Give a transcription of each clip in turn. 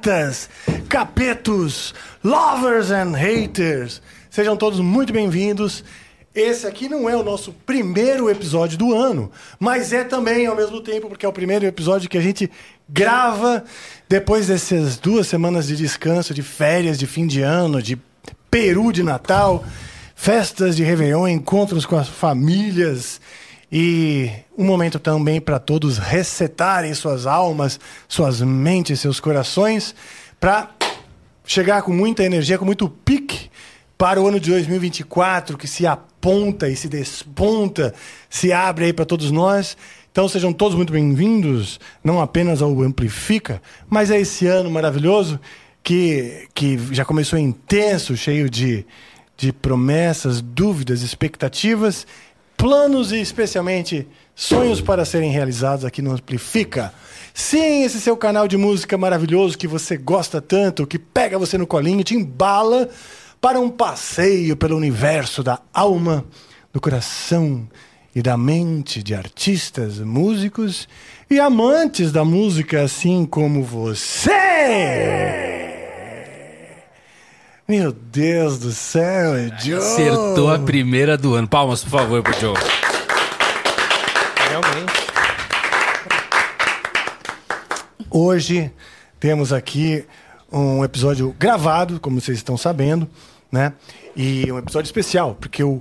capetas, capetos, lovers and haters. Sejam todos muito bem-vindos. Esse aqui não é o nosso primeiro episódio do ano, mas é também ao mesmo tempo, porque é o primeiro episódio que a gente grava depois dessas duas semanas de descanso, de férias, de fim de ano, de peru de Natal, festas de Réveillon, encontros com as famílias e um momento também para todos resetarem suas almas, suas mentes, seus corações, para chegar com muita energia, com muito pique para o ano de 2024, que se aponta e se desponta, se abre aí para todos nós. Então sejam todos muito bem-vindos, não apenas ao Amplifica, mas a esse ano maravilhoso que, que já começou intenso, cheio de, de promessas, dúvidas, expectativas planos e especialmente sonhos para serem realizados aqui no Amplifica. Sim, esse seu canal de música maravilhoso que você gosta tanto, que pega você no colinho, te embala para um passeio pelo universo da alma, do coração e da mente de artistas, músicos e amantes da música, assim como você. Meu Deus do céu, é Joe. Acertou a primeira do ano. Palmas, por favor, pro Joe. Realmente. Hoje temos aqui um episódio gravado, como vocês estão sabendo, né? E um episódio especial, porque o,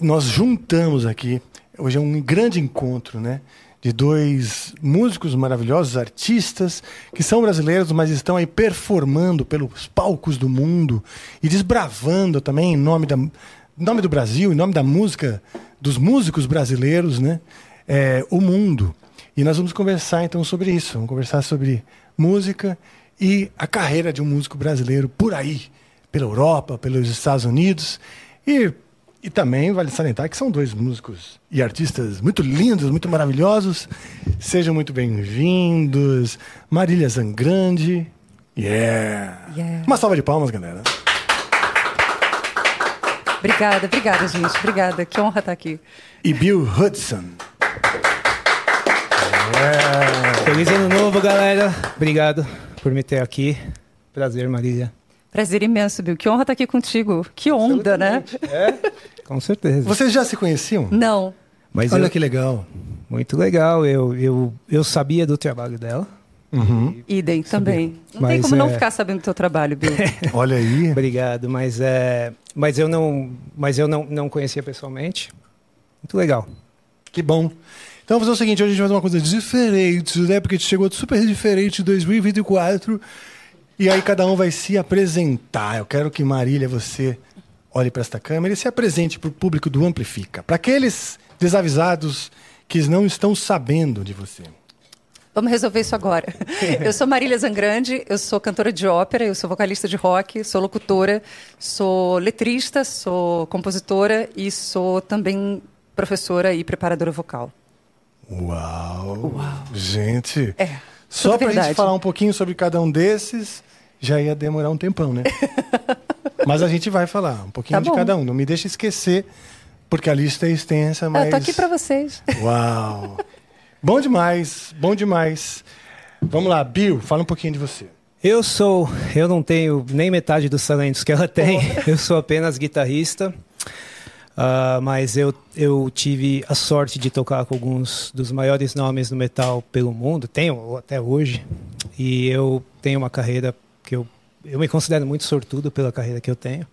nós juntamos aqui. Hoje é um grande encontro, né? De dois músicos maravilhosos, artistas, que são brasileiros, mas estão aí performando pelos palcos do mundo e desbravando também em nome, da, nome do Brasil, em nome da música, dos músicos brasileiros, né? É, o mundo. E nós vamos conversar então sobre isso, vamos conversar sobre música e a carreira de um músico brasileiro por aí, pela Europa, pelos Estados Unidos e e também vale salientar que são dois músicos e artistas muito lindos, muito maravilhosos. Sejam muito bem-vindos. Marília Zangrande. Yeah. yeah. Uma salva de palmas, galera. Obrigada, obrigada, gente. Obrigada. Que honra estar aqui. E Bill Hudson. Yeah. Feliz ano novo, galera. Obrigado por me ter aqui. Prazer, Marília. Prazer imenso, Bill. Que honra estar aqui contigo. Que onda, né? É, com certeza. Vocês já se conheciam? Não. Mas Olha eu... que legal. Muito legal. Eu, eu, eu sabia do trabalho dela. Uhum. Idem também. Não mas, tem como é... não ficar sabendo do teu trabalho, Bill. Olha aí. Obrigado, mas é, mas eu não, mas eu não, não conhecia pessoalmente. Muito legal. Que bom. Então vamos fazer o seguinte, hoje a gente vai fazer uma coisa diferente, né? Porque a gente chegou super diferente em 2024. E aí cada um vai se apresentar. Eu quero que Marília, você olhe para esta câmera e se apresente para o público do Amplifica. Para aqueles desavisados que não estão sabendo de você. Vamos resolver isso agora. Eu sou Marília Zangrande, eu sou cantora de ópera, eu sou vocalista de rock, sou locutora, sou letrista, sou compositora e sou também professora e preparadora vocal. Uau! Uau. Gente! É. Só para a gente falar um pouquinho sobre cada um desses, já ia demorar um tempão, né? mas a gente vai falar um pouquinho tá de cada um. Não me deixe esquecer, porque a lista é extensa, mas... Eu tô aqui para vocês. Uau! bom demais, bom demais. Vamos lá, Bill, fala um pouquinho de você. Eu sou, eu não tenho nem metade dos talentos que ela tem. Eu sou apenas guitarrista. Uh, mas eu, eu tive a sorte de tocar com alguns dos maiores nomes do metal pelo mundo, tenho até hoje, e eu tenho uma carreira que eu, eu me considero muito sortudo pela carreira que eu tenho.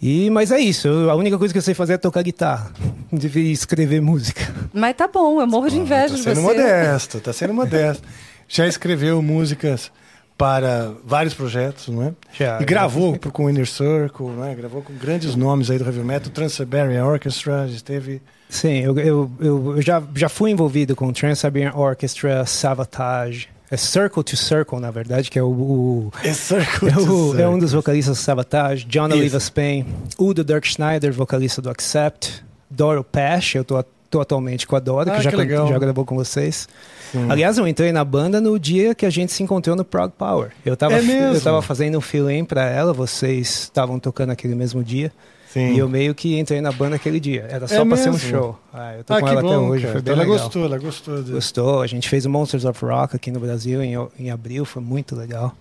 E, mas é isso, eu, a única coisa que eu sei fazer é tocar guitarra, de escrever música. Mas tá bom, eu morro de inveja tá de você. Tá sendo modesto, tá sendo modesto. Já escreveu músicas para vários projetos, não é? Já, e gravou já. com o Inner Circle, não é? Gravou com grandes nomes aí do heavy metal, Trans-Siberian Orchestra, esteve... Sim, eu, eu, eu, já, já fui envolvido com Trans-Siberian Orchestra, Savatage, é Circle to Circle, na verdade, que é o. o é Circle é, o, é um dos vocalistas do Sabotage. John Oliva Spain. Udo Dirk Schneider, vocalista do Accept. Doro Pash, eu tô, tô atualmente com a Dora, ah, que, já, que já gravou com vocês. Hum. Aliás, eu entrei na banda no dia que a gente se encontrou no Prog Power. Eu tava, é? Eu tava fazendo um fill-in pra ela, vocês estavam tocando aquele mesmo dia. Sim. E eu meio que entrei na banda aquele dia. Era só É pra ser um mesmo? show. Ah, eu tô Ah, com que ela até bom, hoje, cara. foi bem ela legal. gostou, ela gostou. Gostou. A gente fez o Monsters of Rock aqui no Brasil em, em abril, foi muito legal.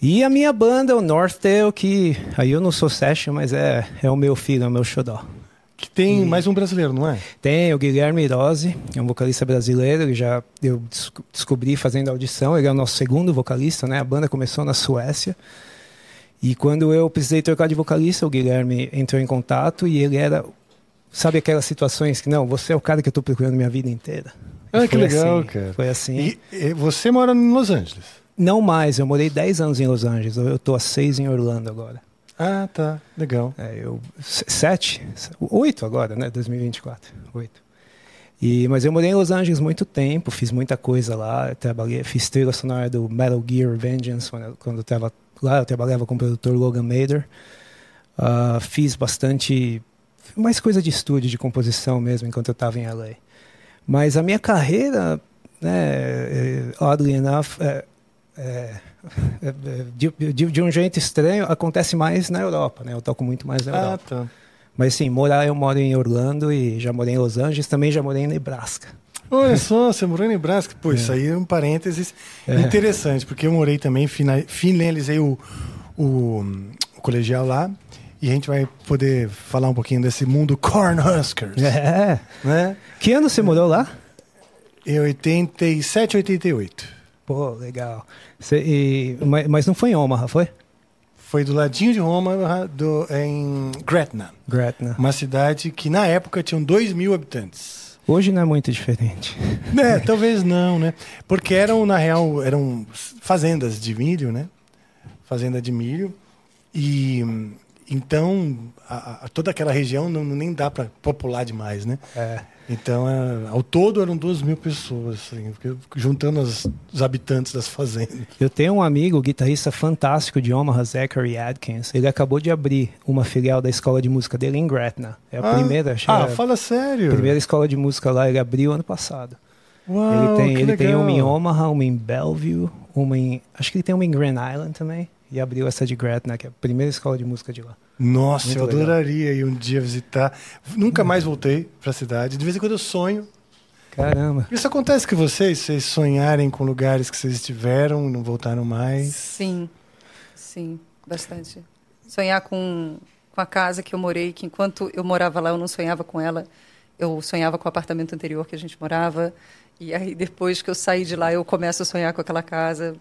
E a minha banda, o Northdale, que aí eu não sou session, mas é, é o meu filho, é o meu xodó. Que tem mais um brasileiro, não é? Tem o Guilherme Rose, é um vocalista brasileiro, ele já eu des- descobri fazendo audição, ele é o nosso segundo vocalista, né? A banda começou na Suécia. E quando eu precisei trocar de vocalista, o Guilherme entrou em contato e ele era sabe aquelas situações que não, você é o cara que eu tô procurando minha vida inteira. Ah, que legal, assim, cara. Foi assim. E, você mora em Los Angeles? Não mais, eu morei 10 anos em Los Angeles, eu tô há 6 em Orlando agora. Ah, tá. Legal. É, eu sete, oito agora, né? 2024, oito. E mas eu morei em Los Angeles muito tempo, fiz muita coisa lá, trabalhei, fiz trilha sonora do Metal Gear Vengeance quando quando eu tava lá, eu trabalhava com o produtor Logan Mader. Ah, fiz bastante mais coisa de estúdio, de composição mesmo, enquanto eu estava em LA. Mas a minha carreira, né, é, oddly enough, é, é, é, de, de, de um jeito estranho, acontece mais na Europa, né? Eu toco muito mais na Ah, Europa. tá. Mas sim, morar eu moro em Orlando e já morei em Los Angeles, também já morei em Nebraska. Olha só, você morou em Nebraska. Pô, isso aí é um parênteses interessante, porque eu morei também, fina- finalizei o, o, o colegial lá, e a gente vai poder falar um pouquinho desse mundo Cornhuskers, É. né? Que ano você morou lá? Em 87, 88. Pô, legal. Você- e- mas, mas não foi em Omaha, foi? Foi do ladinho de Roma, do, em Gretna, Gretna. uma cidade que na época tinha 2 mil habitantes. Hoje não é muito diferente. É, talvez não, né? Porque eram, na real, eram fazendas de milho, né? Fazenda de milho. E então a- a- toda aquela região não, nem dá para popular demais, né? É. Então, é, ao todo eram duas mil pessoas, assim, juntando as- os habitantes das fazendas. Eu tenho um amigo, guitarrista fantástico de Omaha, Zachary Adkins. Ele acabou de abrir uma filial da escola de música dele em Gretna. É a Ah, primeira, Ah, é fala sério. a primeira escola de música lá. Ele abriu ano passado. Uau, ele tem, ele tem legal. uma em Omaha, uma em Bellevue, uma em. Acho que ele tem uma em Grand Island também. E abriu essa de Gretna, que é a primeira escola de música de lá. Nossa, Muito eu legal. adoraria ir um dia visitar. Nunca mais voltei para a cidade. De vez em quando eu sonho. Caramba. Isso acontece com vocês? Vocês sonharem com lugares que vocês estiveram, não voltaram mais? Sim, sim, bastante. Sonhar com, com a casa que eu morei, que enquanto eu morava lá, eu não sonhava com ela. Eu sonhava com o apartamento anterior que a gente morava. E aí, depois que eu saí de lá, eu começo a sonhar com aquela casa.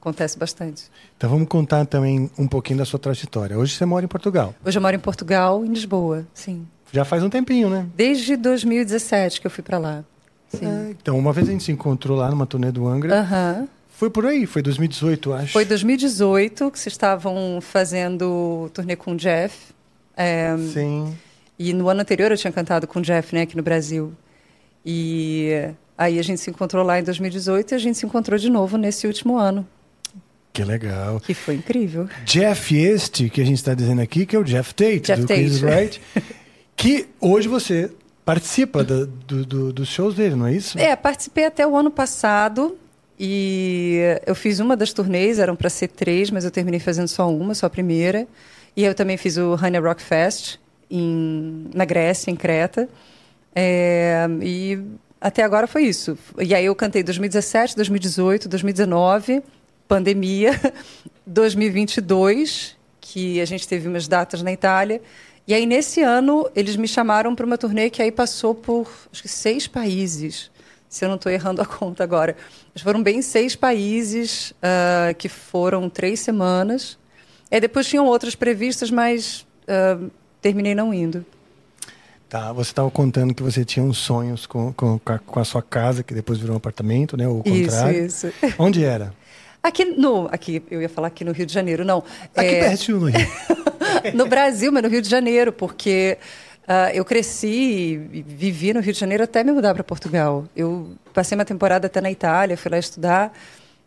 Acontece bastante. Então vamos contar também um pouquinho da sua trajetória. Hoje você mora em Portugal. Hoje eu moro em Portugal, em Lisboa, sim. Já faz um tempinho, né? Desde 2017 que eu fui para lá. Sim. É, então, uma vez a gente se encontrou lá numa turnê do Angra. Aham. Foi por aí, foi 2018, acho. Foi 2018 que vocês estavam fazendo turnê com o Jeff. É, Sim. E no ano anterior eu tinha cantado com o Jeff, né, aqui no Brasil. E aí a gente se encontrou lá em 2018 e a gente se encontrou de novo nesse último ano, Que legal. que foi incrível. Jeff este, que a gente está dizendo aqui, que é o Jeff Tate, Jeff do Chris Tate. Wright. que hoje você participa do, do- do- dos shows dele, não é isso? É, participei até o ano passado e eu fiz uma das turnês, eram para ser três, mas eu terminei fazendo só uma, só a primeira. E eu também fiz o Honey Rock Fest em, na Grécia, em Creta. É, e até agora foi isso. E aí eu cantei 2017, 2018, 2019, pandemia, 2022, que a gente teve umas datas na Itália. E aí, nesse ano, eles me chamaram para uma turnê que aí passou por, acho que, seis países, se eu não estou errando a conta agora. Mas foram bem seis países, ah, que foram três semanas. E depois tinham outras previstas, mas ah, terminei não indo. Tá, você estava contando que você tinha uns sonhos com, com, com a sua casa, que depois virou um apartamento, né? Ou o contrário. Isso, isso. Onde era? Aqui no, aqui, eu ia falar aqui no Rio de Janeiro, não. Aqui É, pertinho no Rio. no Brasil, mas no Rio de Janeiro, porque ah, eu cresci e vivi no Rio de Janeiro até me mudar para Portugal. Eu passei uma temporada até na Itália, fui lá estudar,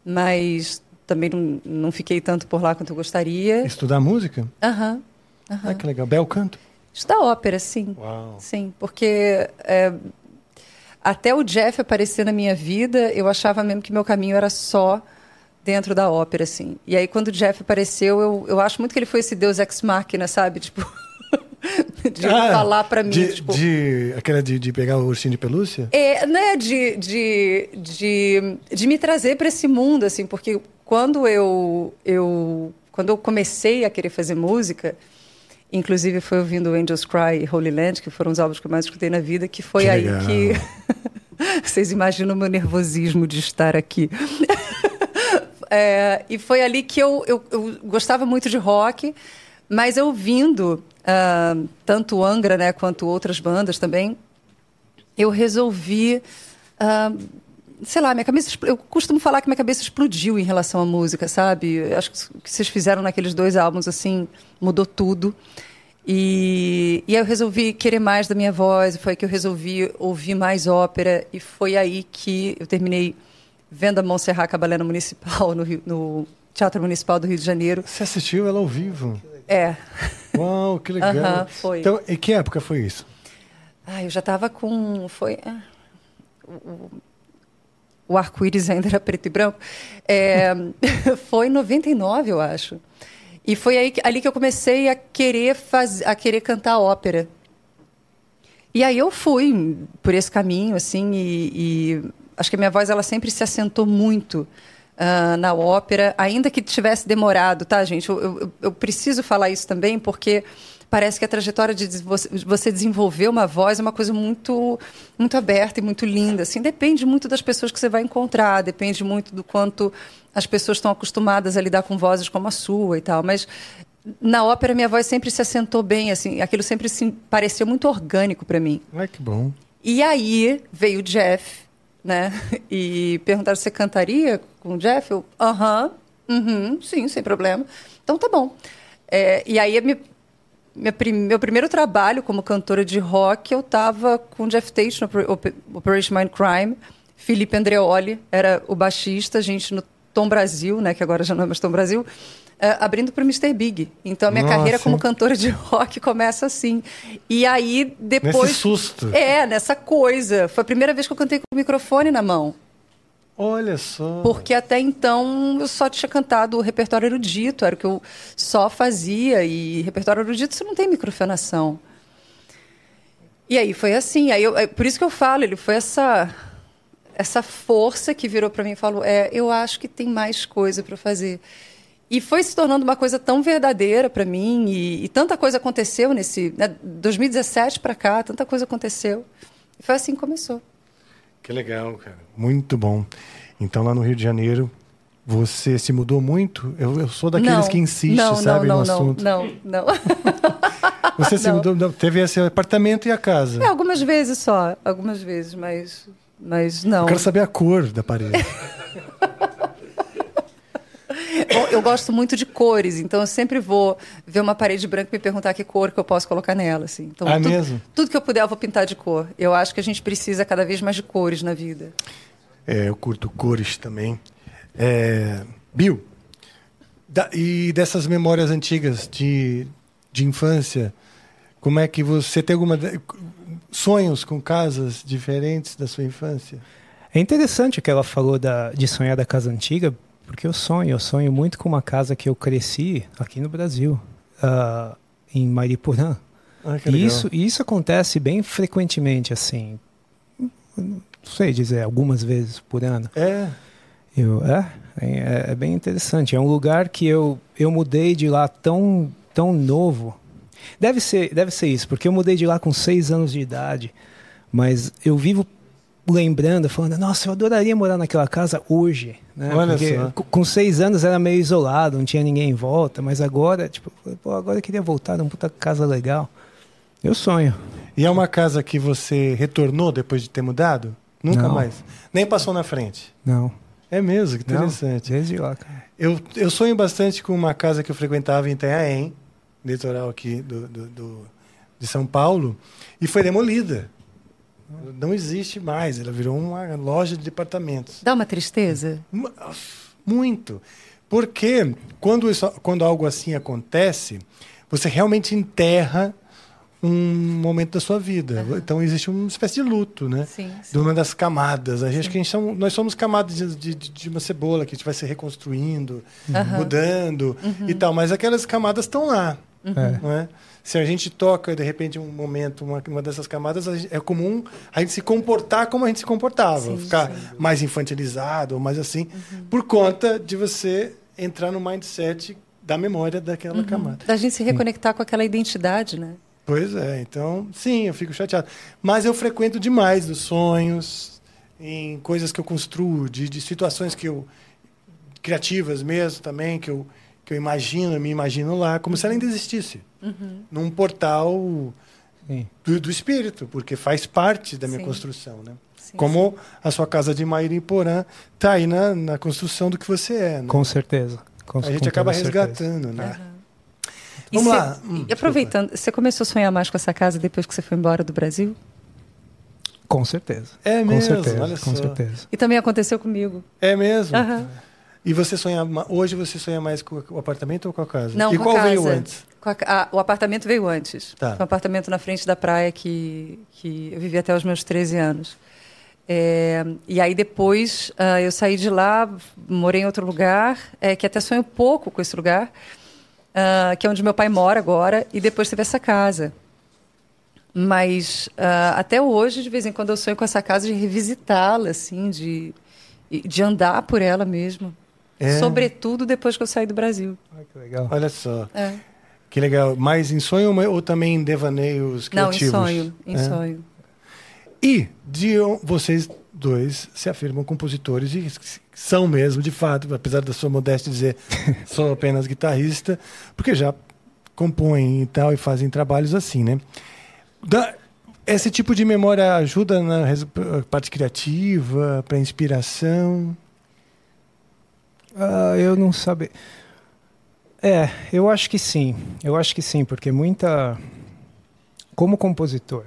mas também não, não fiquei tanto por lá quanto eu gostaria. Estudar música? Aham. Ah, que legal. Bel canto? Estudar ópera, sim. Uau. Sim, porque é, até o Jeff aparecer na minha vida, eu achava mesmo que meu caminho era só dentro da ópera, assim. E aí, quando o Jeff apareceu, eu, eu acho muito que ele foi esse deus ex machina, sabe? Tipo, de ah, falar para mim. De, tipo, de, aquela de, de pegar o ursinho de pelúcia? É, né? De, de, de, de me trazer para esse mundo, assim, porque quando eu, eu, quando eu comecei a querer fazer música, inclusive foi ouvindo Angels Cry e Holy Land, que foram os álbuns que eu mais escutei na vida, que foi que aí legal. que. Vocês imaginam o meu nervosismo de estar aqui. é, e foi ali que eu, eu, eu gostava muito de rock. Mas eu ouvindo uh, tanto Angra, né, quanto outras bandas também, eu resolvi, uh, sei lá, minha cabeça, eu costumo falar que minha cabeça explodiu em relação à música, sabe? Acho que o que vocês fizeram naqueles dois álbuns assim mudou tudo. E, e aí eu resolvi querer mais da minha voz, foi aí que eu resolvi ouvir mais ópera, e foi aí que eu terminei vendo a Montserrat Caballé Municipal, no, Rio, no Teatro Municipal do Rio de Janeiro. Você assistiu ela ao vivo? É. Uau, que legal. Uh -huh, foi. Então, em que época foi isso? Ah, eu já estava com. Foi. Ah, o, o arco-íris ainda era preto e branco. É, foi em 99, eu acho. E foi aí, ali que eu comecei a querer, faz, a querer cantar ópera. E aí eu fui por esse caminho, assim, e, e acho que a minha voz ela sempre se assentou muito uh, na ópera, ainda que tivesse demorado, tá, gente? Eu, eu, eu, preciso falar isso também, porque parece que a trajetória de você desenvolver uma voz é uma coisa muito, muito aberta e muito linda. Assim, depende muito das pessoas que você vai encontrar, depende muito do quanto as pessoas estão acostumadas a lidar com vozes como a sua e tal. Mas na ópera minha voz sempre se assentou bem, assim, aquilo sempre se pareceu muito orgânico para mim. Ai, que bom. E aí veio o Jeff né? E perguntaram se você cantaria com o Jeff. Eu, aham, uh -huh, uh -huh, sim, sem problema. Então tá bom. É, e aí, minha, minha prim, meu primeiro trabalho como cantora de rock, eu estava com Jeff Tate no Operation Mind Crime. Felipe Andreoli era o baixista, a gente no Tom Brasil, né, que agora já não é mais Tom Brasil abrindo para o Mr. Big. Então a minha Nossa. carreira como cantora de rock começa assim. E aí depois. Nesse susto. É, nessa coisa. Foi a primeira vez que eu cantei com o microfone na mão. Olha só. Porque até então eu só tinha cantado o repertório erudito, era o que eu só fazia. E repertório erudito você não tem microfonação. E aí foi assim. Aí eu, é por isso que eu falo, ele foi essa essa força que virou para mim e falou: é, eu acho que tem mais coisa para fazer. E foi se tornando uma coisa tão verdadeira para mim e, e, tanta coisa aconteceu nesse né, 2017 para cá, tanta coisa aconteceu. E foi assim que começou. Que legal, cara. Muito bom. Então lá no Rio de Janeiro você se mudou muito? Eu, eu sou daqueles não, que insiste, não, sabe, não, no não, assunto. Não, não, Você se mudou, não, teve esse apartamento e a casa? É, algumas vezes só, algumas vezes, mas, mas não. Eu quero saber a cor da parede. eu gosto muito de cores, então eu sempre vou ver uma parede branca e me perguntar que cor que eu posso colocar nela. Assim. Então, ah, tudo, mesmo? Tudo que eu puder eu vou pintar de cor. Eu acho que a gente precisa cada vez mais de cores na vida. É, eu curto cores também. É, Bill, da, e dessas memórias antigas de, de infância, como é que você tem alguma sonhos com casas diferentes da sua infância? É interessante o que ela falou da, de sonhar da casa antiga, porque eu sonho, eu sonho muito com uma casa que eu cresci aqui no Brasil, uh, em Mariporã. Ah, e isso, isso acontece bem frequentemente, assim. Não sei dizer, algumas vezes por ano. É. Eu, é, é, é bem interessante. É um lugar que eu, eu mudei de lá tão, tão novo. Deve ser, deve ser isso, porque eu mudei de lá com seis anos de idade. Mas eu vivo lembrando, falando, nossa, eu adoraria morar naquela casa hoje. Né? Olha Porque só. com seis anos era meio isolado, não tinha ninguém em volta, mas agora, tipo, pô, agora eu queria voltar numa puta casa legal. Eu sonho. E é uma casa que você retornou depois de ter mudado? Nunca não. mais? Nem passou na frente? Não. É mesmo, que interessante. Não, desde lá, cara. Eu, eu sonho bastante com uma casa que eu frequentava em Itanhaém, litoral aqui do, do, do de São Paulo, e foi demolida. Não existe mais, ela virou uma loja de departamentos. Dá uma tristeza? Muito. Porque quando, isso, quando algo assim acontece, você realmente enterra um momento da sua vida. Uhum. Então existe uma espécie de luto, né? Sim, sim. De uma das camadas. A gente, que a gente são, nós somos camadas de, de, de, uma cebola que a gente vai se reconstruindo, uhum. mudando uhum. e tal. Mas aquelas camadas estão lá. Não é? Se a gente toca, de repente, um momento, uma, uma dessas camadas, é comum a gente se comportar como a gente se comportava. Sim, ficar sim. mais infantilizado, ou mais assim, por conta de você entrar no mindset da memória daquela camada. Da gente se reconectar com aquela identidade, né? Pois é, então, sim, eu fico chateado. Mas eu frequento demais nos sonhos, em coisas que eu construo, de, de situações que eu. criativas mesmo também, que eu, que eu imagino, eu me imagino lá, como se ela ainda existisse. Num portal Sim. do, do espírito, porque faz parte da minha Sim. construção, né? Sim, Como a sua casa de Mairiporã está aí na, na construção do que você é. Né? Com certeza. Com, a gente com acaba certeza. resgatando, né? E Vamos cê- lá. Hum, e aproveitando, você começou a sonhar mais com essa casa depois que você foi embora do Brasil? Com certeza. É com mesmo, certeza. olha com só. certeza. E também aconteceu comigo. É mesmo? Aham. E você sonha hoje você sonha mais com o apartamento ou com a casa? Não, e com qual a veio casa. antes? Com a ca- ah, o apartamento veio antes. Tá. Foi um apartamento na frente da praia que, que eu vivi até os meus 13 anos. É, e aí depois ah, eu saí de lá, morei em outro lugar, é, que até sonho pouco com esse lugar, ah, que é onde meu pai mora agora, e depois teve essa casa. Mas ah, até hoje, de vez em quando, eu sonho com essa casa de revisitá-la, assim, de, de andar por ela mesmo. É. Sobretudo depois que eu saí do Brasil. Ai, que legal. Olha só. É. Que legal. Mais em sonho ou- também em devaneios Não, em criativos? sonho, em É. sonho. E de vocês dois se afirmam compositores e são mesmo, de fato, apesar da sua modéstia dizer sou apenas guitarrista, porque já compõem e tal e fazem trabalhos assim, né? Da- esse tipo de memória ajuda na parte criativa, para inspiração? Ah, eu não sabia. É, eu acho que sim. Eu acho que sim, porque muita. Como compositor.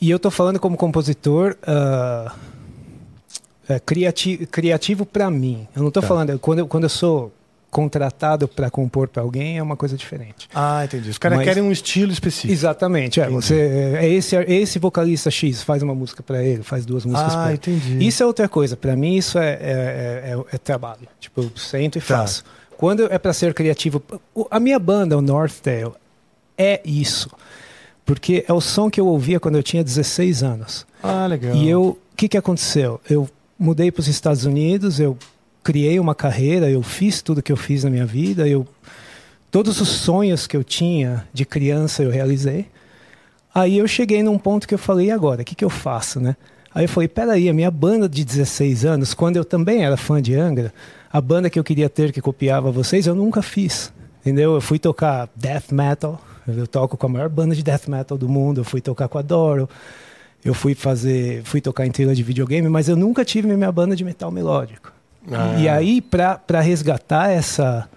E eu tô falando como compositor ah, é, criati criativo para mim. Eu não tô Tá. falando. Quando eu, quando eu sou contratado para compor para alguém, é uma coisa diferente. Ah, entendi. Os caras Mas- querem um estilo específico. Exatamente. É, Entendi. você, é esse, esse vocalista X faz uma música para ele, faz duas músicas para Ah, entendi. Isso é outra coisa. Para mim, isso é, é, é- é- é trabalho. Tipo, eu sento e Tá. faço. Quando é para ser criativo, a minha banda, o Northdale, é isso. Porque é o som que eu ouvia quando eu tinha 16 anos. Ah, legal. E eu, o que, que aconteceu? Eu mudei para os Estados Unidos, eu criei uma carreira, eu fiz tudo que eu fiz na minha vida, eu todos os sonhos que eu tinha de criança eu realizei. Aí eu cheguei num ponto que eu falei, e agora, o que, que eu faço, né? Aí eu falei, peraí, a minha banda de 16 anos, quando eu também era fã de Angra, a banda que eu queria ter, que copiava vocês, eu nunca fiz. Entendeu? Eu fui tocar death metal, eu toco com a maior banda de death metal do mundo, eu fui tocar com a Doro, eu fui fazer, fui tocar em trilha de videogame, mas eu nunca tive minha banda de metal melódico. Ah. E aí, para resgatar essa,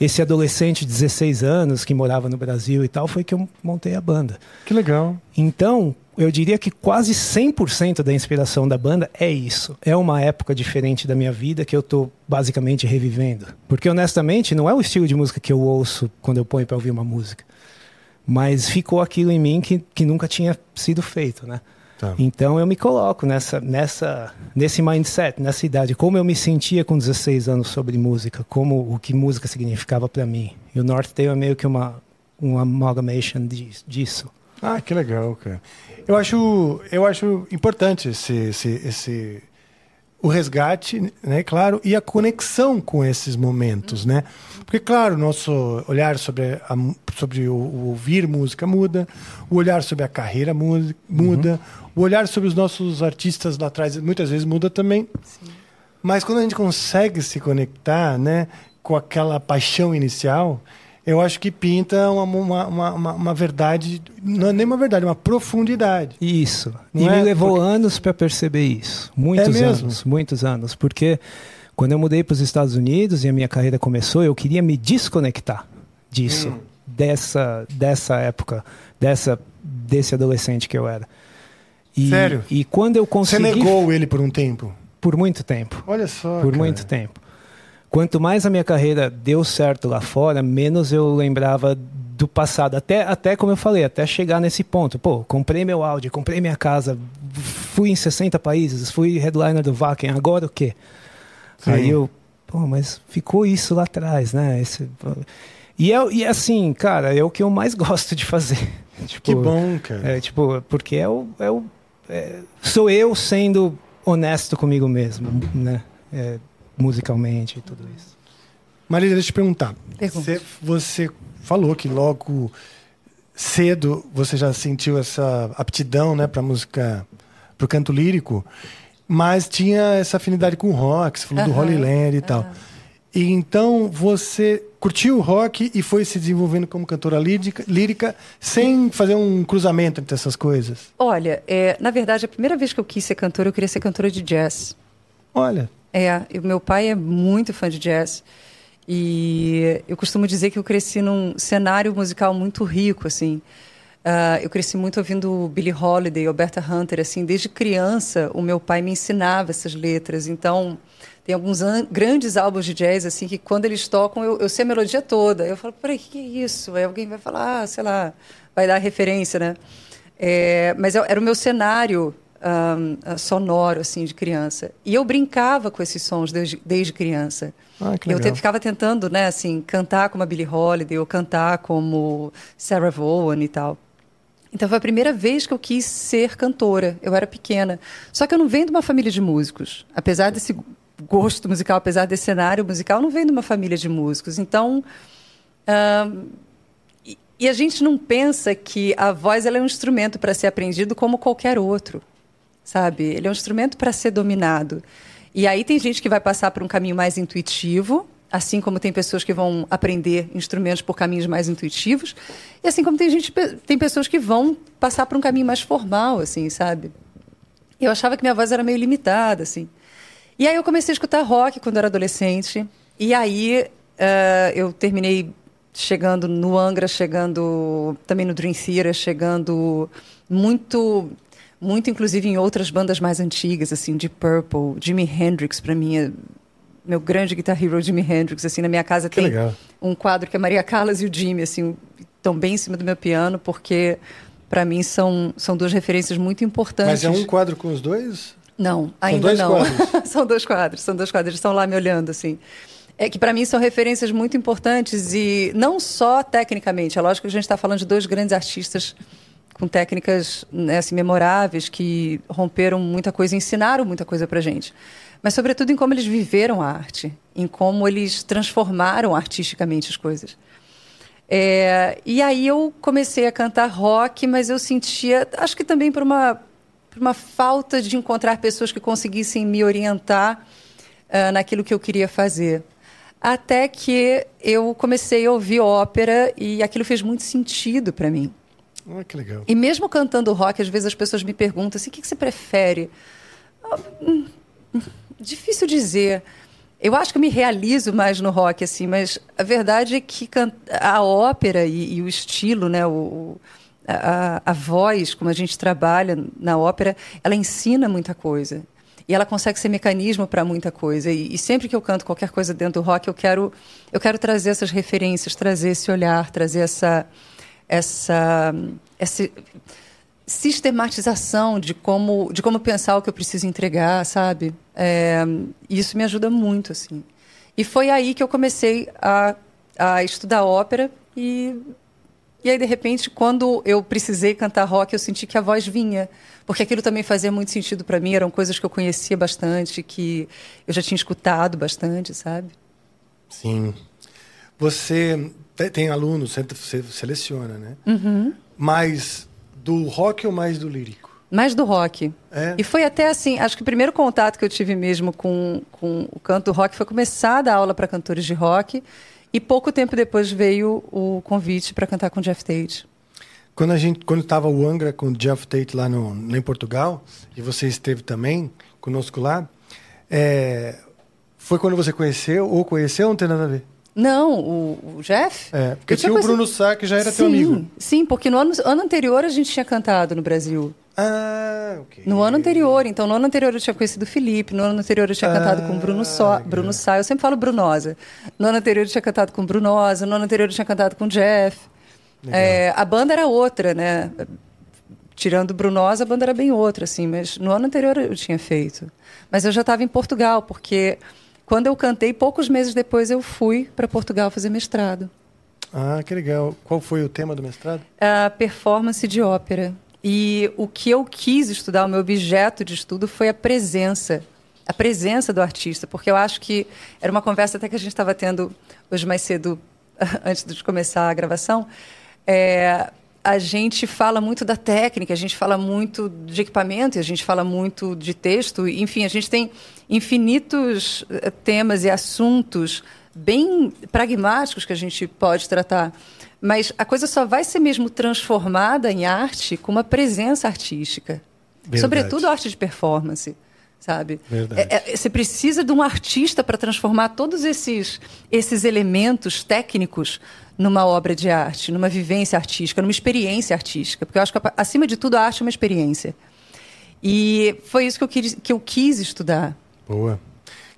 esse adolescente de 16 anos que morava no Brasil e tal, foi que eu montei a banda. Que legal. Então, eu diria que quase 100% da inspiração da banda é isso. É uma época diferente da minha vida que eu tô basicamente revivendo. Porque, honestamente, não é o estilo de música que eu ouço quando eu ponho para ouvir uma música. Mas ficou aquilo em mim que, que nunca tinha sido feito, né? Tá. Então eu me coloco nessa, nessa, nesse mindset, nessa idade, como eu me sentia com 16 anos sobre música, como o que música significava para mim. E o Northdale é meio que uma uma amalgamation di- disso. Ah, que legal, cara. Eu acho, eu acho importante esse, esse, esse o resgate, né, claro, e a conexão com esses momentos, né? Porque, claro, nosso olhar sobre, a, sobre o, o ouvir música muda, o olhar sobre a carreira mu- muda, o olhar sobre os nossos artistas lá atrás muitas vezes muda também. Mas quando a gente consegue se conectar, né, com aquela paixão inicial, eu acho que pinta uma, uma, uma, uma- verdade, não é nem uma verdade, uma profundidade. Isso. Não e é? me levou Porque- anos para perceber isso. Muitos É anos, muitos anos, porque quando eu mudei para os Estados Unidos e a minha carreira começou, eu queria me desconectar disso, Hum. dessa dessa época, dessa desse adolescente que eu era. E, Sério? E quando eu Você consegui negou ele por um tempo? por muito tempo, Olha só. por cara. muito tempo. Quanto mais a minha carreira deu certo lá fora, menos eu lembrava do passado. Até, até como eu falei, até chegar nesse ponto. Pô, comprei meu áudio, comprei minha casa, fui em 60 países, fui headliner do Wacken, agora o quê? Sim. Aí eu, pô, mas ficou isso lá atrás, né? Esse- E, é, e assim, cara, é o que eu mais gosto de fazer. tipo, que bom, cara. É, tipo, porque é o, é o é, sou eu sendo honesto comigo mesmo, né? É, musicalmente e tudo isso. Marília, deixa eu te perguntar. Você, você falou que logo cedo você já sentiu essa aptidão, né, para música, para o canto lírico, mas tinha essa afinidade com o rock. Você falou uhum. do Holy Land e tal. Uhum. E então você curtiu o rock e foi se desenvolvendo como cantora lírica, lírica sem fazer um cruzamento entre essas coisas? Olha, é, na verdade, a primeira vez que eu quis ser cantora, eu queria ser cantora de jazz. Olha. É, meu pai é muito fã de jazz. E eu costumo dizer que eu cresci num cenário musical muito rico, assim. Uh, eu cresci muito ouvindo Billie Holiday, Alberta Hunter, assim. Desde criança, o meu pai me ensinava essas letras. Então, tem alguns grandes álbuns de jazz, assim, que quando eles tocam, eu, eu sei a melodia toda. Eu falo, peraí, o que é isso? Aí alguém vai falar, ah, sei lá, vai dar referência, né? É, mas era o meu cenário um, sonoro, assim, de criança. E eu brincava com esses sons desde, desde criança. Ah, eu te, ficava tentando, né, assim, cantar como a Billie Holiday, ou cantar como Sarah Vaughan e tal. Então foi a primeira vez que eu quis ser cantora. Eu era pequena. Só que eu não venho de uma família de músicos. Apesar desse gosto musical, apesar desse cenário musical, não vem de uma família de músicos. Então, e, e, a gente não pensa que a voz ela é um instrumento para ser aprendido como qualquer outro, sabe? Ele é um instrumento para ser dominado. E aí tem gente que vai passar por um caminho mais intuitivo, assim como tem pessoas que vão aprender instrumentos por caminhos mais intuitivos, e assim como tem gente tem pessoas que vão passar por um caminho mais formal, assim, sabe? Eu achava que minha voz era meio limitada, assim. E aí eu comecei a escutar rock quando era adolescente. E aí uh, eu terminei chegando no Angra, chegando também no Dream Theater, chegando muito muito inclusive em outras bandas mais antigas, assim, de Purple, Jimi Hendrix para mim é meu grande guitar hero Jimi Hendrix, assim, na minha casa que tem legal. um quadro que é Maria Callas e o Jimmy, assim, estão bem em cima do meu piano porque para mim são são duas referências muito importantes. Mas é um quadro com os dois? Não, ainda não. São dois quadros, são dois quadros, eles estão lá me olhando assim. É que para mim são referências muito importantes e não só tecnicamente. É lógico que a gente está falando de dois grandes artistas com técnicas né, assim, memoráveis que romperam muita coisa, ensinaram muita coisa para gente. Mas sobretudo em como eles viveram a arte, em como eles transformaram artisticamente as coisas. É, e aí eu comecei a cantar rock, mas eu sentia, acho que também por uma por uma falta de encontrar pessoas que conseguissem me orientar uh, naquilo que eu queria fazer. Até que eu comecei a ouvir ópera e aquilo fez muito sentido para mim. Ah, que legal. E mesmo cantando rock, às vezes as pessoas me perguntam assim: o que, que você prefere? Ah, hum, difícil dizer. Eu acho que eu me realizo mais no rock, assim, mas a verdade é que a ópera e, e o estilo, né, o, a, a voz, como a gente trabalha na ópera, ela ensina muita coisa. E ela consegue ser mecanismo para muita coisa. E, e, sempre que eu canto qualquer coisa dentro do rock, eu quero, eu quero trazer essas referências, trazer esse olhar, trazer essa, essa, essa sistematização de como, de como pensar o que eu preciso entregar, sabe? É, isso me ajuda muito, assim. E foi aí que eu comecei a, a estudar ópera e e aí, de repente, quando eu precisei cantar rock, eu senti que a voz vinha. Porque aquilo também fazia muito sentido para mim, eram coisas que eu conhecia bastante, que eu já tinha escutado bastante, sabe? Sim. Você tem alunos, você seleciona, né? Uhum. Mais do rock ou mais do lírico? Mais do rock. É. E foi até assim, acho que o primeiro contato que eu tive mesmo com, com o canto do rock foi começar a dar aula para cantores de rock. E pouco tempo depois veio o convite para cantar com Jeff Tate. Quando a gente, quando estava o Angra com o Jeff Tate lá no, em Portugal e você esteve também conosco lá, é, foi quando você conheceu ou conheceu ou não tem nada a ver? Não, o, o Jeff? É, porque tinha o Bruno Sá que já era sim, teu amigo. Sim, porque no ano, ano anterior a gente tinha cantado no Brasil. Ah, ok. No ano anterior. Então, no ano anterior eu tinha conhecido o Felipe, no ano anterior eu tinha ah, cantado com o Bruno, so, Bruno Sá. Eu sempre falo Brunosa. No ano anterior eu tinha cantado com Brunosa, no ano anterior eu tinha cantado com o Jeff. É, a banda era outra, né? Tirando Brunosa, a banda era bem outra, assim. Mas no ano anterior eu tinha feito. Mas eu já estava em Portugal, porque quando eu cantei, poucos meses depois eu fui para Portugal fazer mestrado. Ah, que legal. Qual foi o tema do mestrado? A performance de ópera. E o que eu quis estudar, o meu objeto de estudo foi a presença. A presença do artista, porque eu acho que era uma conversa até que a gente estava tendo hoje mais cedo, antes de começar a gravação. É, a gente fala muito da técnica, a gente fala muito de equipamento, a gente fala muito de texto, enfim, a gente tem infinitos eh, temas e assuntos bem pragmáticos que a gente pode tratar. Mas a coisa só vai ser mesmo transformada em arte com uma presença artística. Verdade. Sobretudo arte de performance, sabe? É, é, você precisa de um artista para transformar todos esses, esses elementos técnicos numa obra de arte, numa vivência artística, numa experiência artística. Porque eu acho que, acima de tudo, a arte é uma experiência. E foi isso que eu quis, que eu quis estudar. Boa.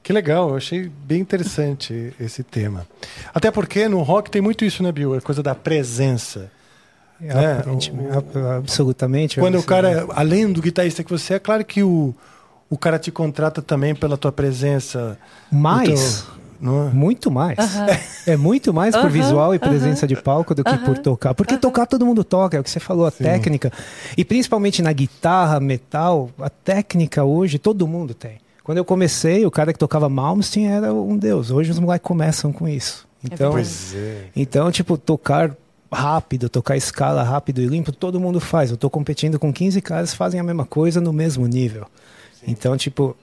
Que legal, eu achei bem interessante esse tema. Até porque no rock tem muito isso, né, Bill? A coisa da presença. É, né? aparentemente, absolutamente. Quando o cara, além do guitarrista que você é, claro que o, o cara te contrata também pela tua presença. Mais. o teu- não é? Muito mais. É muito mais por Aham, visual e presença de palco do que por tocar. Porque tocar todo mundo toca, é o que você falou, a técnica. E principalmente na guitarra, metal, a técnica hoje todo mundo tem. Quando eu comecei, o cara que tocava Malmsteen era um deus. Hoje os moleques começam com isso. Então, Pois é. então, tipo, tocar rápido, tocar escala rápido e limpo, todo mundo faz. Eu tô competindo com 15 caras que fazem a mesma coisa no mesmo nível. Então, tipo,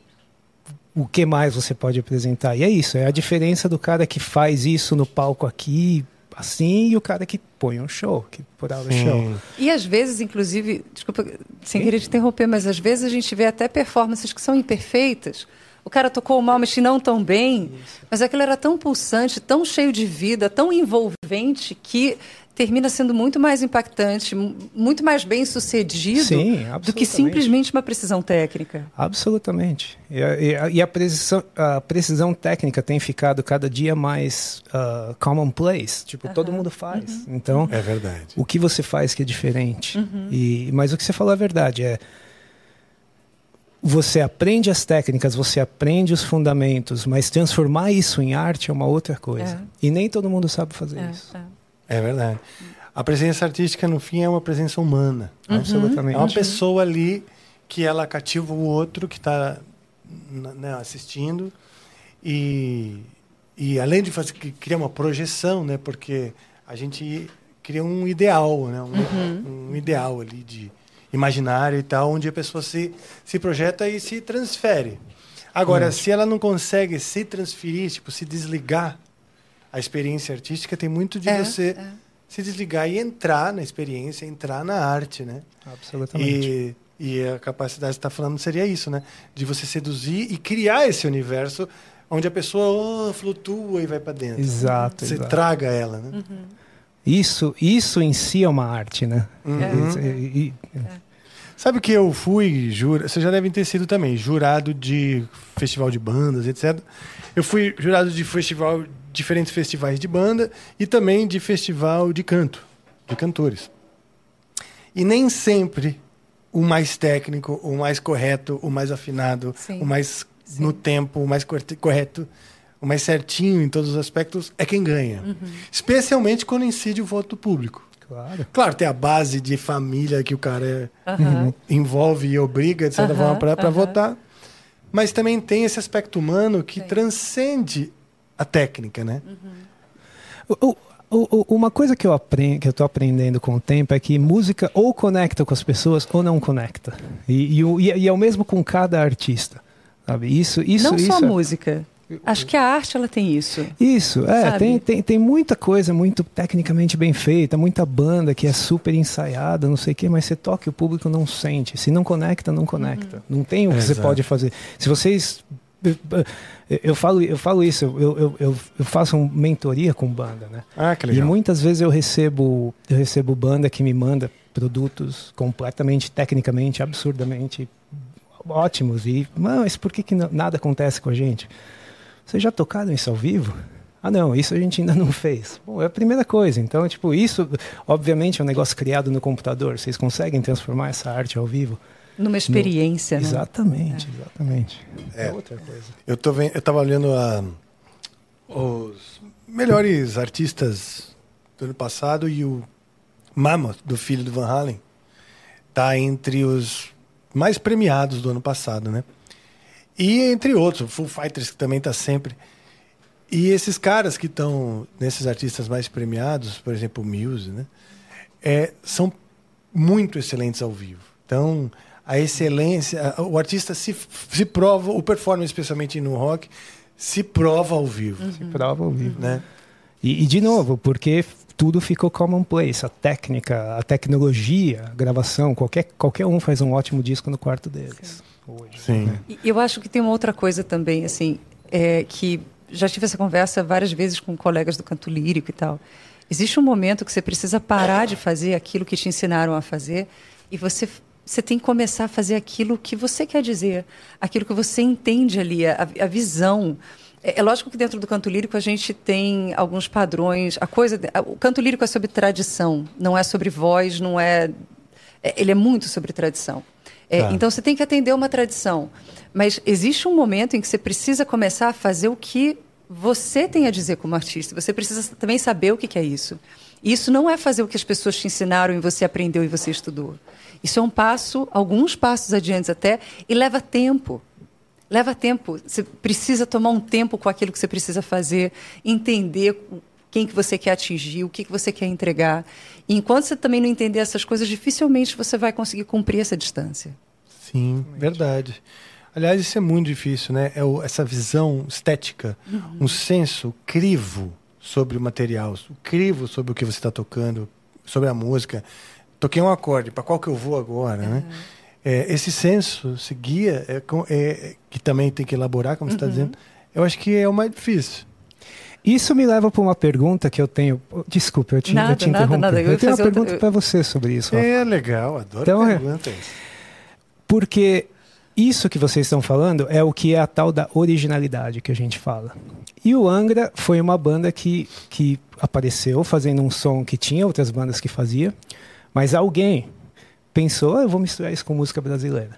o que mais você pode apresentar? E é isso, é a diferença do cara que faz isso no palco aqui, assim, e o cara que põe um show, que por o show. Sim. E às vezes, inclusive, desculpa, sem querer te interromper, mas às vezes a gente vê até performances que são imperfeitas. O cara tocou o Malmsteen não tão bem, mas aquilo era tão pulsante, tão cheio de vida, tão envolvente que termina sendo muito mais impactante, mu- muito mais bem sucedido Sim, do que simplesmente uma precisão técnica. Absolutamente. E a, e a- e a precisão, a precisão técnica tem ficado cada dia mais ah, commonplace. Tipo, todo mundo faz. Então, É verdade. o que você faz que é diferente. E, mas o que você falou é verdade. É, você aprende as técnicas, você aprende os fundamentos, mas transformar isso em arte é uma outra coisa. E nem todo mundo sabe fazer É, isso. é. É verdade. A presença artística, no fim, é uma presença humana. Absolutamente. É uma pessoa ali que ela cativa o outro que está né, assistindo e, e além de fazer que cria uma projeção, né? Porque a gente cria um ideal, né? Um, um ideal ali de imaginário e tal, onde a pessoa se se projeta e se transfere. Agora, se ela não consegue se transferir, tipo, se desligar a experiência artística, tem muito de É, você é. se desligar e entrar na experiência, entrar na arte, né? Absolutamente. E, e a capacidade que você está falando seria isso, né? De você seduzir e criar esse universo onde a pessoa oh, flutua e vai para dentro. Exato, Você exato. traga ela, né? Isso, isso em si é uma arte, né? Uhum. Isso- e- e- Sabe que eu fui, jura, vocês já devem ter sido também, jurado de festival de bandas, etc. Eu fui jurado de festival, diferentes festivais de banda e também de festival de canto, de cantores. E nem sempre o mais técnico, o mais correto, o mais afinado, Sim. o mais no tempo, o mais correto, o mais certinho em todos os aspectos é quem ganha. Especialmente quando incide o voto do público. claro. Claro, tem a base de família que o cara é- Aham. envolve e obriga, de certa Aham, forma, para votar. Mas também tem esse aspecto humano que Tem. transcende a técnica, né? O- o- o- uma coisa que eu aprendo, que eu tô aprendendo com o tempo é que música ou conecta com as pessoas ou não conecta. E, e, e é- e é o mesmo com cada artista. Sabe? Isso, isso, Não isso só a é- música. Acho que a arte ela tem isso. Isso, é, Sabe? tem, tem, tem muita coisa muito tecnicamente bem feita, muita banda que é super ensaiada, não sei o quê, mas você toca e o público não sente. Se não conecta, não conecta. Não tem o que você Exato. pode fazer. Se vocês. Eu, falo, eu falo isso, eu, eu, eu, eu faço mentoria com banda, né? Ah, que E legal. muitas vezes eu recebo, eu recebo banda que me manda produtos completamente, tecnicamente, absurdamente ótimos. E, mas por que, que nada acontece com a gente? Vocês já tocaram isso ao vivo? Ah, não, isso a gente ainda não fez. Bom, é a primeira coisa. Então, tipo, isso, obviamente, é um negócio criado no computador. Vocês conseguem transformar essa arte ao vivo? Numa experiência, né? Exatamente, exatamente. É. É outra coisa. Eu tô vendo, eu tava olhando a, os melhores artistas do ano passado e o Mammoth, do filho do Van Halen, tá entre os mais premiados do ano passado, né? E entre outros, o Full Fighters que também está sempre. E esses caras que estão nesses artistas mais premiados, por exemplo, o Muse, né? É, são muito excelentes ao vivo. Então, a excelência, o artista se, se prova, o performance, especialmente no rock, se prova ao vivo. Uhum. Se prova ao vivo. Né? E, e, de novo, porque tudo ficou commonplace, a técnica, a tecnologia, a gravação, qualquer, qualquer um faz um ótimo disco no quarto deles. Sim. Hoje, Sim. Né? Eu acho que tem uma outra coisa também, assim, é, que já tive essa conversa várias vezes com colegas do canto lírico e tal. Existe um momento que você precisa parar de fazer aquilo que te ensinaram a fazer e você você tem que começar a fazer aquilo que você quer dizer, aquilo que você entende ali, a, a visão. É, é, lógico que dentro do canto lírico a gente tem alguns padrões. A coisa, o canto lírico é sobre tradição, não é sobre voz, não é, é ele é muito sobre tradição. É, tá. Então você tem que atender uma tradição, mas existe um momento em que você precisa começar a fazer o que você tem a dizer como artista. Você precisa também saber o que, que é isso. Isso não é fazer o que as pessoas te ensinaram e você aprendeu e você estudou. Isso é um passo, alguns passos adiante até, e leva tempo. Leva tempo. Você precisa tomar um tempo com aquilo que você precisa fazer, entender quem que você quer atingir, o que, que você quer entregar. E enquanto você também não entender essas coisas, dificilmente você vai conseguir cumprir essa distância. Sim, verdade. Aliás, isso é muito difícil, né? É o, essa visão estética, uhum. um senso crivo sobre o material, crivo sobre o que você está tocando, sobre a música toquei um acorde, para qual que eu vou agora, uhum. né? É, esse senso, se guia, é, é, que também tem que elaborar, como tá uhum. você está dizendo, eu acho que é o mais difícil. Isso me leva para uma pergunta que eu tenho. Desculpa, eu te, nada, eu te. Nada, nada. Eu, eu tenho uma pergunta outra... para você sobre isso. É legal, adoro então, perguntas. Porque isso que vocês estão falando é o que é a tal da originalidade que a gente fala. E o Angra foi uma banda que, que apareceu fazendo um som que tinha outras bandas que fazia. Mas alguém pensou, ah, eu vou misturar isso com música brasileira.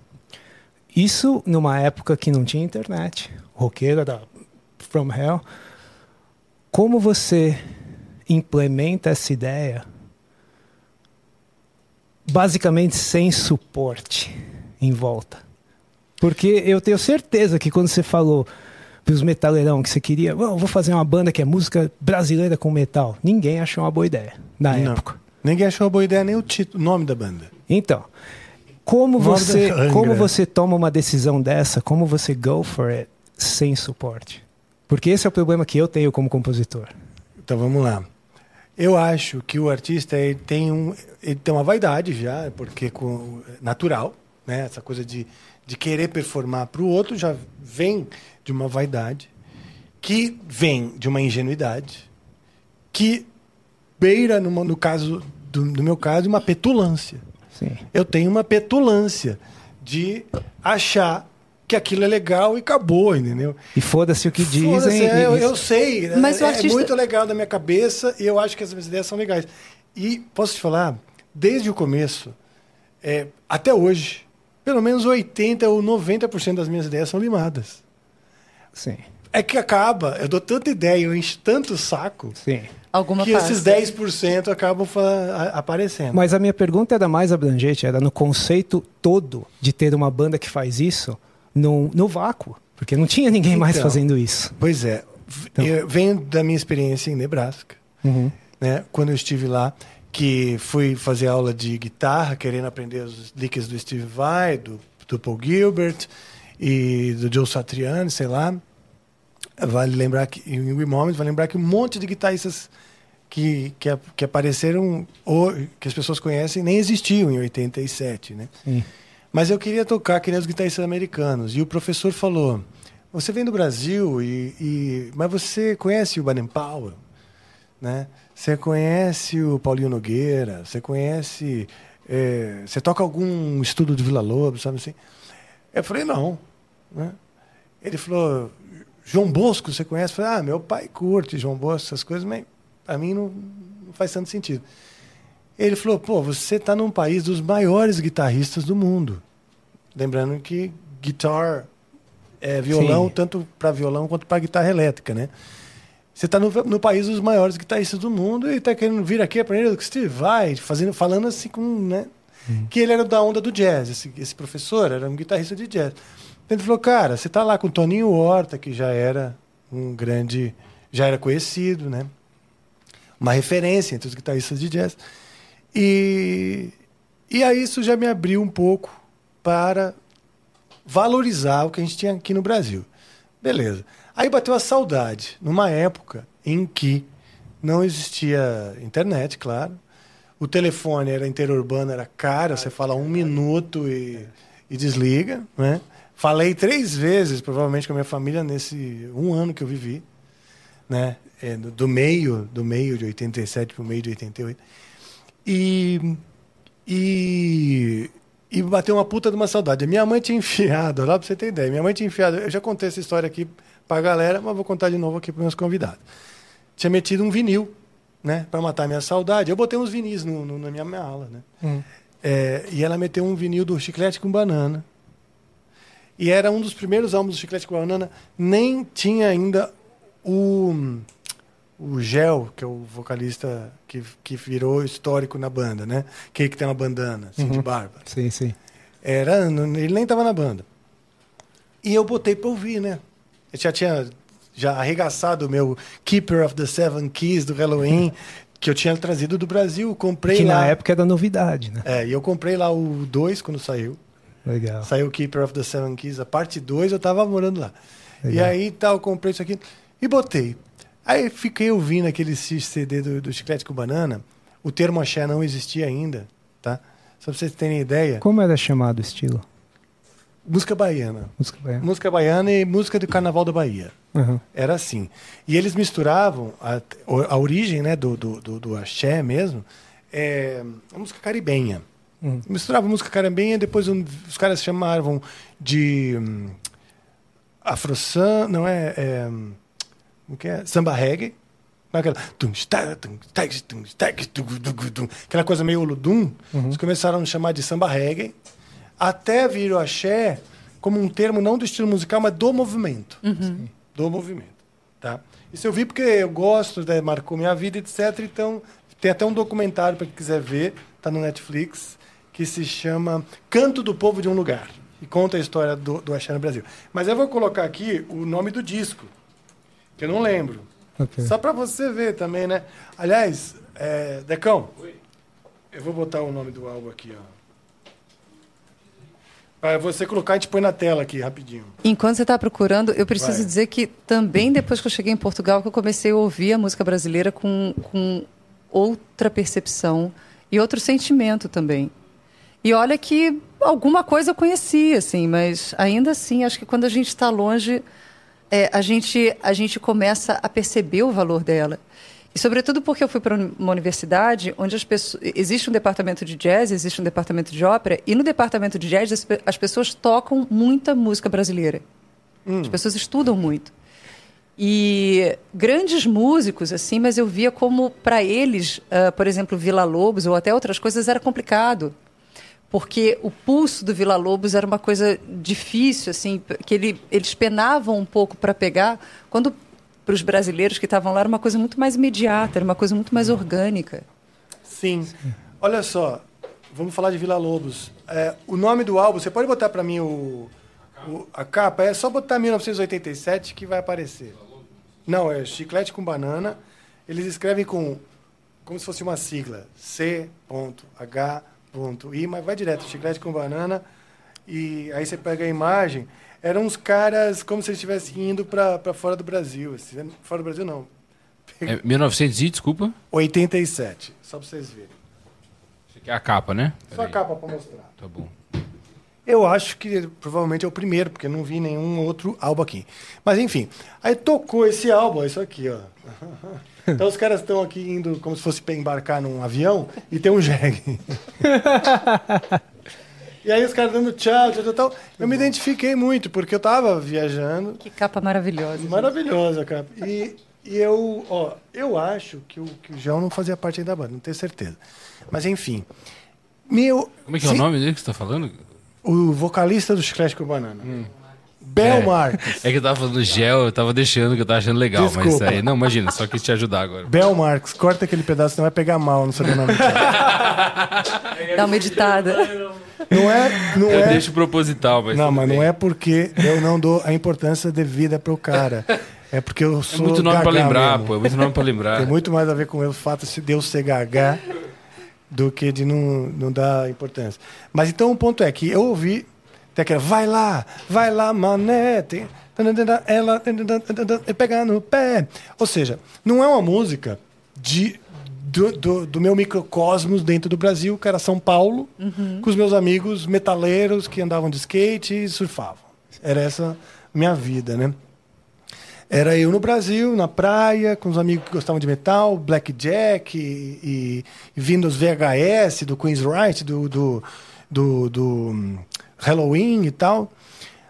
Isso numa época que não tinha internet, roqueira da From Hell. Como você implementa essa ideia basicamente sem suporte em volta? Porque eu tenho certeza que quando você falou para os metaleirão que você queria, oh, vou fazer uma banda que é música brasileira com metal, ninguém achou uma boa ideia na não. época. Ninguém achou uma boa ideia nem o título, nome da banda. Então, como você, como você toma uma decisão dessa? Como você go for it sem suporte? Porque esse é o problema que eu tenho como compositor. Então vamos lá. Eu acho que o artista ele tem, um, ele tem uma vaidade já, porque com, natural, né? essa coisa de, de querer performar para o outro já vem de uma vaidade, que vem de uma ingenuidade, que beira, no caso do, do meu caso, uma petulância. Sim. Eu tenho uma petulância de achar que aquilo é legal e acabou, entendeu? E foda-se o que dizem. É, eu, eu, sei, Mas é, artista... é muito legal da minha cabeça e eu acho que as minhas ideias são legais. E posso te falar, desde o começo, é, até hoje, pelo menos 80 ou 90% das minhas ideias são limadas. Sim. É que acaba, eu dou tanta ideia, eu encho tanto o saco. Sim Alguma que passa. esses 10% acabam aparecendo. Mas a minha pergunta era mais abrangente, era no conceito todo de ter uma banda que faz isso no, no vácuo. Porque não tinha ninguém então, mais fazendo isso. Pois é. Então. Eu venho da minha experiência em Nebraska. Uhum. Né? Quando eu estive lá, que fui fazer aula de guitarra, querendo aprender os licks do Steve Vai, do, do Paul Gilbert e do Joe Satriani, sei lá. Vale lembrar que em We Moment, vale lembrar que um monte de guitarristas que, que, que apareceram, ou que as pessoas conhecem, nem existiam em 87, né? Sim. Mas eu queria tocar que nem os guitarristas americanos. E o professor falou: Você vem do Brasil, e, e mas você conhece o Baden Powell? Né? Você conhece o Paulinho Nogueira? Você conhece. É, você toca algum estudo de Vila Lobos, sabe assim? Eu falei: Não. Né? Ele falou: João Bosco, você conhece? Falei: Ah, meu pai curte João Bosco, essas coisas, mas para mim não, não, faz tanto sentido. Ele falou: pô, você está num país dos maiores guitarristas do mundo. Lembrando que guitar é violão, Sim. tanto para violão quanto para guitarra elétrica, né? Você tá no, no país dos maiores guitarristas do mundo e tá querendo vir aqui aprender o que Steve vai, fazendo, falando assim com, né? Que ele era da onda do jazz, esse, esse professor era um guitarrista de jazz. Ele falou, cara, você tá lá com o Toninho Horta, que já era um grande, já era conhecido, né? Uma referência entre os guitarristas de jazz. E, e aí isso já me abriu um pouco para valorizar o que a gente tinha aqui no Brasil. Beleza. Aí bateu a saudade, numa época em que não existia internet, claro. O telefone era interurbano, era caro, você fala um minuto e, e desliga, né? Falei três vezes, provavelmente, com a minha família nesse um ano que eu vivi, né? É, do, meio, do meio de 87 para o meio de 88. E, e, e bateu uma puta de uma saudade. Minha mãe tinha enfiado, lá para você ter ideia, minha mãe tinha enfiado, eu já contei essa história aqui para a galera, mas vou contar de novo aqui para meus convidados. Tinha metido um vinil, né, para matar a minha saudade. Eu botei uns vinis no, no, na minha mala, né? Hum. É, e ela meteu um vinil do Chiclete com Banana. E era um dos primeiros álbuns do Chiclete com Banana. Nem tinha ainda o, o Gel, que é o vocalista que, que virou histórico na banda, né? Que, que tem uma bandana, assim, de barba. Sim, sim. Era, ele nem estava na banda. E eu botei para ouvir, né? Eu já tinha já arregaçado o meu Keeper of the Seven Keys do Halloween, que eu tinha trazido do Brasil. Comprei Que lá. na época era novidade, né? É, e eu comprei lá o 2 quando saiu. Legal. Saiu o Keeper of the Seven Keys, a parte 2, eu tava morando lá. E Legal. aí tal, eu comprei isso aqui e botei. Aí fiquei ouvindo aquele CD do, do Chiclete com Banana. O termo axé não existia ainda, tá? Só pra vocês terem ideia. Como era chamado o estilo? Música baiana. Música baiana. Música baiana e música do Carnaval da Bahia. Aham. Era assim. E eles misturavam a, a origem né, do, do, do, do axé mesmo, é, a música caribenha. Uhum. Misturava música caribenha, depois um- os caras chamavam de hum, afro-sam, não é, é hum, como que é? Samba reggae. Aquela, coisa meio oludum. Eles começaram a chamar de samba reggae, até vir o axé como um termo não do estilo musical, mas do movimento. Do movimento. Tá? Isso eu vi porque eu gosto, né, marcou minha vida, etc. Então, tem até um documentário para quem quiser ver, tá no Netflix, que se chama Canto do Povo de um Lugar. E conta a história do, do axé no Brasil. Mas eu vou colocar aqui o nome do disco, que eu não lembro. Ok. Só para você ver também, né? Aliás, é, Decão, eu vou botar o nome do álbum aqui, ó. Para você colocar, a gente põe na tela aqui, rapidinho. Enquanto você está procurando, eu preciso Vai. dizer que também depois que eu cheguei em Portugal, que eu comecei a ouvir a música brasileira com, com outra percepção e outro sentimento também. E olha que alguma coisa eu conhecia, assim, mas ainda assim, acho que quando a gente está longe, é, a, gente, a gente começa a perceber o valor dela. E sobretudo porque eu fui para uma universidade onde as pessoas, existe um departamento de jazz, existe um departamento de ópera, e no departamento de jazz as, as pessoas tocam muita música brasileira. As pessoas estudam muito. E grandes músicos, assim, mas eu via como, para eles, ah, por exemplo, Vila Lobos ou até outras coisas, era complicado. Porque o pulso do Vila Lobos era uma coisa difícil, assim, que ele, eles penavam um pouco para pegar, quando para os brasileiros que estavam lá era uma coisa muito mais imediata, era uma coisa muito mais orgânica. Sim. Olha só, vamos falar de Vila Lobos. É, o nome do álbum, você pode botar para mim o, o- a capa? É só botar 1987 que vai aparecer. Não, é Chiclete com Banana. Eles escrevem com como se fosse uma sigla. C.H.I, mas vai direto, Chiclete com Banana. E aí você pega a imagem. Eram uns caras como se eles estivessem indo para fora do Brasil. assim. Fora do Brasil, não. É 1900 e, desculpa? 87, só para vocês verem. Isso aqui é a capa, né? Só a capa para mostrar. Tá bom. Eu acho que provavelmente é o primeiro, porque não vi nenhum outro álbum aqui. Mas enfim, aí tocou esse álbum, isso aqui, ó. Então os caras estão aqui indo como se fosse embarcar num avião e tem um jegue. e aí os caras dando tchau, tchau, tchau, tchau. Eu me identifiquei muito, porque eu tava viajando. Que capa maravilhosa. gente. Maravilhosa, cara. E, e eu, ó, eu acho que o, que o João não fazia parte ainda da banda, não tenho certeza. Mas enfim. Meu, Como é que é o nome dele que você tá falando? o vocalista do Chiclete com Banana. Bel Marques. É que eu tava falando gel, eu tava deixando, que eu tava achando legal. Mas Desculpa. aí, não, imagina, só quis te ajudar agora. Bel Marques, corta aquele pedaço, senão vai pegar mal no sobrenome. Dá uma editada. Não é, não Eu é. deixo proposital, mas. Não, mas não bem. é porque eu não dou a importância devida pro cara. É porque eu É sou muito nome pra gagá lembrar, mesmo. pô. É muito nome pra lembrar. Tem muito mais a ver com o fato de eu ser gagá do que de não, não dar importância. Mas então o ponto é que eu ouvi que era, vai lá, vai lá, mané, tem, ela pegar no pé. Ou seja, não é uma música de, do, do, do meu microcosmos dentro do Brasil, que era São Paulo, com os meus amigos metaleiros que andavam de skate e surfavam. Era essa minha vida, né? Era eu no Brasil, na praia, com os amigos que gostavam de metal, Blackjack e, e, e vindo os VHS do Queen's Right, do, do, do, do Halloween e tal.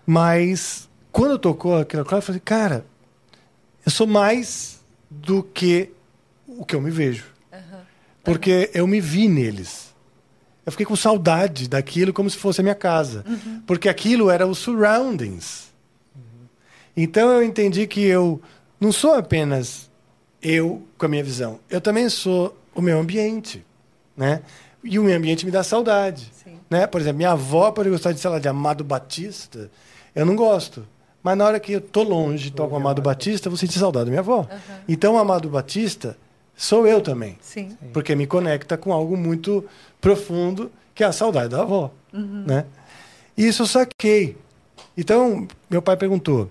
Mas quando tocou aquela coisa, eu falei, cara, eu sou mais do que o que eu me vejo. Porque eu me vi neles. Eu fiquei com saudade daquilo como se fosse a minha casa. Porque aquilo era os surroundings. Então eu entendi que eu não sou apenas eu com a minha visão. Eu também sou o meu ambiente, né? E o meu ambiente me dá saudade, Sim. Né? Por exemplo, minha avó pode gostar de, sei lá, de Amado Batista. Eu não gosto. Mas na hora que eu tô longe, toco Amado Batista, eu vou sentir saudade da minha avó. Então o Amado Batista sou eu também. Sim. Porque me conecta com algo muito profundo, que é a saudade da avó. Né? E isso eu saquei. Então, meu pai perguntou: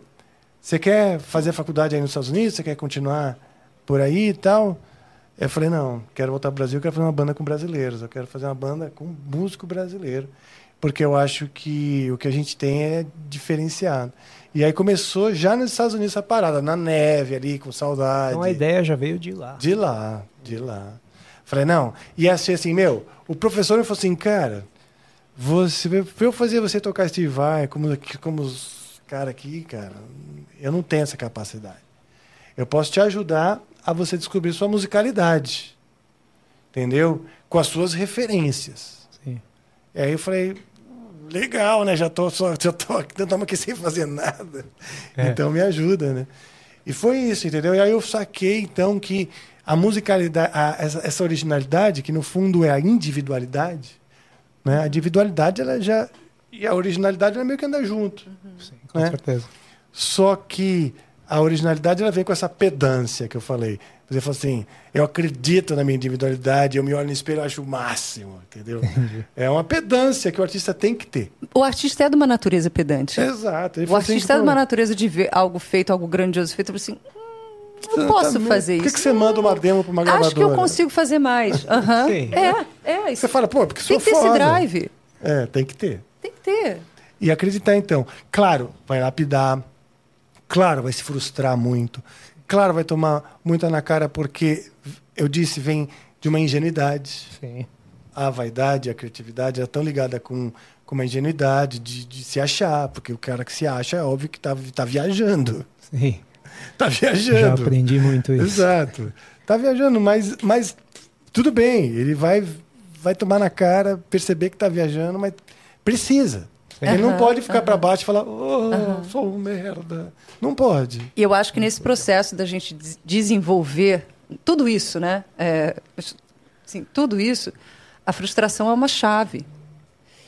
Você quer fazer faculdade aí nos Estados Unidos? Você quer continuar por aí e tal? Eu falei: Não, quero voltar para o Brasil, quero fazer uma banda com brasileiros. Eu quero fazer uma banda com músico brasileiro. Porque eu acho que o que a gente tem é diferenciado. E aí começou já nos Estados Unidos essa parada, na neve ali, com saudade. Então a ideia já veio de lá. De lá, de lá. Falei, não. E achei assim, meu, o professor me falou assim, cara, você, pra eu fazer você tocar Steve Vai, como, como os caras aqui, cara, eu não tenho essa capacidade. Eu posso te ajudar a você descobrir sua musicalidade. Entendeu? Com as suas referências. Sim. E aí eu falei, legal, né? Já tô, só, já tô aqui, estamos aqui sem fazer nada. É. Então me ajuda, né? E foi isso, entendeu? E aí eu saquei, então, que a musicalidade, a- essa, essa originalidade, que no fundo é a individualidade, né? A individualidade, ela já... E a originalidade, ela meio que anda junto. Sim, com né? certeza. Só que a originalidade ela vem com essa pedância que eu falei. Você falou assim, eu acredito na minha individualidade, eu me olho no espelho e acho o máximo, entendeu? É uma pedância que o artista tem que ter. O artista é de uma natureza pedante. Exato. Ele O assim, artista é de uma natureza de ver algo feito, algo grandioso feito, assim, hum, não posso fazer Por que, isso. que você manda uma demo para uma gravadora? Acho que eu consigo fazer mais. Aham. Sim. É, é. Você Isso. fala, pô, porque Tem sou que ter esse foda. drive. É, tem que ter. Tem que ter. E acreditar, então. Claro, vai lapidar. Claro, vai se frustrar muito. Claro, vai tomar muita na cara, porque, eu disse, vem de uma ingenuidade. Sim. a vaidade, a criatividade é tão ligada com, com uma ingenuidade de, de se achar, porque o cara que se acha é óbvio que está tá viajando. Sim. Tá viajando. Já aprendi muito isso. Exato. Tá viajando, mas, mas tudo bem, ele vai, vai tomar na cara, perceber que tá viajando, mas precisa. Ele não Aham, pode ficar para baixo e falar, oh, sou um merda. Não pode. E eu acho que nesse processo da gente des- desenvolver tudo isso, né? É, assim, tudo isso, a frustração é uma chave.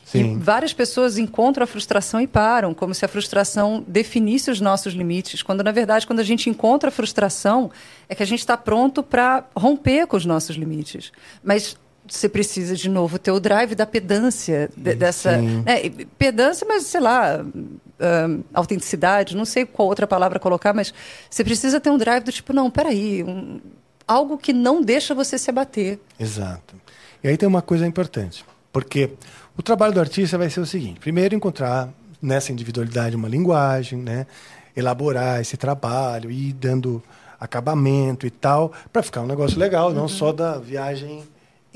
E Sim. várias pessoas encontram a frustração e param, como se a frustração definisse os nossos limites, quando na verdade, quando a gente encontra a frustração, é que a gente está pronto para romper com os nossos limites. Mas você precisa, de novo, ter o drive da pedância, de- dessa. Sim. né, e pedância, mas sei lá. ahn, autenticidade, não sei qual outra palavra colocar, mas você precisa ter um drive do tipo, não, peraí, um, algo que não deixa você se abater. Exato. E aí tem uma coisa importante, porque o trabalho do artista vai ser o seguinte: primeiro, encontrar nessa individualidade uma linguagem, né? elaborar esse trabalho, ir dando acabamento e tal, para ficar um negócio legal, não só da viagem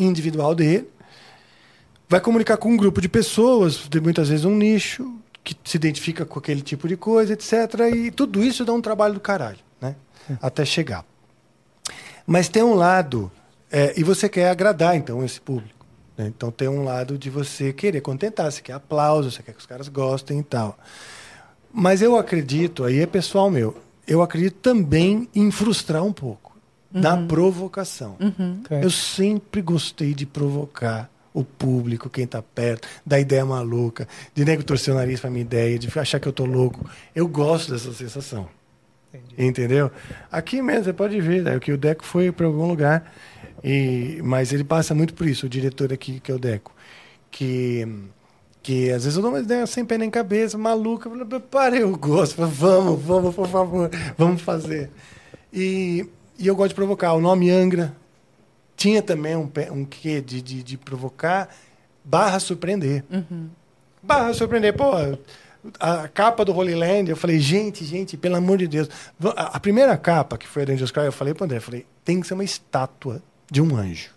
individual dele. Vai comunicar com um grupo de pessoas, muitas vezes um nicho, que se identifica com aquele tipo de coisa, etc. E tudo isso dá um trabalho do caralho, né? Até chegar. Mas tem um lado, é, e você quer agradar, então, esse público. né? Então tem um lado de você querer contentar, você quer aplauso, você quer que os caras gostem e tal. Mas eu acredito, aí é pessoal meu, eu acredito também em frustrar um pouco, na provocação. Ok. Eu sempre gostei de provocar o público, quem tá perto, da ideia maluca, de nego torcer o nariz pra minha ideia, de achar que eu tô louco. Eu gosto dessa sensação. Entendeu? Aqui mesmo, você pode ver, né, que o Deco foi para algum lugar, e, mas ele passa muito por isso, o diretor aqui, que é o Deco. Que, que às vezes eu dou uma ideia sem pé nem cabeça, maluca, eu falo, para, eu gosto, vamos, vamos, por favor, vamos fazer. E, e eu gosto de provocar. O nome Angra tinha também um, um quê de, de, de provocar barra surpreender. Barra surpreender. Pô, a capa do Holy Land, eu falei, gente, gente, pelo amor de Deus. A primeira capa, que foi a Angels Cry, eu falei pro André, eu falei, tem que ser uma estátua de um anjo.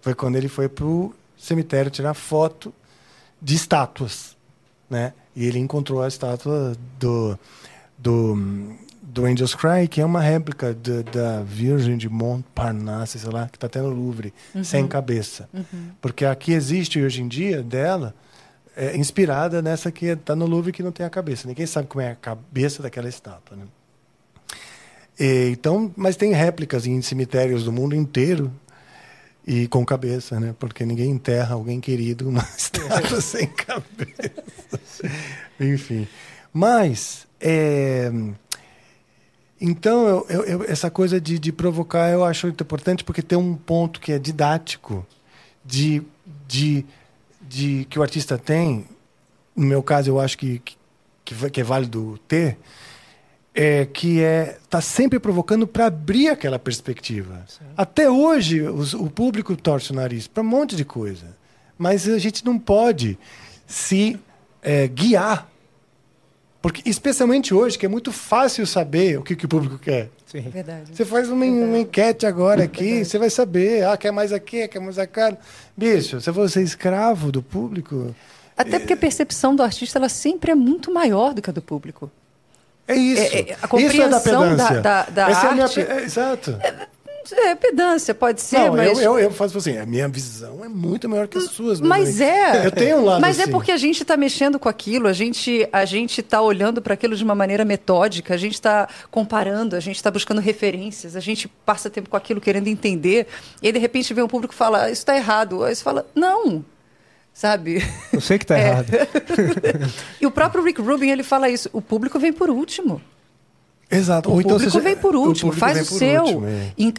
Foi quando ele foi pro cemitério tirar foto de estátuas, né? E ele encontrou a estátua do do, do Angels Cry, que é uma réplica da- da Virgem de Montparnasse, sei lá, que está até no Louvre, sem cabeça. Porque a que existe hoje em dia dela é inspirada nessa que está no Louvre que não tem a cabeça. Ninguém sabe como é a cabeça daquela estátua. Né? E, então, mas tem réplicas em cemitérios do mundo inteiro e com cabeça, né? Porque ninguém enterra alguém querido numa estátua sem cabeça. Enfim. Mas, é, então, eu- eu- eu- essa coisa de, de provocar eu acho muito importante porque tem um ponto que é didático de, de, de que o artista tem. No meu caso, eu acho que, que, que é válido ter, é que é tá sempre provocando para abrir aquela perspectiva. Até hoje os- o público torce o nariz para um monte de coisa, mas a gente não pode se é, guiar, porque especialmente hoje que é muito fácil saber o que, que o público quer. Sim. Verdade. Você faz uma, uma enquete agora aqui, você vai saber, ah, quer mais aqui, quer mais aqui. Bicho, se você é escravo do público, Até porque a percepção do artista ela sempre é muito maior do que a do público. é isso. É, é, a isso é da compreensão da- da- da é minha arte- é, exato. É pedância, pode ser, Não, mas. eu, eu, eu faço assim, a minha visão é muito maior que as suas. Mas é. Eu tenho um lado Mas é assim. porque a gente está mexendo com aquilo, a gente a gente está olhando para aquilo de uma maneira metódica, a gente está comparando, a gente está buscando referências, a gente passa tempo com aquilo querendo entender, e aí de repente vem um público e fala, "Ah, isso está errado. Aí você fala, não. Sabe? Eu sei que tá É. errado. e o próprio Rick Rubin, ele fala isso, o público vem por último. Exato. O Ou então público você- vem por o último, público faz o seu. último, é.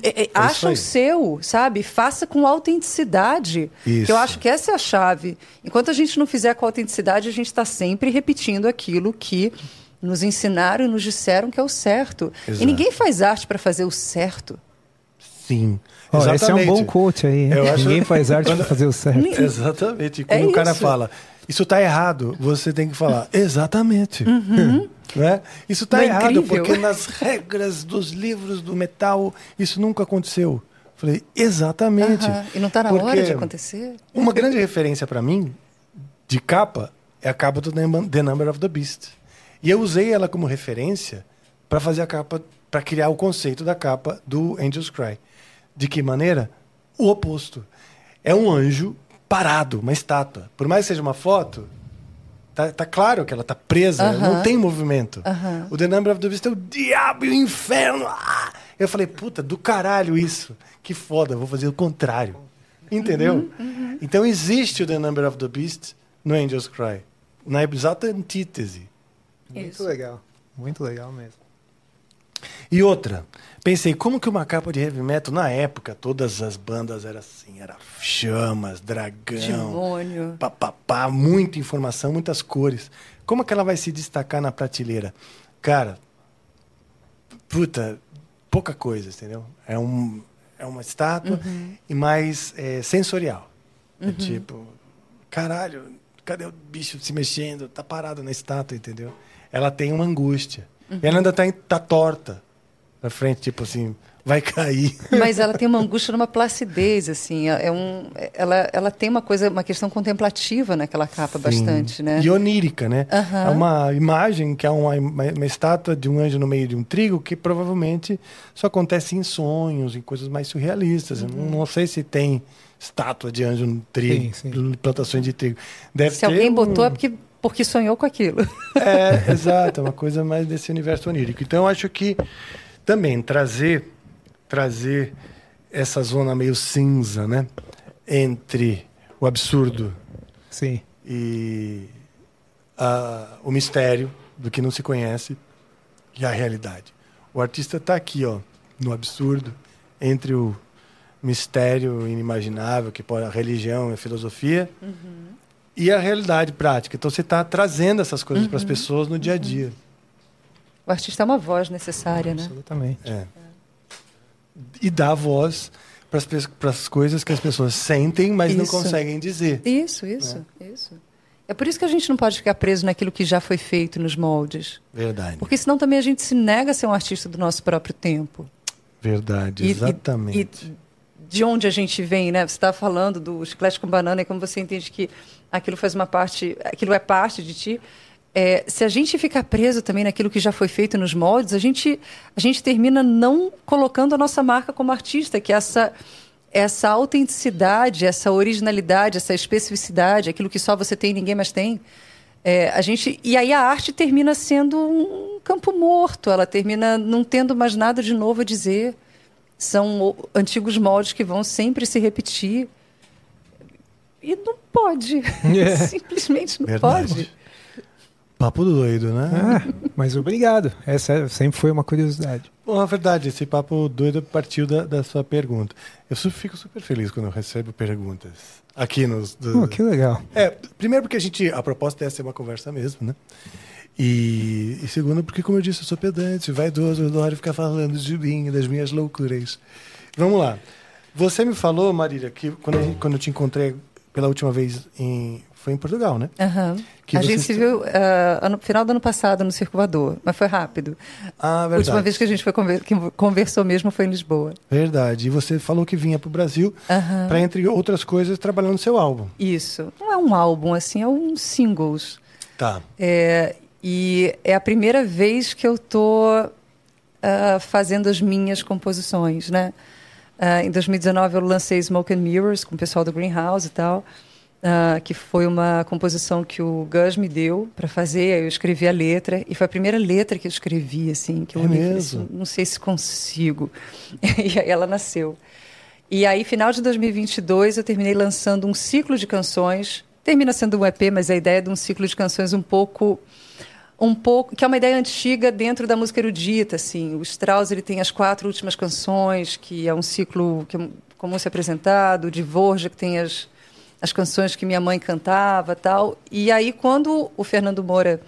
É- é, isso acha o seu, sabe? Faça com autenticidade. Isso. Que eu acho que essa é a chave. Enquanto a gente não fizer com autenticidade, a gente está sempre repetindo aquilo que nos ensinaram e nos disseram que é o certo. Exato. E ninguém faz arte para fazer o certo. Sim. Ó, esse é um bom quote aí. acho- Ninguém faz arte pra fazer o certo. Exatamente. E É Quando o cara isso. fala, isso está errado, você tem que falar, exatamente. Né? Isso está é errado, incrível? porque nas regras dos livros do metal, isso nunca aconteceu. Falei, exatamente. Aham. E não está na Porque hora de acontecer? Uma grande referência para mim, de capa, é a capa do The Number of the Beast. E eu usei ela como referência para fazer a capa, para criar o conceito da capa do Angels Cry. De que maneira? O oposto. É um anjo parado, uma estátua. Por mais que seja uma foto, tá, tá claro que ela tá presa, ela não Aham. tem movimento. Aham. O The Number of the Beast é o diabo e o inferno. Ah! Eu falei, puta, do caralho isso. Que foda, vou fazer o contrário. Entendeu? Então existe o The Number of the Beast no Angels Cry. Na exata antítese. Muito legal. Muito legal mesmo. E outra, pensei, como que uma capa de heavy metal, na época, todas as bandas eram assim, era chamas, dragão, Demônio. papapá, muita informação, muitas cores. Como que ela vai se destacar na prateleira? Cara, puta, pouca coisa, entendeu? É, um, é uma estátua e mais é, sensorial. É tipo, caralho, cadê o bicho se mexendo? Tá parado na estátua, entendeu? Ela tem uma angústia. E ela ainda tá, tá torta na frente, tipo assim, vai cair. Mas ela tem uma angústia numa placidez, assim. É um, ela, ela tem uma coisa, uma questão contemplativa naquela capa bastante, né? E onírica, né? Aham. É uma imagem que é uma, uma, estátua de um anjo no meio de um trigo que provavelmente só acontece em sonhos, em coisas mais surrealistas. Uhum. não, não sei se tem estátua de anjo no trigo, Sim, sim. plantações de trigo. Deve Se ter alguém um- botou é porque porque sonhou com aquilo. É, exato, é uma coisa mais desse universo onírico. Então, eu acho que também trazer, trazer essa zona meio cinza, né? Entre o absurdo Sim. e a- o mistério do que não se conhece e a realidade. O artista está aqui, ó, no absurdo, entre o mistério inimaginável, que pode a religião e a filosofia, e a realidade prática. Então você está trazendo essas coisas para as pessoas no dia a dia. O artista é uma voz necessária, né? Absolutamente. É. E dá voz para as coisas que as pessoas sentem, mas não Isso. conseguem dizer. Isso, isso, isso. É por isso que a gente não pode ficar preso naquilo que já foi feito nos moldes. Verdade. Porque senão também a gente se nega a ser um artista do nosso próprio tempo. Verdade, E- e- exatamente. E, de onde a gente vem, né? Você estava falando do chiclete com banana e como você entende que aquilo faz uma parte, aquilo é parte de ti. É, se a gente ficar preso também naquilo que já foi feito nos moldes, a gente, a gente termina não colocando a nossa marca como artista, que é essa essa autenticidade, essa originalidade, essa especificidade, aquilo que só você tem e ninguém mais tem. É, a gente e aí a arte termina sendo um campo morto. Ela termina não tendo mais nada de novo a dizer. São antigos moldes que vão sempre se repetir. E não pode. É. Simplesmente não Verdade. pode. Papo doido, né? Ah, mas obrigado. Essa é- sempre foi uma curiosidade. Bom, é verdade, esse papo doido partiu da, da sua pergunta. Eu fico super feliz quando eu recebo perguntas aqui nos. do- Pô, que legal. É, primeiro porque a gente. A proposta é ser uma conversa mesmo, né? E, e segundo porque, como eu disse, eu sou pedante, vaidoso, eu adoro ficar falando de mim, das minhas loucuras. Vamos lá. Você me falou, Marília, que quando, gente- quando eu te encontrei pela última vez em. Foi em Portugal, né? Que a gente se viu no final do ano passado no Circulador, mas foi rápido. Ah, A verdade. última vez que a gente foi conver- que conversou mesmo foi em Lisboa. Verdade. E você falou que vinha para o Brasil Aham. para, entre outras coisas, trabalhar no seu álbum. Isso. Não é um álbum, assim, é um singles. Tá. É, e é a primeira vez que eu tô ah, fazendo as minhas composições, né? Ah, em 2019 eu lancei Smoke and Mirrors com o pessoal do Greenhouse e tal, ah, que foi uma composição que o Gus me deu para fazer. Aí eu escrevi a letra e foi a primeira letra que eu escrevi, assim, que eu É olhei mesmo? assim, não sei se consigo. e aí ela nasceu. E aí, final de 2022, eu terminei lançando um ciclo de canções. Termina sendo um EP, mas a ideia é de um ciclo de canções um pouco um pouco que é uma ideia antiga dentro da música erudita assim o Strauss ele tem as quatro últimas canções que é um ciclo que é comum ser apresentado o Dvorak que tem as as canções que minha mãe cantava tal e aí quando o Fernando Moura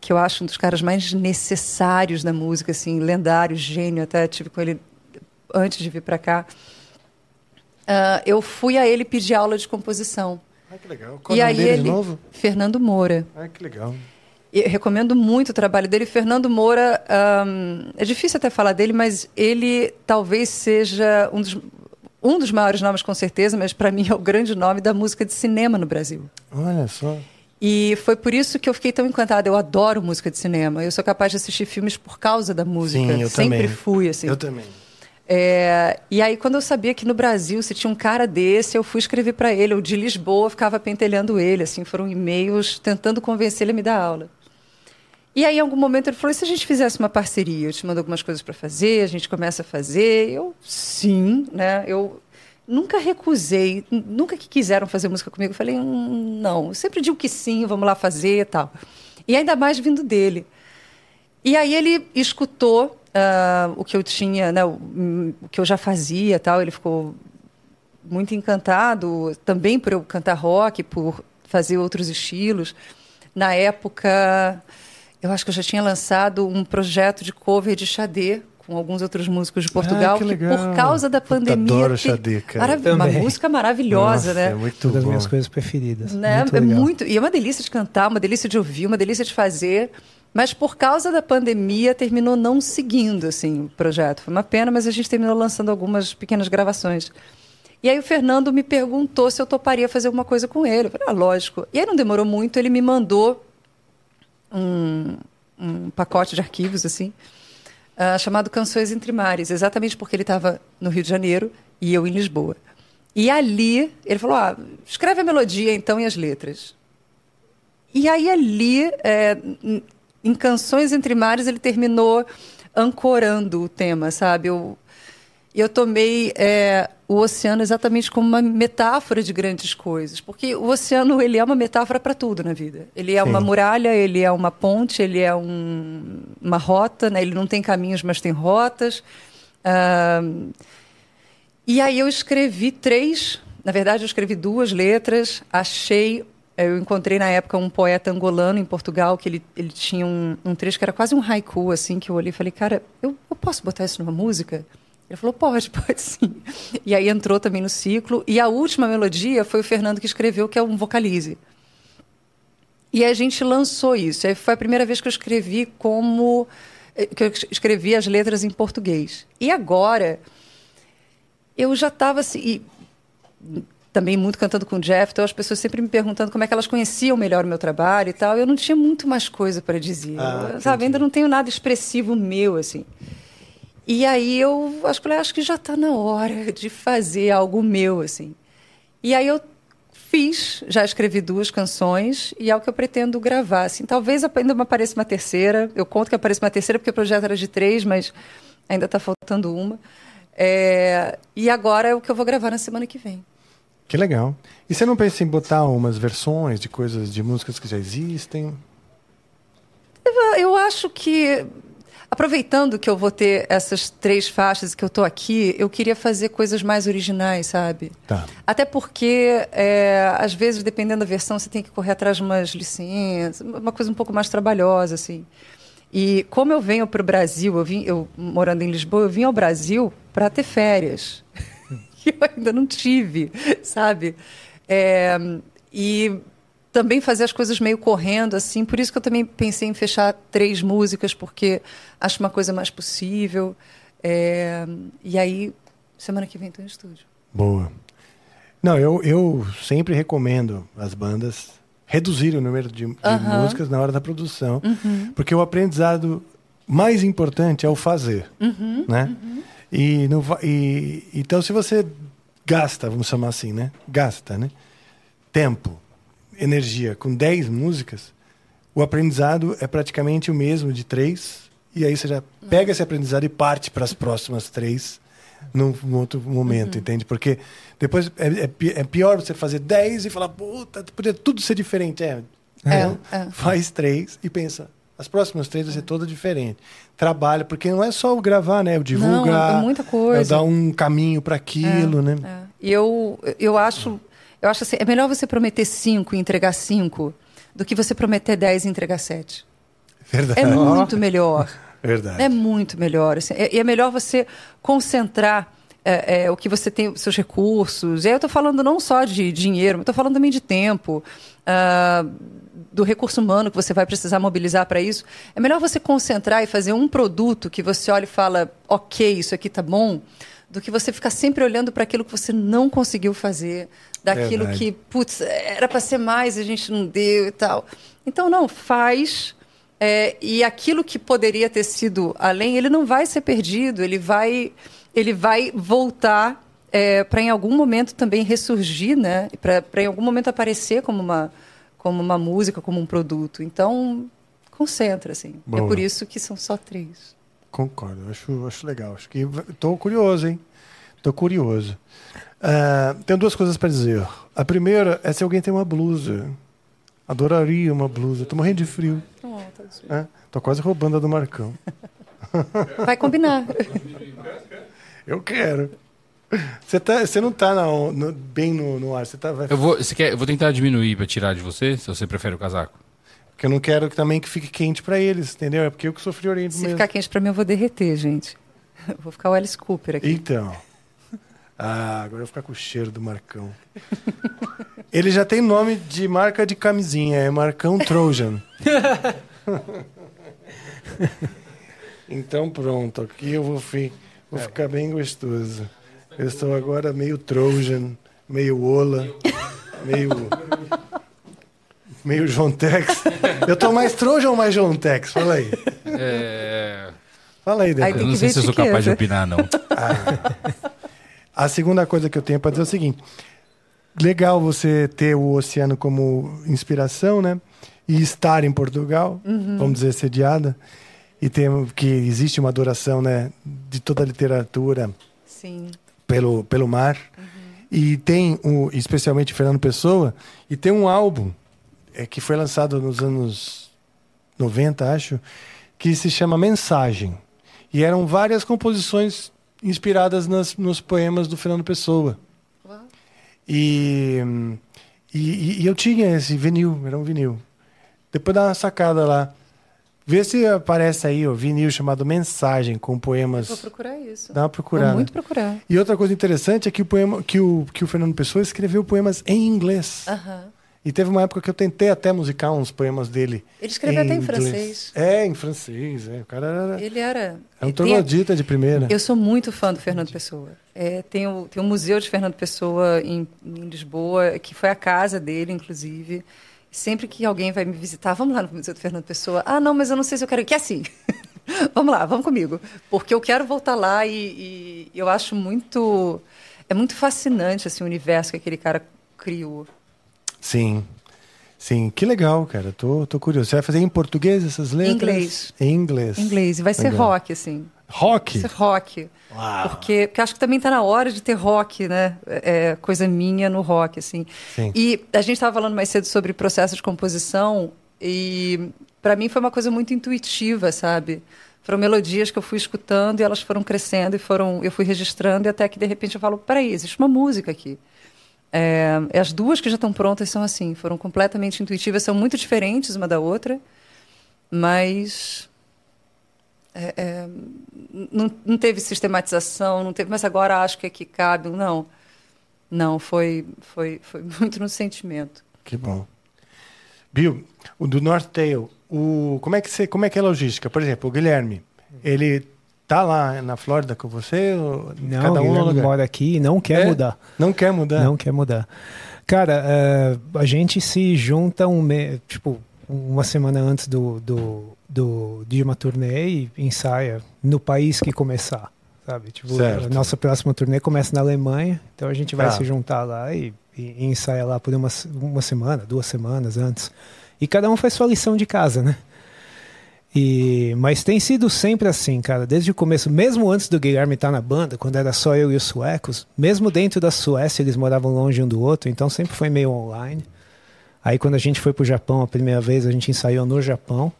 que eu acho um dos caras mais necessários da música assim lendário gênio até tive com ele antes de vir para cá ah, eu fui a ele pedir aula de composição Ah, que legal. Qual e aí dele ele de novo? Fernando Moura Ah, que legal. eu recomendo muito o trabalho dele. Fernando Moura, ahn, é difícil até falar dele, mas ele talvez seja um dos, um dos maiores nomes, com certeza, mas para mim é o grande nome da música de cinema no Brasil. Olha só. E foi por isso que eu fiquei tão encantada. Eu adoro música de cinema. Eu sou capaz de assistir filmes por causa da música. Sim, eu Sempre também. fui, assim. Eu também. É, e aí, quando eu sabia que no Brasil se tinha um cara desse, eu fui escrever para ele. Eu de Lisboa ficava pentelhando ele, assim, foram e-mails tentando convencer ele a me dar aula. E aí, em algum momento, ele falou: e se a gente fizesse uma parceria? Eu te mando algumas coisas para fazer, a gente começa a fazer. Eu, sim, né? Eu nunca recusei, nunca que quiseram fazer música comigo. Eu falei: hum, não, eu sempre digo que sim, vamos lá fazer e tal. E ainda mais vindo dele. E aí ele escutou ah, o que eu tinha, né, o, o que eu já fazia, tal. Ele ficou muito encantado, também por eu cantar rock, por fazer outros estilos. Na época, eu acho que eu já tinha lançado um projeto de cover de Xadê com alguns outros músicos de Portugal, Ah, que legal. por causa da pandemia. adoro te- Xadê, cara. Marav- Uma música maravilhosa, Nossa, né? É muito Uma das minhas coisas preferidas. Né? Muito é legal. muito e é uma delícia de cantar, uma delícia de ouvir, uma delícia de fazer. Mas por causa da pandemia terminou não seguindo assim o projeto. Foi uma pena, mas a gente terminou lançando algumas pequenas gravações. E aí o Fernando me perguntou se eu toparia fazer alguma coisa com ele. Eu falei, ah, lógico. E aí não demorou muito, ele me mandou um, um pacote de arquivos assim, ah, chamado Canções Entre Mares, exatamente porque ele estava no Rio de Janeiro e eu em Lisboa. E ali ele falou: ah, escreve a melodia então e as letras. E aí ali, é, em Canções Entre Mares, ele terminou ancorando o tema, sabe? Eu, eu tomei é, o oceano exatamente como uma metáfora de grandes coisas, porque o oceano ele é uma metáfora para tudo na vida. Ele é Sim. uma muralha, ele é uma ponte, ele é um- uma rota, né? ele não tem caminhos, mas tem rotas. Ah, e aí eu escrevi três, na verdade eu escrevi duas letras, achei, eu encontrei na época um poeta angolano em Portugal, que ele, ele tinha um, um trecho que era quase um haiku, assim, que eu olhei e falei, cara, eu, eu posso botar isso numa música? Ele falou, pode, pode sim. E aí entrou também no ciclo, e a última melodia foi o Fernando que escreveu, que é um vocalize. E a gente lançou isso. Aí foi a primeira vez que eu escrevi como eh, que eu escrevi as letras em português. E agora eu já estava assim, e também muito cantando com o Jeff, então as pessoas sempre me perguntando como é que elas conheciam melhor o meu trabalho e tal. Eu não tinha muito mais coisa para dizer, Ah, eu, sabe? entendi. Ainda não tenho nada expressivo meu assim. E aí eu acho que, falei, acho que já está na hora de fazer algo meu assim. E aí eu fiz, já escrevi duas canções e é o que eu pretendo gravar. Assim, talvez ainda me apareça uma terceira. Eu conto que apareça uma terceira porque o projeto era de três, mas ainda está faltando uma. É, e agora é o que eu vou gravar na semana que vem. Que legal. E você não pensa em botar umas versões de coisas, de músicas que já existem? Eu acho que, aproveitando que eu vou ter essas três faixas que eu tô aqui, eu queria fazer coisas mais originais, sabe? Tá. Até porque, é, às vezes, dependendo da versão, você tem que correr atrás de umas licenças, uma coisa um pouco mais trabalhosa, assim. E como eu venho para o Brasil, eu, vim, eu morando em Lisboa, eu vim ao Brasil para ter férias. que eu ainda não tive, sabe? É, e também fazer as coisas meio correndo, assim. Por isso que eu também pensei em fechar três músicas, porque acho uma coisa mais possível. É, e aí, semana que vem estou em estúdio. Boa. Não, eu, eu sempre recomendo as bandas reduzirem o número de, de músicas na hora da produção, porque o aprendizado mais importante é o fazer, né? E, não va- e então se você gasta, vamos chamar assim, né? Gasta, né? Tempo, energia com 10 músicas, o aprendizado é praticamente o mesmo de três, e aí você já pega esse aprendizado e parte para as próximas três num, num outro momento, entende? Porque depois é, é é pior você fazer 10 e falar, puta, poderia tudo ser diferente. É, É, Então, é. faz três e pensa, as próximas três vai ser toda diferente. Trabalha, porque não é só o gravar, né? O divulgar. Não, é muita coisa. É dar um caminho para aquilo, né? É. E eu, eu acho, eu acho assim, é melhor você prometer cinco e entregar cinco do que você prometer dez e entregar sete. Verdade. É muito melhor. Verdade. É muito melhor. assim. É- E é, melhor você concentrar é, é, o que você tem, os seus recursos. E aí eu estou falando não só de dinheiro, mas estou falando também de tempo, ah, do recurso humano que você vai precisar mobilizar para isso. É melhor você concentrar e fazer um produto que você olha e fala, ok, isso aqui tá bom, do que você ficar sempre olhando para aquilo que você não conseguiu fazer, daquilo Verdade. que, putz, era para ser mais e a gente não deu e tal. Então, não, faz. É, e aquilo que poderia ter sido além, ele não vai ser perdido, ele vai, ele vai voltar para em algum momento também ressurgir, né? Para em algum momento aparecer como uma, como uma música, como um produto. Então, concentra, assim. Boa. É por isso que são só três. Concordo, acho, acho legal. Acho que estou curioso, hein? Estou curioso. Ah, tenho duas coisas para dizer. A primeira é se alguém tem uma blusa. Adoraria uma blusa. Estou morrendo de frio. É, tô quase roubando a do Marcão. Vai combinar. Eu quero. Você, tá, você não tá no- bem no, no ar. Você tá, vai, Eu vou, você quer, eu vou tentar diminuir pra tirar de você, se você prefere o casaco. porque eu não quero que, também que fique quente para eles, entendeu? É porque eu que sou friorento Se mesmo. ficar quente para mim, eu vou derreter, gente. Eu vou ficar o Alice Cooper aqui. Então. Ah, agora eu vou ficar com o cheiro do Marcão. Ele já tem nome de marca de camisinha, é Marcão Trojan. então pronto, aqui eu vou, fi- vou ficar bem gostoso. Eu estou agora meio Trojan, meio Ola, meio. meio João Tex. Eu tô mais Trojan ou mais João Tex? Fala aí. É... Fala aí, Débora. Eu não sei se eu sou capaz de opinar, não. A segunda coisa que eu tenho para dizer é o seguinte: legal você ter o oceano como inspiração, né? E estar em Portugal, vamos dizer, sediada. E tem, que existe uma adoração, né? De toda a literatura Sim. pelo, pelo mar. E tem, um, especialmente Fernando Pessoa, e tem um álbum é, que foi lançado nos anos 90, acho, que se chama Mensagem. E eram várias composições inspiradas nas, nos poemas do Fernando Pessoa. Uau. E, e, e eu tinha esse vinil, era um vinil. Depois dá uma sacada lá. Vê se aparece aí o vinil chamado Mensagem, com Vou poemas. procurar isso. Dá uma procurada. Vou muito procurar. E outra coisa interessante é que o, poema, que o, que o Fernando Pessoa escreveu poemas em inglês. Aham. E teve uma época que eu tentei até musicar uns poemas dele. Ele escreveu até em francês. É, em francês. É. O cara era, Ele era. é um troglodita de primeira. Eu sou muito fã do Fernando Pessoa. É, tem, o, tem o Museu de Fernando Pessoa em, em Lisboa, que foi a casa dele, inclusive. Sempre que alguém vai me visitar, vamos lá no Museu do Fernando Pessoa. Ah, não, mas eu não sei se eu quero. Que é assim. vamos lá, vamos comigo. Porque eu quero voltar lá e, e eu acho muito. É muito fascinante assim, o universo que aquele cara criou. Sim. Sim, que legal, cara. Tô, tô curioso. Você vai fazer em português essas letras? Inglês. Em inglês. Em inglês. E vai ser Legal. rock, assim. Rock? Vai ser rock. Uau. Porque, porque acho que também está na hora de ter rock, né? É, coisa minha no rock, assim. Sim. E a gente estava falando mais cedo sobre processo de composição e para mim foi uma coisa muito intuitiva, sabe? Foram melodias que eu fui escutando e elas foram crescendo e foram, eu fui registrando e até que de repente eu falo, peraí, existe uma música aqui. É, as duas que já estão prontas são assim, foram completamente intuitivas, são muito diferentes uma da outra, mas é, é, não, não teve sistematização, não teve, mas agora acho que aqui cabe. Não, não, foi, foi, foi muito no sentimento. Que bom. Bill, o do North Tail, o, como, é que você, como é que é a logística? Por exemplo, o Guilherme, ele tá lá na Flórida com você? ou Não, cada um ele no lugar? mora aqui e não quer É? mudar. Não quer mudar? Não quer mudar. Cara, eh, a gente se junta um me... tipo uma semana antes do, do, do de uma turnê e ensaia no país que começar, sabe? Tipo, Certo. a nossa próxima turnê começa na Alemanha, então a gente vai Tá. se juntar lá e, e, e ensaia lá por uma, uma semana, duas semanas antes. E cada um faz sua lição de casa, né? E, mas tem sido sempre assim, cara, desde o começo, mesmo antes do Guilherme estar na banda, quando era só eu e os suecos, mesmo dentro da Suécia eles moravam longe um do outro, então sempre foi meio online. Aí quando a gente foi pro Japão a primeira vez, a gente ensaiou no Japão.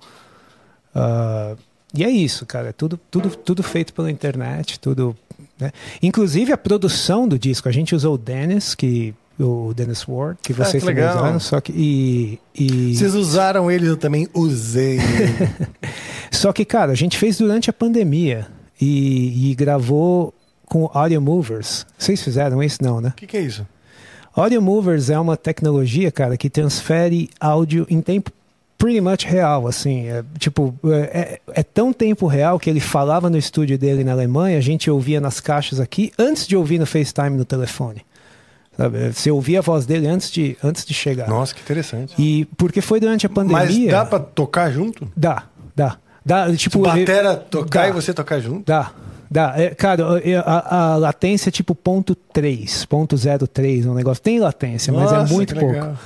Ah, e é isso, cara, é tudo, tudo, tudo feito pela internet, tudo. né? Inclusive a produção do disco, a gente usou o Dennis, que o Dennis Ward, que vocês que também usaram, só que e, e Vocês usaram ele, eu também usei. Só que, cara, a gente fez durante a pandemia e, e gravou com Audio Movers. Vocês fizeram isso? Não, né? O que, que é isso? Audio Movers é uma tecnologia, cara, que transfere áudio em tempo pretty much real, assim. É, tipo, é, é tão tempo real que ele falava no estúdio dele na Alemanha, a gente ouvia nas caixas aqui antes de ouvir no FaceTime no telefone. Sabe? Você ouvia a voz dele antes de, antes de chegar. Nossa, que interessante. E porque foi durante a pandemia. Mas dá pra tocar junto? Dá, dá. Dá, tipo, Batera tocar dá. e você tocar junto? Dá, dá. É, cara, a, a latência é tipo ponto 3, ponto 03, um negócio. Tem latência, mas é Nossa, muito pouco.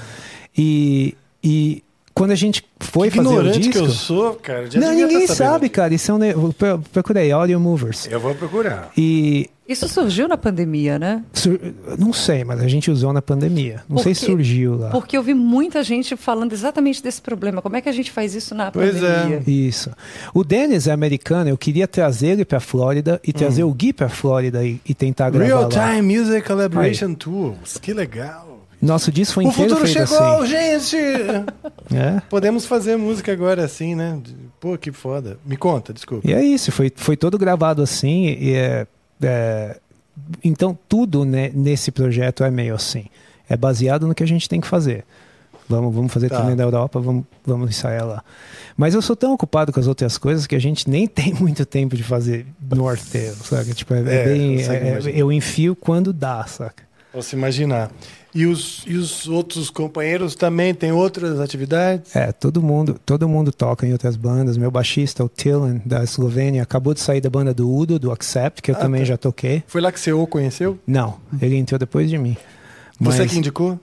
E, e quando a gente foi Que fazer o ignorante disco... que eu sou, cara. já Não, ninguém tá sabe, cara. Isso é um... Procurei, Audio Movers. Eu vou procurar. E... Isso surgiu na pandemia, né? sur- Não sei, mas a gente usou na pandemia. Não Por sei se surgiu lá. Porque eu vi muita gente falando exatamente desse problema. Como é que a gente faz isso na Pois é. pandemia? Isso. O Dennis é americano, eu queria trazer ele pra Flórida e trazer o Gui pra Flórida e, e tentar gravar Real lá. Time Music Collaboration Tools. Que legal. Nosso disco foi o inteiro futuro feito chegou, assim. gente! É. Podemos fazer música agora assim, né? Pô, que foda. Me conta, desculpa. E é isso, foi, foi todo gravado assim. E é, é, então, tudo né, nesse projeto é meio assim. É baseado no que a gente tem que fazer. Vamos, vamos fazer Tá. turnê da Europa, vamos, vamos ensaiar lá. Mas eu sou tão ocupado com as outras coisas que a gente nem tem muito tempo de fazer North Tail, saca? Tipo, é, É, bem, consigo é- imaginar. eu enfio quando dá, saca? Posso imaginar. E os, e os outros companheiros também têm outras atividades? É, todo mundo, todo mundo toca em outras bandas. Meu baixista, o Tilan, da Eslovênia, acabou de sair da banda do Udo, do Accept, que eu Ah, também tá. já toquei. Foi lá que você o conheceu? Não, ele entrou depois de mim. Você Mas- que indicou?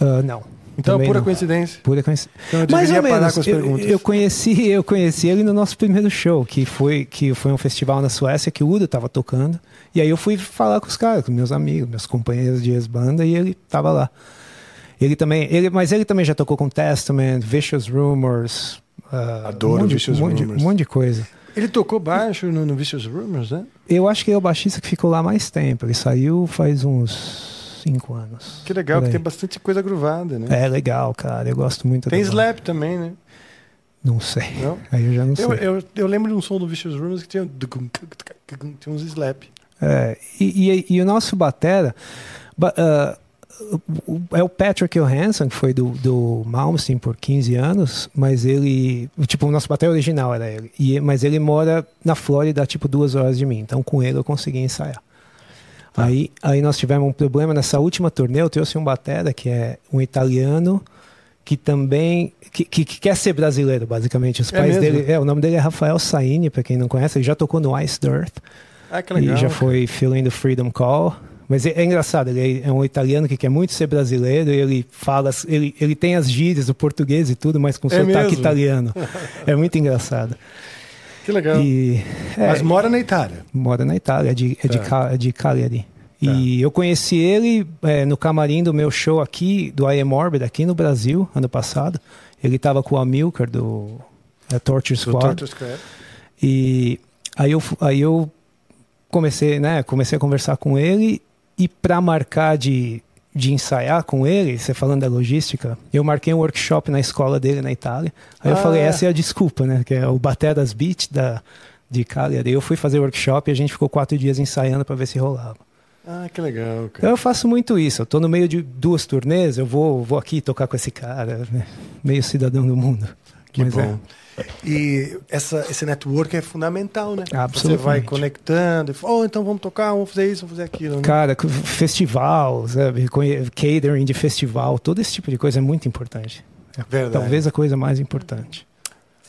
Ah, não. Então é pura não. coincidência. Pura coincidência. Então eu Mais ou parar menos. com as Eu, perguntas. eu conheci, eu conheci ele no nosso primeiro show, que foi que foi um festival na Suécia que o Udo estava tocando. E aí eu fui falar com os caras, com meus amigos, meus companheiros de ex-banda, e ele estava lá. Ele também, ele, mas ele também já tocou com Testament, Vicious Rumors. ah, Adoro um de- Vicious um monte de- Rumors. Um monte de coisa. Ele tocou baixo no, no Vicious Rumors, né? Eu acho que ele é o baixista que ficou lá mais tempo. Ele saiu faz uns cinco anos. Que legal, que tem bastante coisa gruvada, né? É legal, cara. Eu gosto muito Tem da banda. slap também, né? Não sei. Não? Aí eu já não sei. Eu, eu, eu lembro de um som do Vicious Rumors que tinha, tinha uns slap. É, e, e- e o nosso batera ba- o- é o Patrick Johansson, que foi do, do Malmsteen por 15 anos, mas ele, tipo, o nosso batera original era ele, e, mas ele mora na Flórida, tipo, duas horas de mim, então com ele eu consegui ensaiar. Aí, aí nós tivemos um problema nessa última turnê, eu trouxe um batera que é um italiano que também que, que- que quer ser brasileiro, basicamente. Os É pais mesmo? dele, é, o nome dele é Rafael Saini, para quem não conhece, ele já tocou no Ice Dirt. Ah, que legal. E já foi Feeling the Freedom Call. Mas é, é engraçado, ele é um italiano que quer muito ser brasileiro, ele fala, ele, ele tem as gírias do português e tudo, mas com É sotaque mesmo? italiano. É muito engraçado. Que legal. E é, Mas mora na Itália. mora na Itália, é de, é de, Tá. É de Cagliari. E eu conheci ele é, no camarim do meu show aqui, do I Am Orbit, aqui no Brasil, ano passado. Ele estava com o Amilcar do é, Torture Do Squad. Torture Squad. E aí eu, aí eu comecei, né, comecei a conversar com ele e para marcar de, de ensaiar com ele, você falando da logística, eu marquei um workshop na escola dele na Itália. Aí eu Ah, falei, é. essa é a desculpa, né, que é o Bateras Beat da de Cagliari. Eu fui fazer o workshop e a gente ficou quatro dias ensaiando para ver se rolava. Ah, que legal, Então cara. eu faço muito isso. Eu tô no meio de duas turnês, eu vou, vou aqui tocar com esse cara, né? meio cidadão do mundo. Que Mas bom. E essa, esse network é fundamental, né? Você vai conectando, oh, então vamos tocar, vamos fazer isso, vamos fazer aquilo. Né? Cara, festival, sabe? Catering de festival, todo esse tipo de coisa é muito importante. É Verdade. Talvez a coisa mais importante.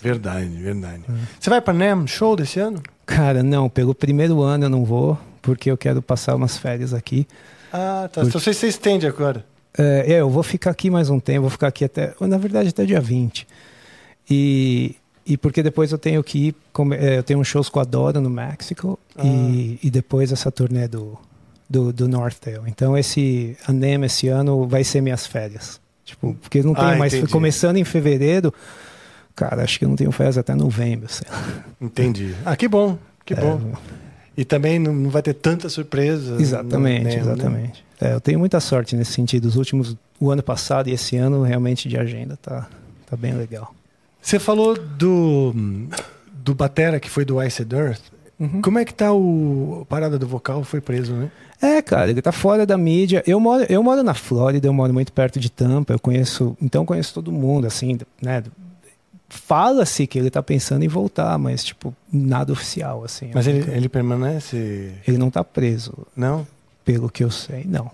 Verdade, verdade. Você vai para NEM show desse ano? Cara, não, pelo primeiro ano eu não vou, porque eu quero passar umas férias aqui. Ah, tá. Por- Então você, você estende agora. É, é, eu vou ficar aqui mais um tempo, vou ficar aqui até, na verdade, até dia 20. E, e porque depois eu tenho que ir, é, eu tenho shows com a Dora no México e, e depois essa turnê do, do, do Northdale. Então esse a NEM esse ano vai ser minhas férias. Tipo, porque não tenho Ah, mais, entendi. começando em fevereiro, cara, acho que eu não tenho férias até novembro, sei lá. Entendi. Ah, que bom, que É, bom. E também não, vai ter tanta surpresa. Exatamente, no NEM, né? exatamente. É, eu tenho muita sorte nesse sentido. Os últimos, o ano passado e esse ano, realmente de agenda tá, tá bem legal. Você falou do, do Batera, que foi do Ice Earth. Uhum. Como é que tá o a parada do vocal? Foi preso, né? É, cara, ele tá fora da mídia. Eu moro, eu moro na Flórida, eu moro muito perto de Tampa, eu conheço, então conheço todo mundo, assim, né? Fala-se que ele tá pensando em voltar, mas, tipo, nada oficial, assim. Mas ele, nunca- ele permanece. ele não tá preso, Não? pelo que eu sei, não.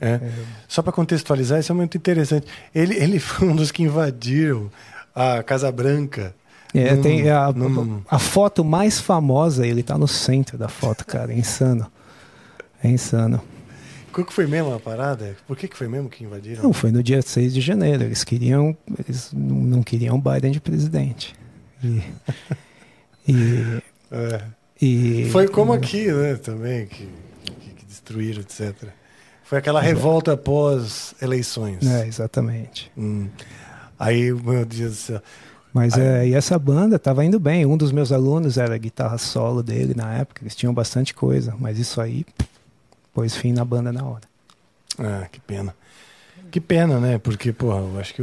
É. Só para contextualizar, isso é muito interessante. Ele, ele foi um dos que invadiram a Casa Branca. É, Num- tem a, num- a foto mais famosa, ele tá no centro da foto, cara, é insano. É insano. Qual que foi mesmo a parada? Por que, que foi mesmo que invadiram? Não, foi no dia 6 de janeiro. Eles queriam. Eles não queriam Biden de presidente. E. e, É. e- Foi como aqui, né? Também, que, que, destruíram, etc. Foi aquela revolta após eleições. É, exatamente. Hum. Aí, meu Deus do céu. Mas Aí- é, e essa banda tava indo bem. Um dos meus alunos era a guitarra solo dele na época. Eles tinham bastante coisa. Mas isso aí pôs fim na banda na hora. Ah, que pena. Que pena, né? Porque, porra, eu acho que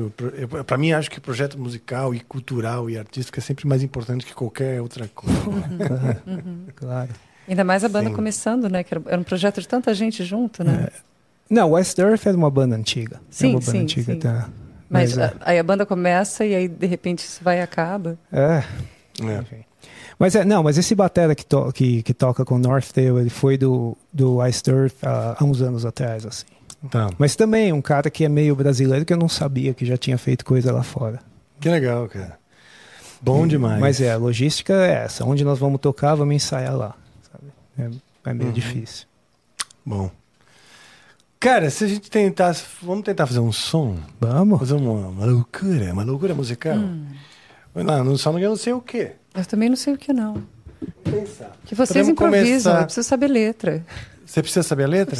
pra mim acho que o projeto musical e cultural e artístico é sempre mais importante que qualquer outra coisa. Claro. Ainda mais a banda Sim. começando, né? Que era era um projeto de tanta gente junto, né? Não, West Earth é uma banda antiga. é Sim, uma banda sim, antiga, sim. tá? Mas é. a- aí a banda começa e aí de repente isso vai e acaba. É, É. Mas é, não, mas esse batera que, to, que, que toca com Northdale, ele foi do, do Ice Earth há, há uns anos atrás, assim. Tá. Mas também um cara que é meio brasileiro que eu não sabia que já tinha feito coisa lá fora. Que legal, cara. Bom demais. Mas é, a logística é essa. Onde nós vamos tocar, vamos ensaiar lá. sabe? É, é meio Uhum. difícil. Bom. Cara, se a gente tentar. Vamos tentar fazer um som? Vamos. Fazer uma, uma loucura, uma loucura musical? Não, não, só não sei o quê. Eu também não sei o que não. Pensar. Que vocês Podemos improvisam, começar- eu preciso saber letra. Você precisa saber a letra?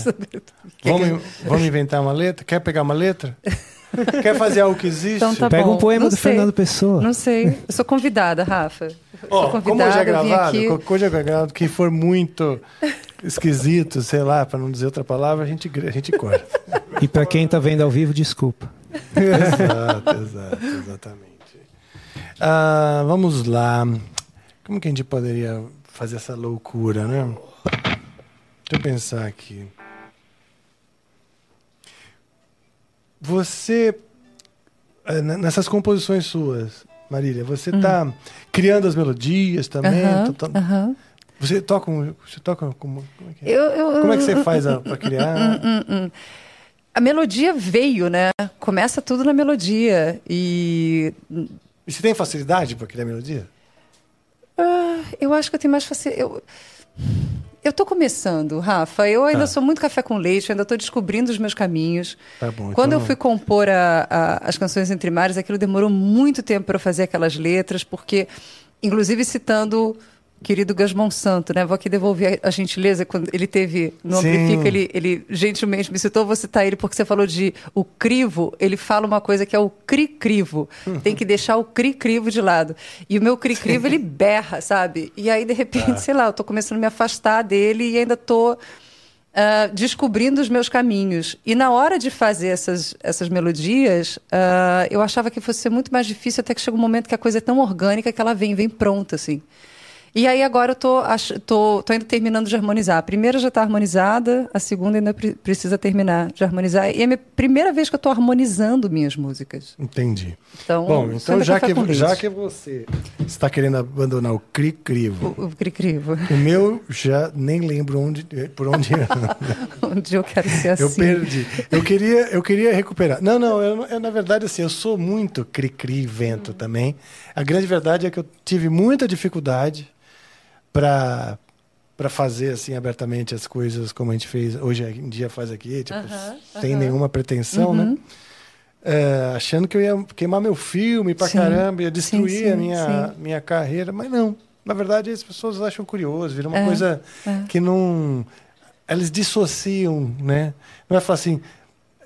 Que Vamos, vamos inventar uma letra? Quer pegar uma letra? Quer fazer algo que existe? Então tá Pega bom. um poema Não do sei. Fernando Pessoa. Não sei. Eu sou convidada, Rafa. Eu Ó, sou como hoje é eu vim gravado, aqui. co- hoje é gravado, que for muito esquisito, sei lá, para não dizer outra palavra, a gente, a gente corta. E pra quem tá vendo ao vivo, desculpa. exato, exato, exatamente. Ah, vamos lá. Como que a gente poderia fazer essa loucura, né? Deixa eu pensar aqui. Você, eh, nessas composições suas, Marília, você está criando as melodias também? Tá- tá- aham. Você toca, um- você toca como, como é que é? Eu, eu- Como é que você faz para criar? A melodia veio, né? Começa tudo na melodia. E E você tem facilidade para criar melodia? ah, eu acho que eu tenho mais facilidade. Eu, eu tô começando, Rafa. Eu ainda Tá. sou muito café com leite, eu ainda estou descobrindo os meus caminhos. Tá bom. Quando então- eu fui compor a- a- as canções entre mares, aquilo demorou muito tempo para eu fazer aquelas letras, porque, inclusive citando querido Gus Monsanto, né? Vou aqui devolver a gentileza, quando ele teve no Sim. Amplifica, ele, ele gentilmente me citou, vou citar ele porque você falou de o crivo, ele fala uma coisa que é o cri-crivo. Tem que deixar o cri-crivo de lado. E o meu cri-crivo, ele berra, sabe? E aí, de repente, sei lá, eu tô começando a me afastar dele e ainda tô ah, descobrindo os meus caminhos. E na hora de fazer essas, essas melodias, ah, eu achava que fosse ser muito mais difícil, até que chega um momento que a coisa é tão orgânica que ela vem, vem pronta, assim. E aí agora eu tô, tô, tô ainda terminando de harmonizar. A primeira já está harmonizada, a segunda ainda pre- precisa terminar de harmonizar. E é a minha primeira vez que eu estou harmonizando minhas músicas. Entendi. Então, Bom, então já que, já que você está querendo abandonar o cri-crivo, O, o cri-crivo. o meu já nem lembro onde, por onde anda. Onde eu quero ser assim. Eu perdi. Eu queria, eu queria recuperar. Não, não, eu, eu, na verdade, assim, eu sou muito cri-cri vento também. A grande verdade é que eu tive muita dificuldade para para fazer assim abertamente as coisas como a gente fez hoje em dia faz aqui, tipo, Aham, sem aham. nenhuma pretensão, né? Uhum. É, achando que eu ia queimar meu filme pra Sim, caramba, ia destruir sim, a minha, sim. minha carreira, mas não. Na verdade, as pessoas acham curioso, vira uma É, coisa é. que não. Eles dissociam, né? Não vai falar assim.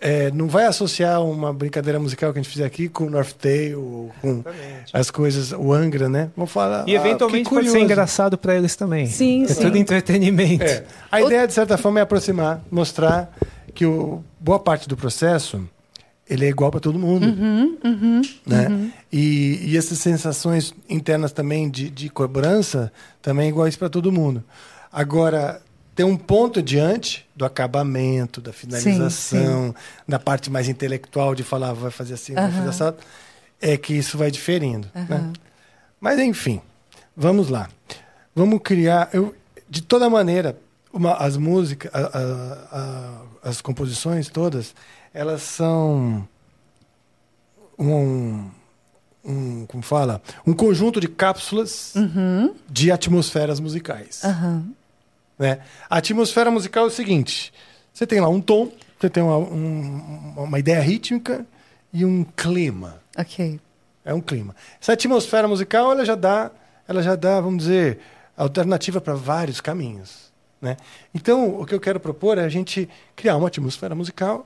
É, não vai associar uma brincadeira musical que a gente fizer aqui com o North Tail, ou com as coisas, o Angra, né? Vamos falar. E ah, eventualmente que pode ser engraçado pra eles também. Sim, É sim. tudo entretenimento. É. A ideia, de certa forma, é aproximar, mostrar que o, boa parte do processo ele é igual para todo mundo. Uhum, né? E, e essas sensações internas também de, de cobrança também iguais para todo mundo. Agora, tem um ponto diante do acabamento, da finalização, da parte mais intelectual de falar, vai fazer assim, vai fazer assado, é que isso vai diferindo. Né? Mas, enfim, vamos lá. Vamos criar. Eu, de toda maneira, uma- as músicas, a- a- a- as composições todas, elas são um, um como fala, um conjunto de cápsulas de atmosferas musicais. Aham. Né? A atmosfera musical é o seguinte: você tem lá um tom, você tem uma, um- uma ideia rítmica e um clima. Ok. É um clima. Essa atmosfera musical ela já dá, ela já dá, vamos dizer, alternativa para vários caminhos, né? Então, o que eu quero propor é a gente criar uma atmosfera musical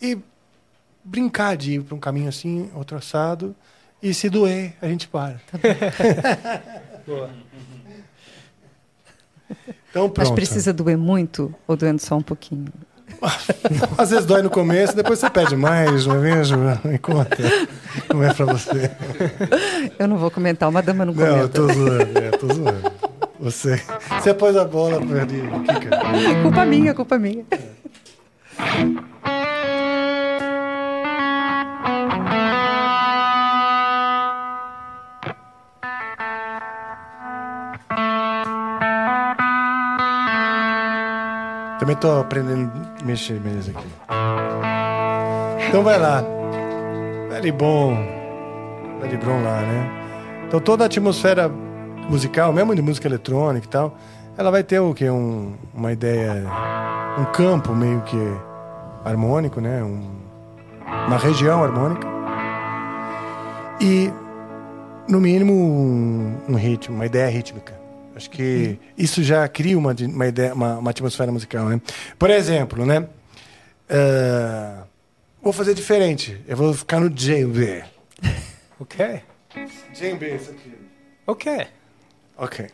e brincar de ir para um caminho assim, outro assado, e se doer, a gente para. então, pronto. Mas precisa doer muito ou doendo só um pouquinho? Às vezes dói no começo, depois você pede mais, não é mesmo? Me conta como é para você. Eu não vou comentar, uma dama não Não, eu comenta. tô zoando, é, tô zoando. Você, você pôs a bola. Kika. É culpa minha, é culpa minha. Também tô aprendendo a mexer mesmo aqui. Então vai lá. Velho bom. Velho bom lá, né? Então toda a atmosfera musical, mesmo de música eletrônica e tal, ela vai ter o quê? Um, uma ideia, um campo meio que harmônico, né? Um, uma região harmônica. E, no mínimo, um, um ritmo, uma ideia rítmica. Acho que isso já cria uma, uma, ideia, uma, uma atmosfera musical, né? Por exemplo, né? eh, vou fazer diferente. Eu vou ficar no djembe. Ok. Djembe, isso aqui. Ok. Ok.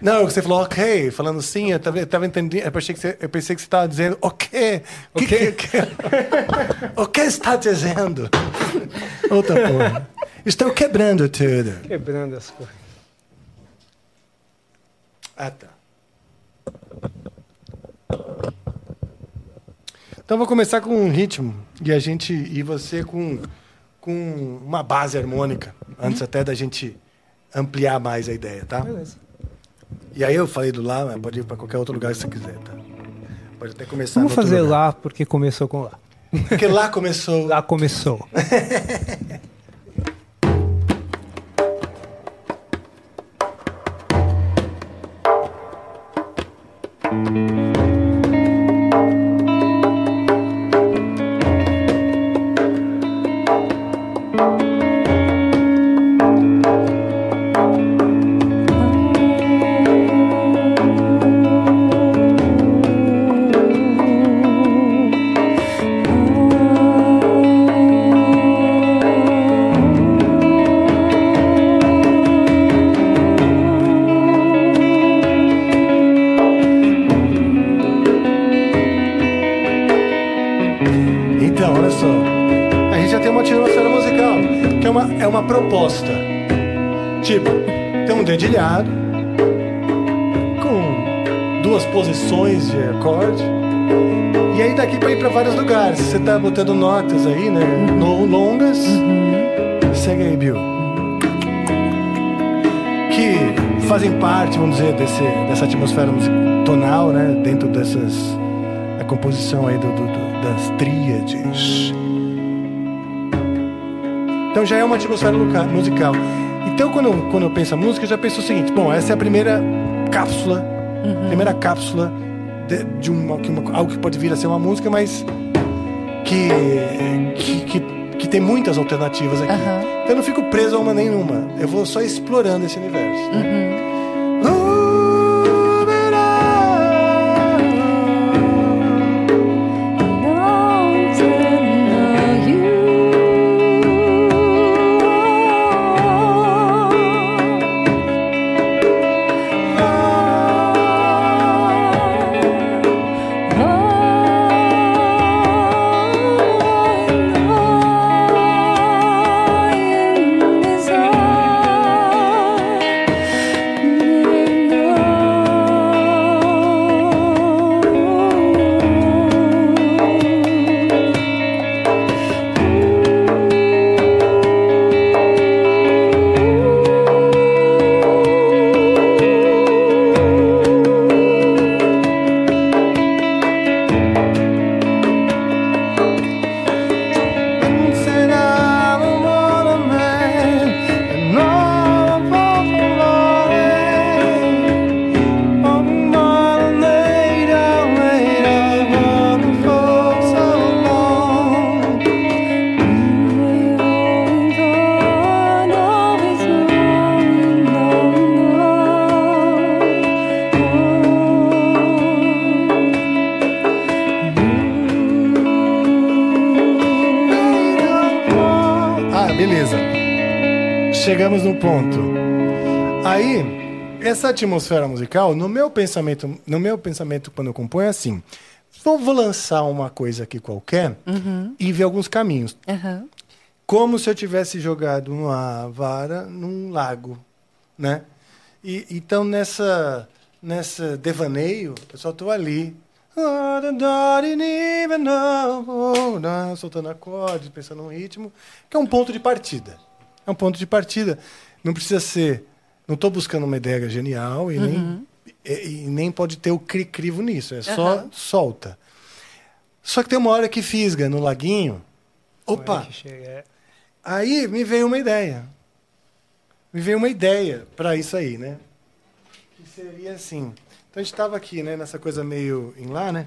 Não, você falou ok, falando sim, eu tava, eu tava entendendo, eu pensei que você, eu pensei que você estava dizendo ok. O que, que, que, o que está dizendo? Outra porra. Estou quebrando tudo. Quebrando as coisas. Ah, tá. Então vou começar com um ritmo e a gente e você com com uma base harmônica antes até da gente ampliar mais a ideia, tá? Beleza. E aí eu falei do lá, mas pode ir para qualquer outro lugar que você quiser, tá? Pode até começar. Vamos fazer lá porque começou com lá. Porque lá começou. Lá começou. Então, uma, é uma proposta. Tipo, tem um dedilhado com duas posições de acorde. E aí daqui para ir para vários lugares. Você tá botando notas aí, né? No, longas. Segue aí, Bill. Que fazem parte, vamos dizer, desse, dessa atmosfera tonal, né? Dentro dessas a composição aí do, do- do- das tríades. Então já é uma atmosfera musical. Então quando eu, quando eu penso a música, eu já penso o seguinte: bom, essa é a primeira cápsula, primeira cápsula de, de uma, que uma- algo que pode vir a ser uma música, mas que, que, que, que tem muitas alternativas aqui. Aham. Então eu não fico preso a uma nenhuma. Eu vou só explorando esse universo. né? Ah, essa atmosfera musical, no meu pensamento, no meu pensamento quando eu componho é assim, vou, vou lançar uma coisa aqui qualquer e ver alguns caminhos. Aham. Como se eu tivesse jogado uma vara num lago, né? E, então nessa nessa devaneio, eu só estou ali, soltando acordes, pensando no ritmo, que é um ponto de partida. É um ponto de partida. Não precisa ser, não estou buscando uma ideia genial e nem e, e nem pode ter o cri-crivo nisso. É só Aham. solta. Só que tem uma hora que fisga no laguinho. Opa! Chega- é. Aí me veio uma ideia. Me veio uma ideia para isso aí, né? Que seria assim. Então a gente estava aqui, né, nessa coisa meio em lá, né?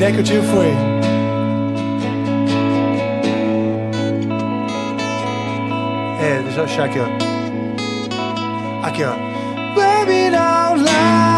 Ideia que eu tive foi. É, deixa eu achar aqui, ó. Aqui, ó. Baby it out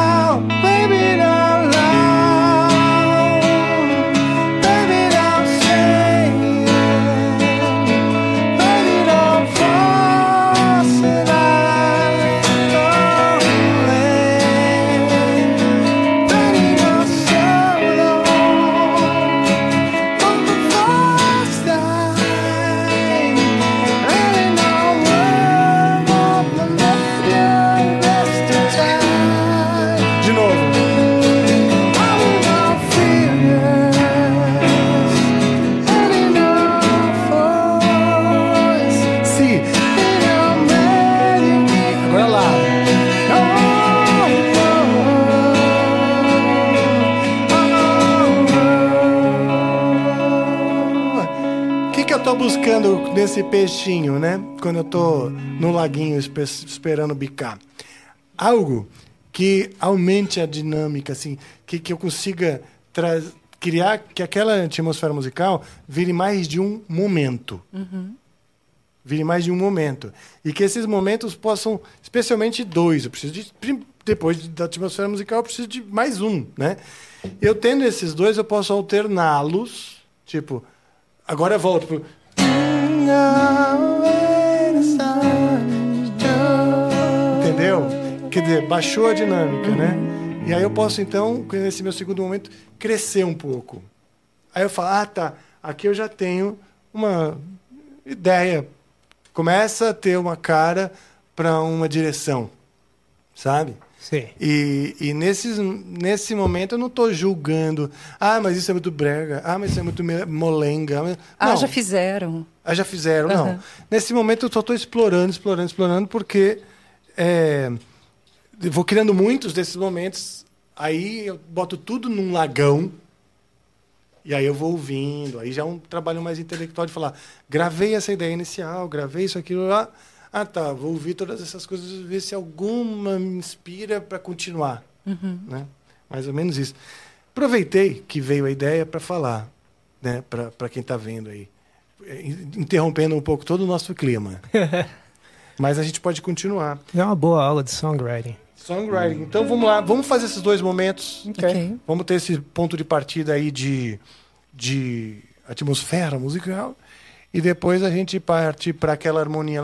nesse peixinho, né? Quando eu tô no laguinho espe- esperando bicar. Algo que aumente a dinâmica, assim, que, que eu consiga criar que aquela atmosfera musical vire mais de um momento. Vire mais de um momento. E que esses momentos possam, especialmente dois, eu preciso de, depois da atmosfera musical, eu preciso de mais um, né? Eu tendo esses dois, eu posso alterná-los, tipo, agora eu volto pro... Entendeu? Quer dizer, baixou a dinâmica, né? E aí eu posso, então, nesse meu segundo momento, crescer um pouco. Aí eu falo, ah, tá, aqui eu já tenho uma ideia. Começa a ter uma cara para uma direção, sabe? Sim. E, e nesses, nesse momento eu não estou julgando, ah, mas isso é muito brega, ah, mas isso é muito molenga. Ah, não. já fizeram. Ah, já fizeram, não. Aham. Nesse momento eu só estou explorando, explorando, explorando, porque é, vou criando muitos desses momentos, aí eu boto tudo num lagão, e aí eu vou ouvindo, aí já é um trabalho mais intelectual de falar, gravei essa ideia inicial, gravei isso, aquilo lá, ah tá, vou ouvir todas essas coisas, ver se alguma me inspira para continuar. Né? Mais ou menos isso. Aproveitei que veio a ideia para falar, né, para quem está vendo aí eh, interrompendo um pouco todo o nosso clima. Mas a gente pode continuar. É uma boa aula de songwriting. Songwriting. Então vamos lá, vamos fazer esses dois momentos. Ok. Vamos ter esse ponto de partida aí de, de atmosfera musical. E depois a gente parte para aquela harmonia.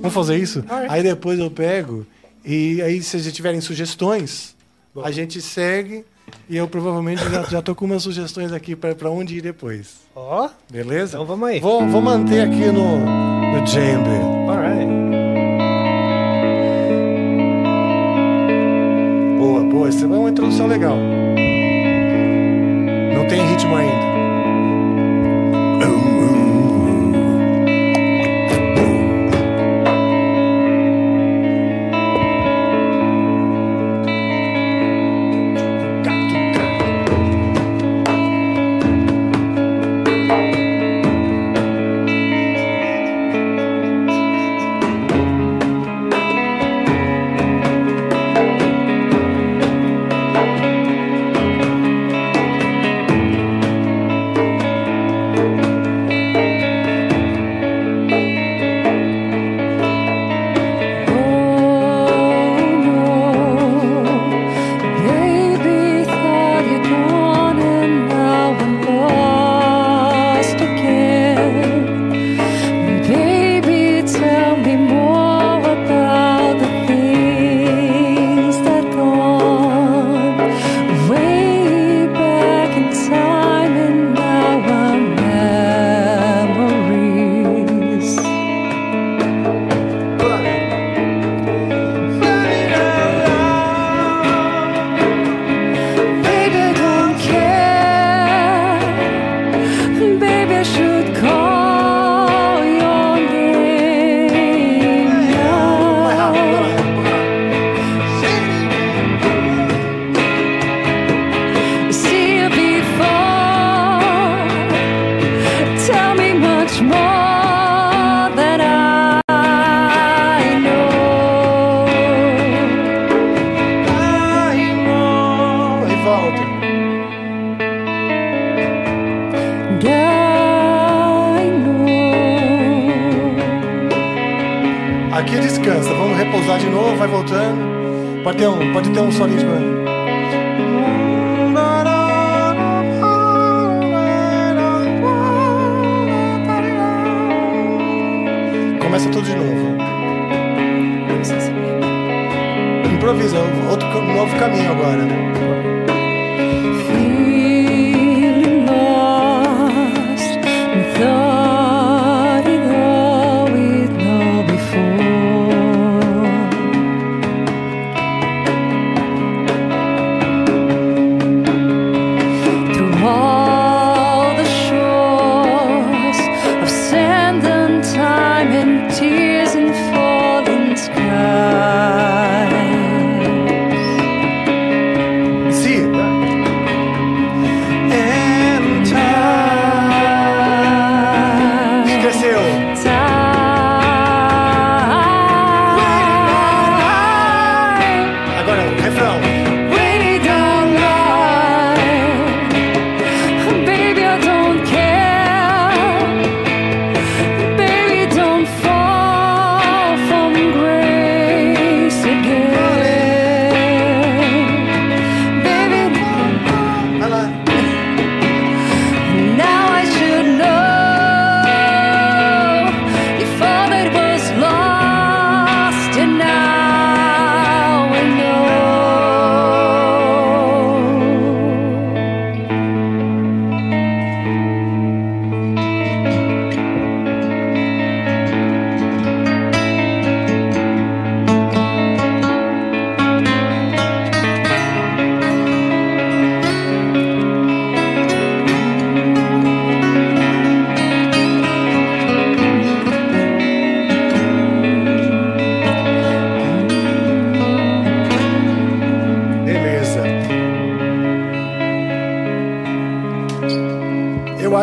Vamos fazer isso? Aí depois eu pego e aí se vocês tiverem sugestões, a gente segue e eu provavelmente já, já tô com umas sugestões aqui para onde ir depois. Ó, Beleza? Então vamos aí. Vou, vou manter aqui no, no Chamber. alright. Boa, boa. Isso é uma introdução legal. Não tem ritmo ainda.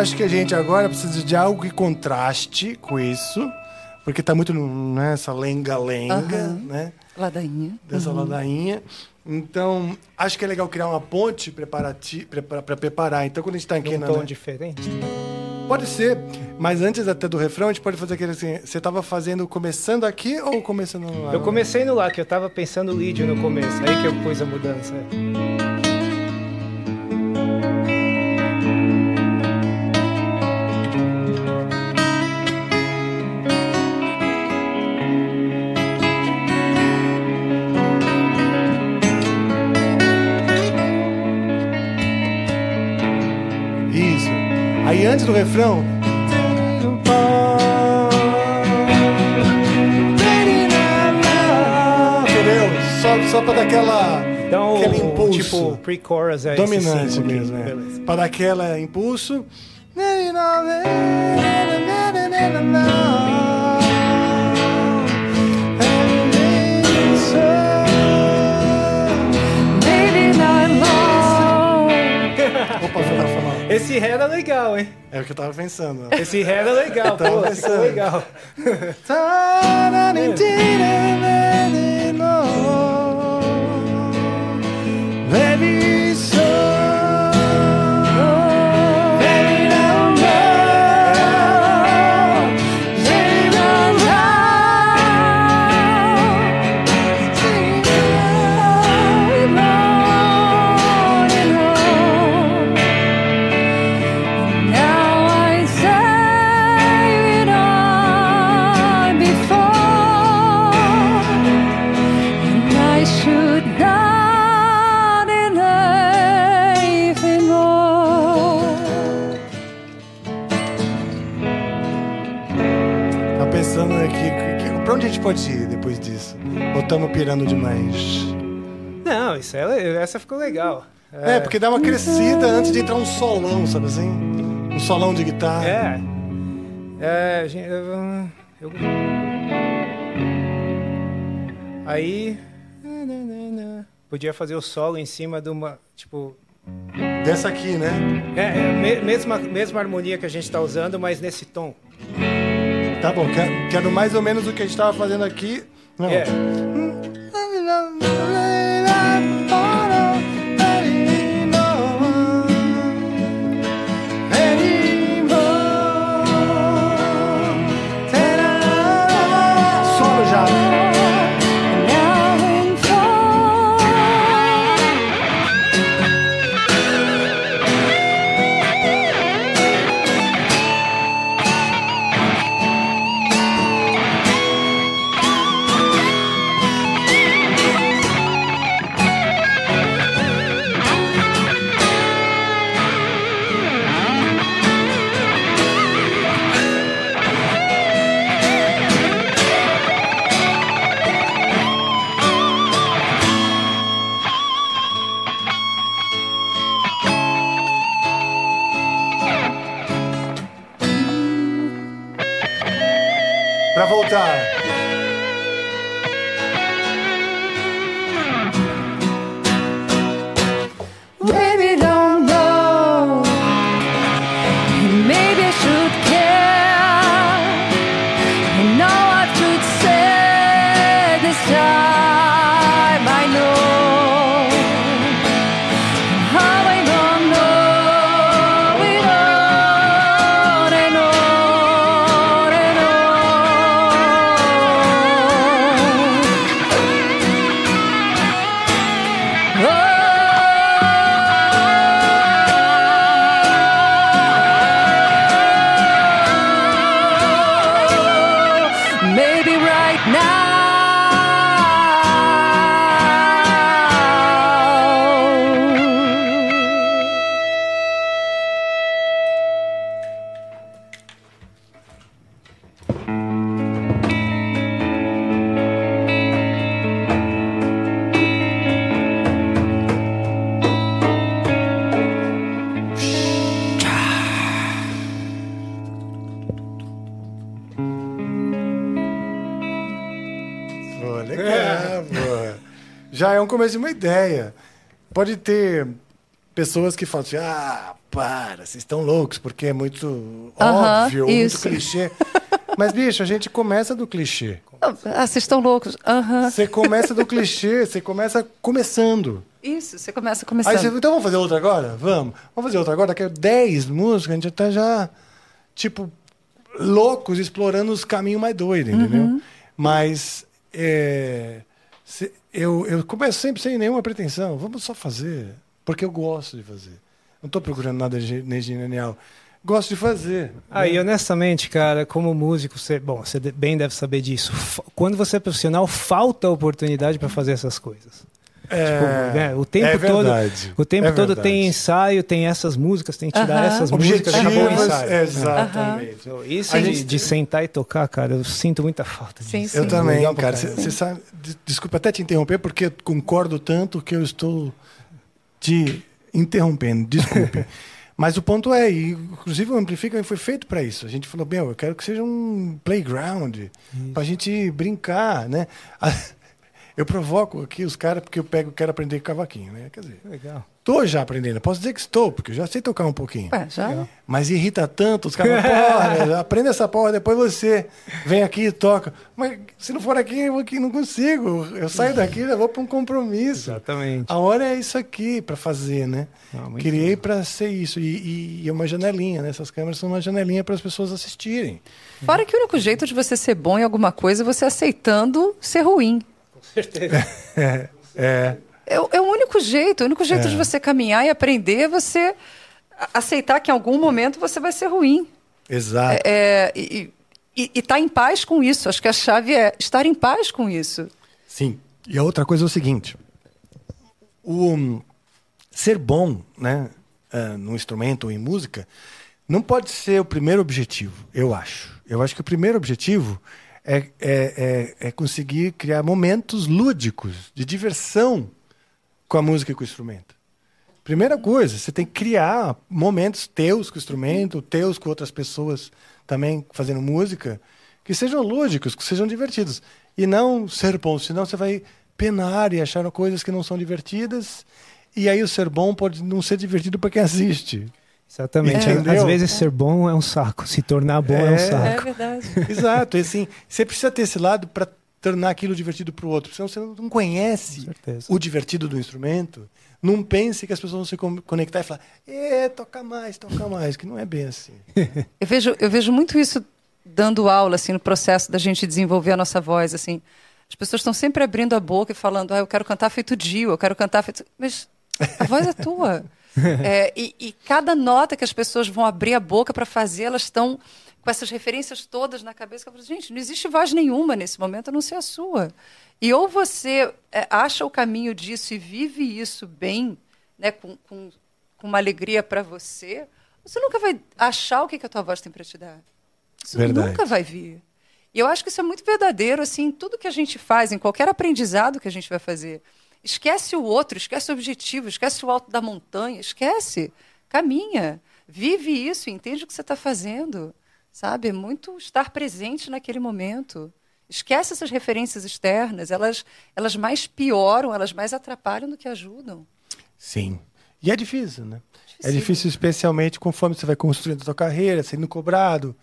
Acho que a gente agora precisa de algo que contraste com isso, porque tá muito nessa lenga-lenga, Aham. né? Ladainha. Dessa ladainha. Então, acho que é legal criar uma ponte para preparar. Então, quando a gente tá aqui Um na. tom diferente. Pode ser, mas antes até do refrão, a gente pode fazer aquele assim. Você tava fazendo começando aqui ou começando lá? Eu comecei no lá, que eu tava pensando o lead no começo. Aí que eu pus a mudança. Do refrão. Entendeu? Só, só pra dar aquela. Então, aquele impulso. tipo, pre-chorus é esse dominante cinco aqui. mesmo. É. Beleza. Pra dar aquela impulso. Esse ré era legal, hein? É o que eu tava pensando. Esse ré era legal, tava pô, pensando. legal. Baby, pode ir depois disso? Ou estamos pirando demais? Não, isso é, essa ficou legal. É, porque dá uma crescida antes de entrar um solão, sabe assim? Um solão de guitarra. É. É, eu, Aí. Podia fazer o solo em cima de uma. Tipo. Dessa aqui, né? É, é me- mesma, mesma harmonia que a gente tá usando, mas nesse tom. Tá bom, quero, quero mais ou menos o que a gente tava fazendo aqui. Não. É. um começo de uma ideia. Pode ter pessoas que falam assim, ah, para, vocês estão loucos, porque é muito Aham, óbvio, muito isso. clichê. Mas, bicho, a gente começa do clichê. Ah, vocês estão loucos. Aham. Você começa do clichê, você começa começando. Isso, você começa Aí começando. você, então vamos fazer outra agora? Vamos. Vamos fazer outra agora? Daqui a 10 músicas, a gente tá já, tipo, loucos, explorando os caminhos mais doidos, entendeu? Uhum. Mas é, se- eu, eu começo sempre sem nenhuma pretensão. Vamos só fazer, porque eu gosto de fazer. Não estou procurando nada genial. Gosto de fazer. Aí, honestamente, cara, como músico, você, bom, você bem deve saber disso. Quando você é profissional, falta oportunidade para fazer essas coisas. É, né, o tempo é todo, verdade. o tempo É todo verdade. tem ensaio, tem essas músicas, tem que tirar Aham. essas músicas, acabou o ensaio. exatamente. Então, Isso A de, gente- de sentar e tocar, cara, eu sinto muita falta Sim, disso. sim. Eu também, Legal cara. Você sabe. des- Desculpa até te interromper, porque concordo tanto que eu estou te interrompendo. Desculpe. Mas o ponto é, e, inclusive o Amplifica foi feito para isso. A gente falou, meu, eu quero que seja um playground para a gente brincar, né? Eu provoco aqui os caras porque eu pego, quero aprender cavaquinho, né? Quer dizer, Legal. tô já aprendendo. Posso dizer que estou, porque eu já sei tocar um pouquinho. Ué, já? Mas irrita tanto, os caras, porra, aprenda essa porra, depois você vem aqui e toca. Mas se não for aqui, eu aqui não consigo. Eu saio daqui e vou para um compromisso. Exatamente. A hora é isso aqui para fazer, né? Ah, muito Criei para ser isso. E, e- e é uma janelinha, né? Essas câmeras são uma janelinha para as pessoas assistirem. Fora que o único jeito de você ser bom em alguma coisa é você aceitando ser ruim. É. É, o- é o único jeito. O único jeito É. de você caminhar e aprender é você aceitar que em algum momento você vai ser ruim. Exato. É, e estar em paz com isso. Acho que a chave é estar em paz com isso. Sim. E a outra coisa é o seguinte: o hum, ser bom, né, ah, no instrumento ou em música, não pode ser o primeiro objetivo. Eu acho. Eu acho que o primeiro objetivo é, é, é, é conseguir criar momentos lúdicos de diversão com a música e com o instrumento. Primeira coisa, você tem que criar momentos teus com o instrumento, teus com outras pessoas também fazendo música, que sejam lúdicos, que sejam divertidos. E não ser bom, senão você vai penar e achar coisas que não são divertidas. E aí o ser bom pode não ser divertido para quem assiste. Exatamente. Entendeu? Às vezes ser bom é um saco, se tornar bom é, um É. saco. verdade. Exato. E assim, você precisa ter esse lado para tornar aquilo divertido para o outro. Senão você não conhece o divertido do instrumento. Não pense que as pessoas vão se con- conectar e falar, é, toca mais, toca mais, que não é bem assim. Eu vejo, eu vejo muito isso dando aula, assim, no processo da gente desenvolver a nossa voz, assim. As pessoas estão sempre abrindo a boca e falando, ah, eu quero cantar feito Dio, eu quero cantar feito... Mas a voz é tua. É, e, e cada nota que as pessoas vão abrir a boca para fazer, elas estão com essas referências todas na cabeça. que eu falo, Gente, não existe voz nenhuma nesse momento, a não ser a sua. E ou você é, acha o caminho disso e vive isso bem, né, com, com, com uma alegria para você, você nunca vai achar o que, que a tua voz tem para te dar. Isso Verdade. nunca vai vir. E eu acho que isso é muito verdadeiro, assim, em tudo que a gente faz, em qualquer aprendizado que a gente vai fazer. Esquece o outro, esquece o objetivo, esquece o alto da montanha, esquece. Caminha. Vive isso, entende o que você está fazendo. sabe? É muito estar presente naquele momento. Esquece essas referências externas, elas, elas mais pioram, elas mais atrapalham do que ajudam. Sim. E é difícil, né? É Dificílimo. difícil, especialmente conforme você vai construindo a sua carreira, sendo cobrado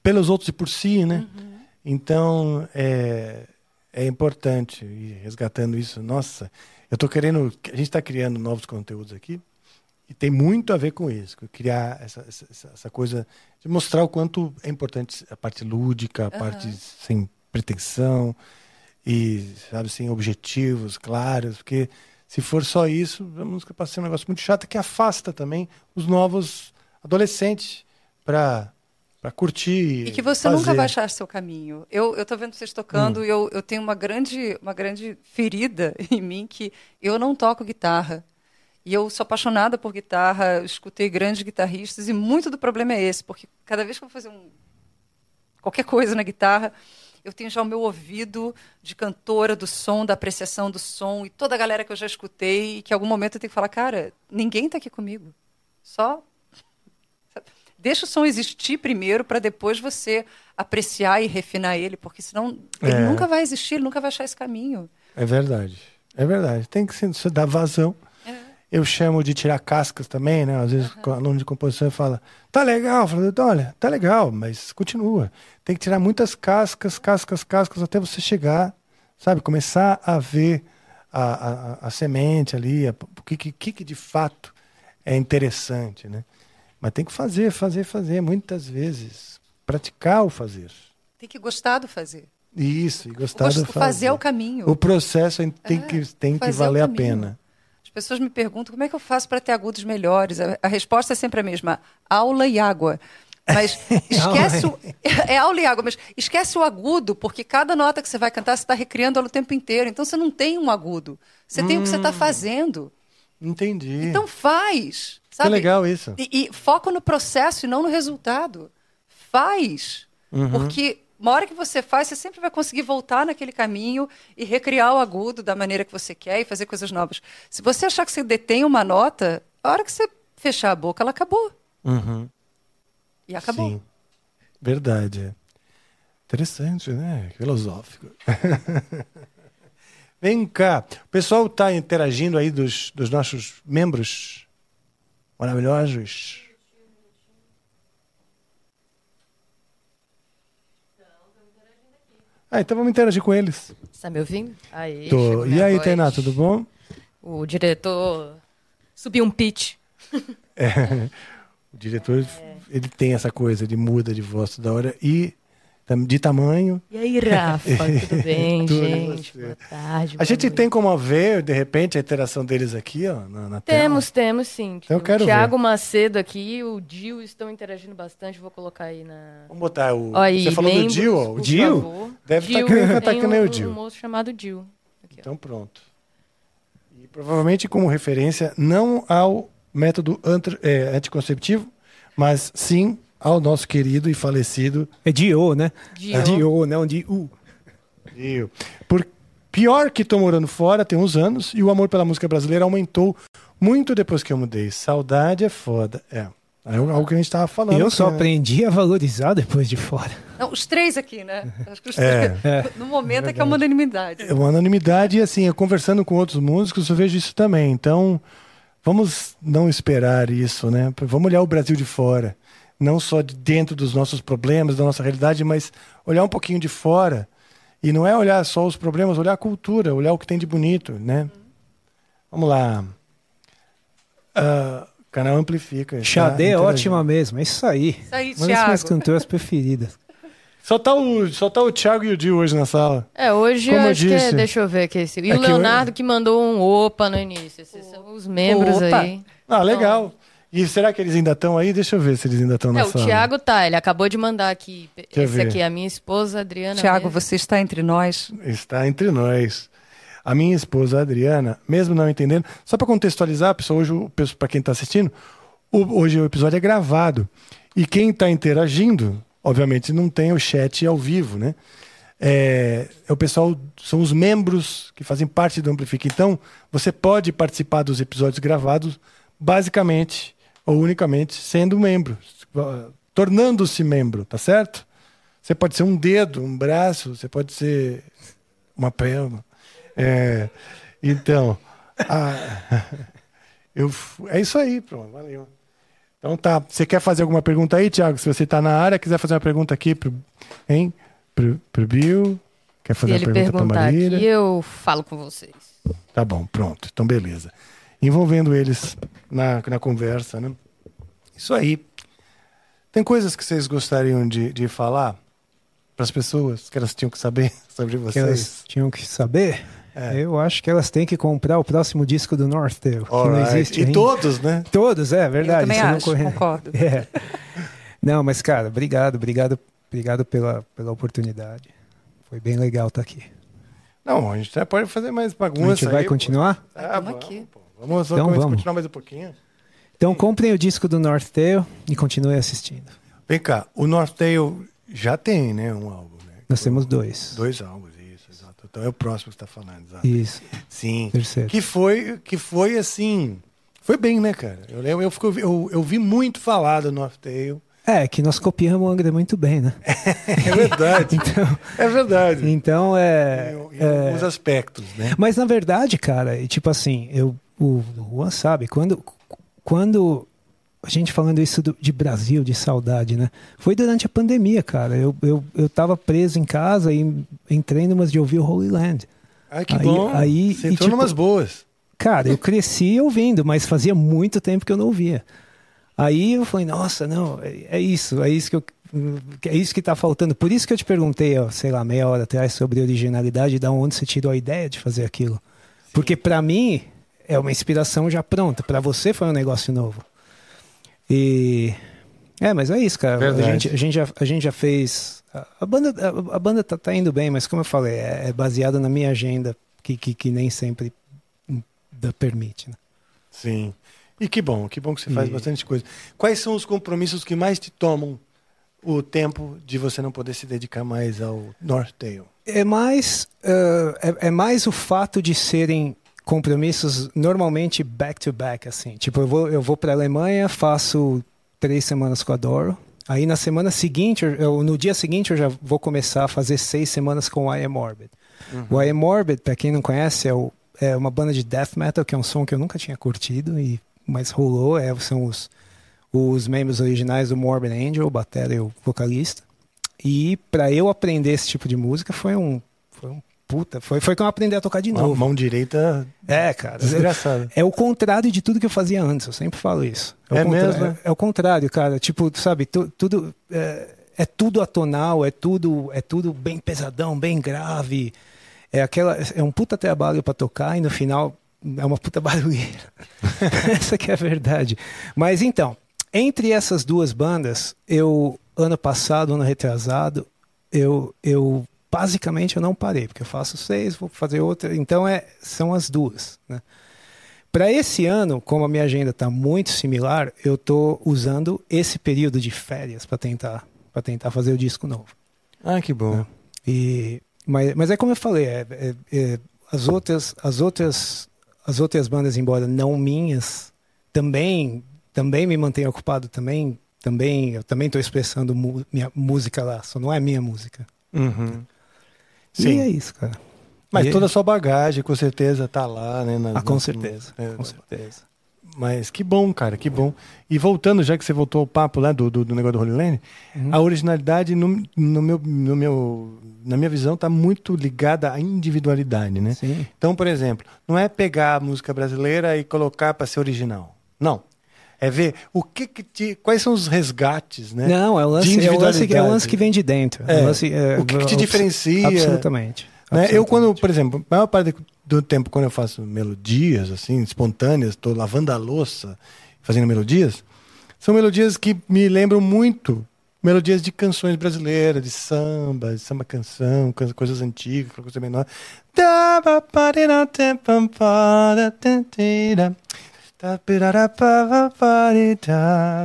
pelos outros e por si, né? Então, é, é importante ir resgatando isso. Nossa, eu estou querendo... A gente está criando novos conteúdos aqui e tem muito a ver com isso. Criar essa, essa, essa coisa de mostrar o quanto é importante a parte lúdica, a parte sem pretensão e, sabe, sem objetivos claros, porque se for só isso, a música passa a ser um negócio muito chato que afasta também os novos adolescentes para para curtir E que você fazer. nunca vai achar seu caminho. Eu tô vendo vocês tocando Hum. e eu, eu tenho uma grande uma grande ferida em mim que eu não toco guitarra. E eu sou apaixonada por guitarra, escutei grandes guitarristas e muito do problema é esse, porque cada vez que eu vou fazer um qualquer coisa na guitarra, eu tenho já o meu ouvido de cantora do som, da apreciação do som e toda a galera que eu já escutei e que em algum momento eu tenho que falar, cara, ninguém está aqui comigo. Só Deixa o som existir primeiro para depois você apreciar e refinar ele, porque senão ele É. nunca vai existir, ele nunca vai achar esse caminho. É verdade. É verdade. Tem que se, dar vazão. É. Eu chamo de tirar cascas também, né? Às vezes o aluno de composição fala, tá legal. Falo, olha, tá legal, mas continua. Tem que tirar muitas cascas, cascas, cascas, até você chegar, sabe? Começar a ver a, a, a semente ali, a- o que, que, que de fato é interessante, né? Mas tem que fazer, fazer, fazer, muitas vezes. Praticar o fazer. Tem que gostar do fazer. Isso, e gostar Gost- do fazer. fazer é o caminho. O processo tem É, que, tem que é valer a pena. As pessoas me perguntam como é que eu faço para ter agudos melhores. A, a resposta é sempre a mesma: aula e água. Mas esquece o, é aula e água, mas esquece o agudo, porque cada nota que você vai cantar, você está recriando ela o tempo inteiro. Então você não tem um agudo. Você tem o que você Hum. está fazendo. Entendi. Então faz. que Sabe? legal isso. E, e foca no processo e não no resultado. Faz. Uhum. Porque uma hora que você faz, você sempre vai conseguir voltar naquele caminho e recriar o agudo da maneira que você quer e fazer coisas novas. Se você achar que você detém uma nota, a hora que você fechar a boca, ela acabou. Uhum. E acabou. Sim. Verdade. Interessante, né? Filosófico. Vem cá. O pessoal está interagindo aí dos, dos nossos membros maravilhosos. Ah, então vamos interagir com eles. Está me ouvindo? Aí, Tô. E aí, voz. Tainá, tudo bom? O diretor subiu um pitch. O diretor, ele tem essa coisa, ele muda de voz toda hora e de tamanho. E aí, Rafa, tudo bem, Tudo, gente? Boa tarde. A gente noite. tem como ver, de repente, a interação deles aqui, ó, na, na tela. Temos, temos sim. Então eu quero o Thiago Macedo aqui o Dil estão interagindo bastante. Vou colocar aí na. Vamos botar o. Aí, Você falou do Dil, ó. O Dil deve estar tem que nem um, o Dil. um moço chamado Dil. Ó. Então pronto. E provavelmente como referência não ao método é, anticonceptivo, mas sim ao nosso querido e falecido É Dio, né? Dio. Dio, não de U. Dil. Por pior que tô morando fora, tem uns anos, e o amor pela música brasileira aumentou muito depois que eu mudei. Saudade é foda. É. É algo que a gente tava falando. Eu só né? aprendi a valorizar depois de fora. Não, os três aqui, né? Acho que os É. três. No momento é que é uma unanimidade. É uma anonimidade e assim, eu conversando com outros músicos, eu vejo isso também. Então, vamos não esperar isso, né? Vamos olhar o Brasil de fora, não só de dentro dos nossos problemas, da nossa realidade, mas olhar um pouquinho de fora. E não é olhar só os problemas, olhar a cultura, olhar o que tem de bonito, né? Vamos lá. Ah, canal Amplifica. Xadê é ótima mesmo, é isso aí. Isso aí, Uma das minhas cantoras preferidas. Só tá, o, só tá o Thiago e o Dio hoje na sala. É, hoje Como eu eu acho que disse. é. Deixa eu ver aqui. Esse. E É o que Leonardo que mandou um opa no início. Esses são os membros Opa. aí. Ah, legal. E será que eles ainda estão aí? Deixa eu ver se eles ainda estão na É, o sala. Thiago tá, ele acabou de mandar aqui. eu Esse ver. aqui é a minha esposa, Adriana. Tiago, mesmo. você está entre nós. Está entre nós. A minha esposa, Adriana, mesmo não entendendo, só para contextualizar, pessoal, hoje, para quem está assistindo, o- hoje o episódio é gravado. E quem está interagindo, obviamente, não tem o chat ao vivo, né? É, é o pessoal, são os membros que fazem parte do Amplifica. Então, você pode participar dos episódios gravados, basicamente ou unicamente sendo membro. tornando-se membro, tá certo? Você pode ser um dedo, um braço, você pode ser uma perna. É, então, a- eu, é isso aí, pronto, valeu. Então tá, você quer fazer alguma pergunta aí, Thiago? Se você tá na área, quiser fazer uma pergunta aqui pro, hein? Pro, pro Bill, quer Se fazer uma ele pergunta perguntar Marília? aqui, eu falo com vocês. Tá bom, pronto. Então, beleza. Envolvendo eles na, na conversa, né? Isso aí. Tem coisas que vocês gostariam de, de falar para as pessoas que elas tinham que saber sobre Que vocês? elas tinham que saber. É. Eu acho que elas têm que comprar o próximo disco do Northdale, que não Alright. existe E ainda. todos, né? Todos, é verdade. Eu também você não acho, corre- concordo. É. Não, mas cara, obrigado, obrigado, obrigado pela, pela oportunidade. Foi bem legal estar aqui. Não, a gente até pode fazer mais A bagunça. gente vai aí, pô. continuar? Ah, vamos, aqui. pô. Vamos, Então vamos continuar mais um pouquinho. Então comprem o disco do Northdale e continuem assistindo. Vem cá, o Northdale já tem, né? Um álbum, né? Nós temos dois. Dois álbuns, isso, exato. Então é o próximo que você está falando, exato. Isso, Sim. terceiro. Que foi, que foi assim. Foi bem, né, cara? Eu, lembro- eu, fico- eu, eu vi muito falar do Northdale. É, que nós copiamos o Angra muito bem, né? É verdade. Então, é verdade. então é, em, em é, alguns aspectos, né? Mas na verdade, cara, e tipo assim, eu, o Juan sabe, quando, quando a gente falando isso do- de Brasil, de saudade, né? Foi durante a pandemia, cara. Eu, eu, eu tava preso em casa e entrei numas de ouvir o Holy Land. Ai, que Aí- bom. aí- Você e, entrou tipo, numas boas. Cara, eu cresci ouvindo, mas fazia muito tempo que eu não ouvia. Aí eu falei, nossa, não, é, é isso, é isso que eu. É isso que tá faltando. Por isso que eu te perguntei, ó, sei lá, meia hora atrás sobre originalidade, da onde você tirou a ideia de fazer aquilo. Porque pra mim é uma inspiração já pronta, Pra você foi um negócio novo. E é, mas é isso, cara. A gente, a gente já, a gente já fez. A, banda, a, a banda tá, tá indo bem, mas como eu falei, é, é baseada na minha agenda, que, que, que nem sempre dá- permite. Né? Sim. E que bom, que bom que você faz E- bastante coisa. Quais são os compromissos que mais te tomam o tempo de você não poder se dedicar mais ao Northdale? É mais, eh, é, é mais o fato de serem compromissos normalmente back to back assim. Tipo, eu vou eu vou para Alemanha, faço três semanas com a Doro. Aí na semana seguinte, eu- no dia seguinte, eu já vou começar a fazer seis semanas com o I Am Morbid. O I Am Morbid, para quem não conhece, é, o- é uma banda de death metal que é um som que eu nunca tinha curtido e mas rolou. É, são os os membros originais do Morbid Angel, o batera e o vocalista. E para eu aprender esse tipo de música foi um, foi um puta, foi, foi que eu aprendi a tocar de Mão, novo. mão direita É, cara. desgraçada. É o contrário de tudo que eu fazia antes, eu sempre falo isso. É contra- mesmo? É, é o contrário, cara. Tipo, sabe, tu- tudo. É, é tudo atonal, é tudo, é tudo bem pesadão, bem grave. É, aquela, é um puta trabalho pra tocar e no final é uma puta barulheira. Essa que é a verdade. Mas então, entre essas duas bandas, eu, ano passado, ano retrasado, eu, eu basicamente eu não parei, porque eu faço seis, vou fazer outra. Então é, são as duas, né? Para esse ano, como a minha agenda está muito similar, eu estou usando esse período de férias para tentar, tentar fazer o disco novo. Ah, que bom. E, mas, mas é como eu falei, é- é- é, as outras, as outras, as outras bandas, embora não minhas, também, também me mantêm ocupado, também, também, eu também estou expressando mu- minha música lá, só não é minha música. Uhum. E Sim. é isso, cara. Mas E- toda a sua bagagem, com certeza, tá lá, né? na- Ah, com certeza, é, com certeza. Mas que bom, cara, que bom. E voltando, já que você voltou ao papo lá do, do, do negócio do Holy Land, Uhum. a originalidade, no, no meu, no meu, na minha visão, está muito ligada à individualidade, né? Sim. Então, por exemplo, não é pegar a música brasileira e colocar para ser original. Não. É ver o que, que te, quais são os resgates, né? Não, é o lance, De é lance, que- é lance que vem de dentro. É, o, lance, é, o que, que te diferencia? Absolutamente. Né? Eu, quando, por exemplo, a maior parte do tempo, quando eu faço melodias, assim, espontâneas, estou lavando a louça, fazendo melodias, são melodias que me lembram muito melodias de canções brasileiras, de samba, de samba canção, can- coisas antigas, coisa menor.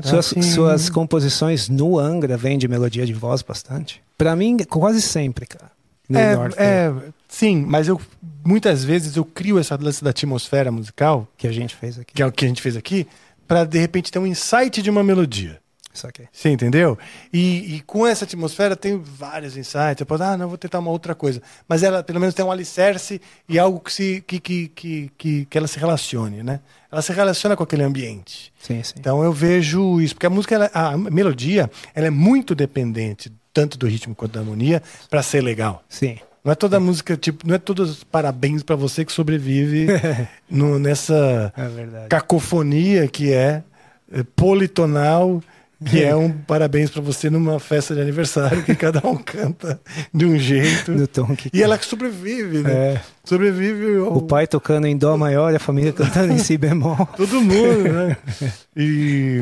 Suas, Assim. suas composições no Angra vêm de melodia de voz bastante? Pra mim, quase sempre, cara. É, North, é, sim, mas eu muitas vezes eu crio essa lance da atmosfera musical, que a gente fez aqui. que é o que a gente fez aqui, para de repente ter um insight de uma melodia. Saquei. Você entendeu? E, e com essa atmosfera tem vários insights. Você pode, ah, não, vou tentar uma outra coisa. Mas ela, pelo menos, tem um alicerce e algo que, se, que, que, que, que, que ela se relacione, né? Ela se relaciona com aquele ambiente. Sim, sim. Então eu vejo isso, porque a música, ela- a melodia, ela é muito dependente tanto do ritmo quanto da harmonia para ser legal. Sim. Não é toda música, tipo, não é todos os parabéns para você que sobrevive no- nessa É cacofonia que é, é, politonal, que é um parabéns para você numa festa de aniversário que cada um canta de um jeito. No tom que E ela que sobrevive, né? É. Sobrevive ao- O pai tocando em dó maior e a família cantando em si bemol. todo mundo, né? E,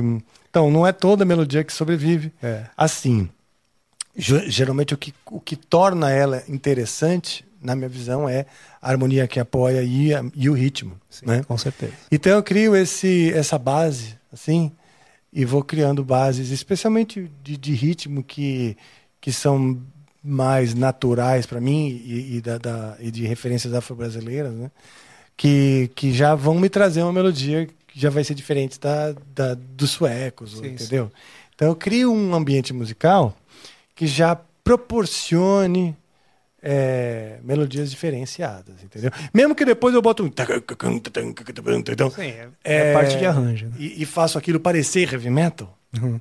então, não é toda melodia que sobrevive. É. Assim, ge- geralmente o que, o que torna ela interessante, na minha visão, é a harmonia que apoia e, a- e o ritmo, Sim, né? com certeza. Então eu crio esse, essa base, assim, e vou criando bases, especialmente de, de ritmo que, que são mais naturais para mim e, e, da, da- e de referências afro-brasileiras, né? Que, que já vão me trazer uma melodia que já vai ser diferente da, da dos suecos, Sim, entendeu? Então eu crio um ambiente musical que já proporcione é, melodias diferenciadas, entendeu? Mesmo que depois eu boto um... Então, Sim, é, é parte de arranjo. né? e, e faço aquilo parecer heavy metal. Uhum.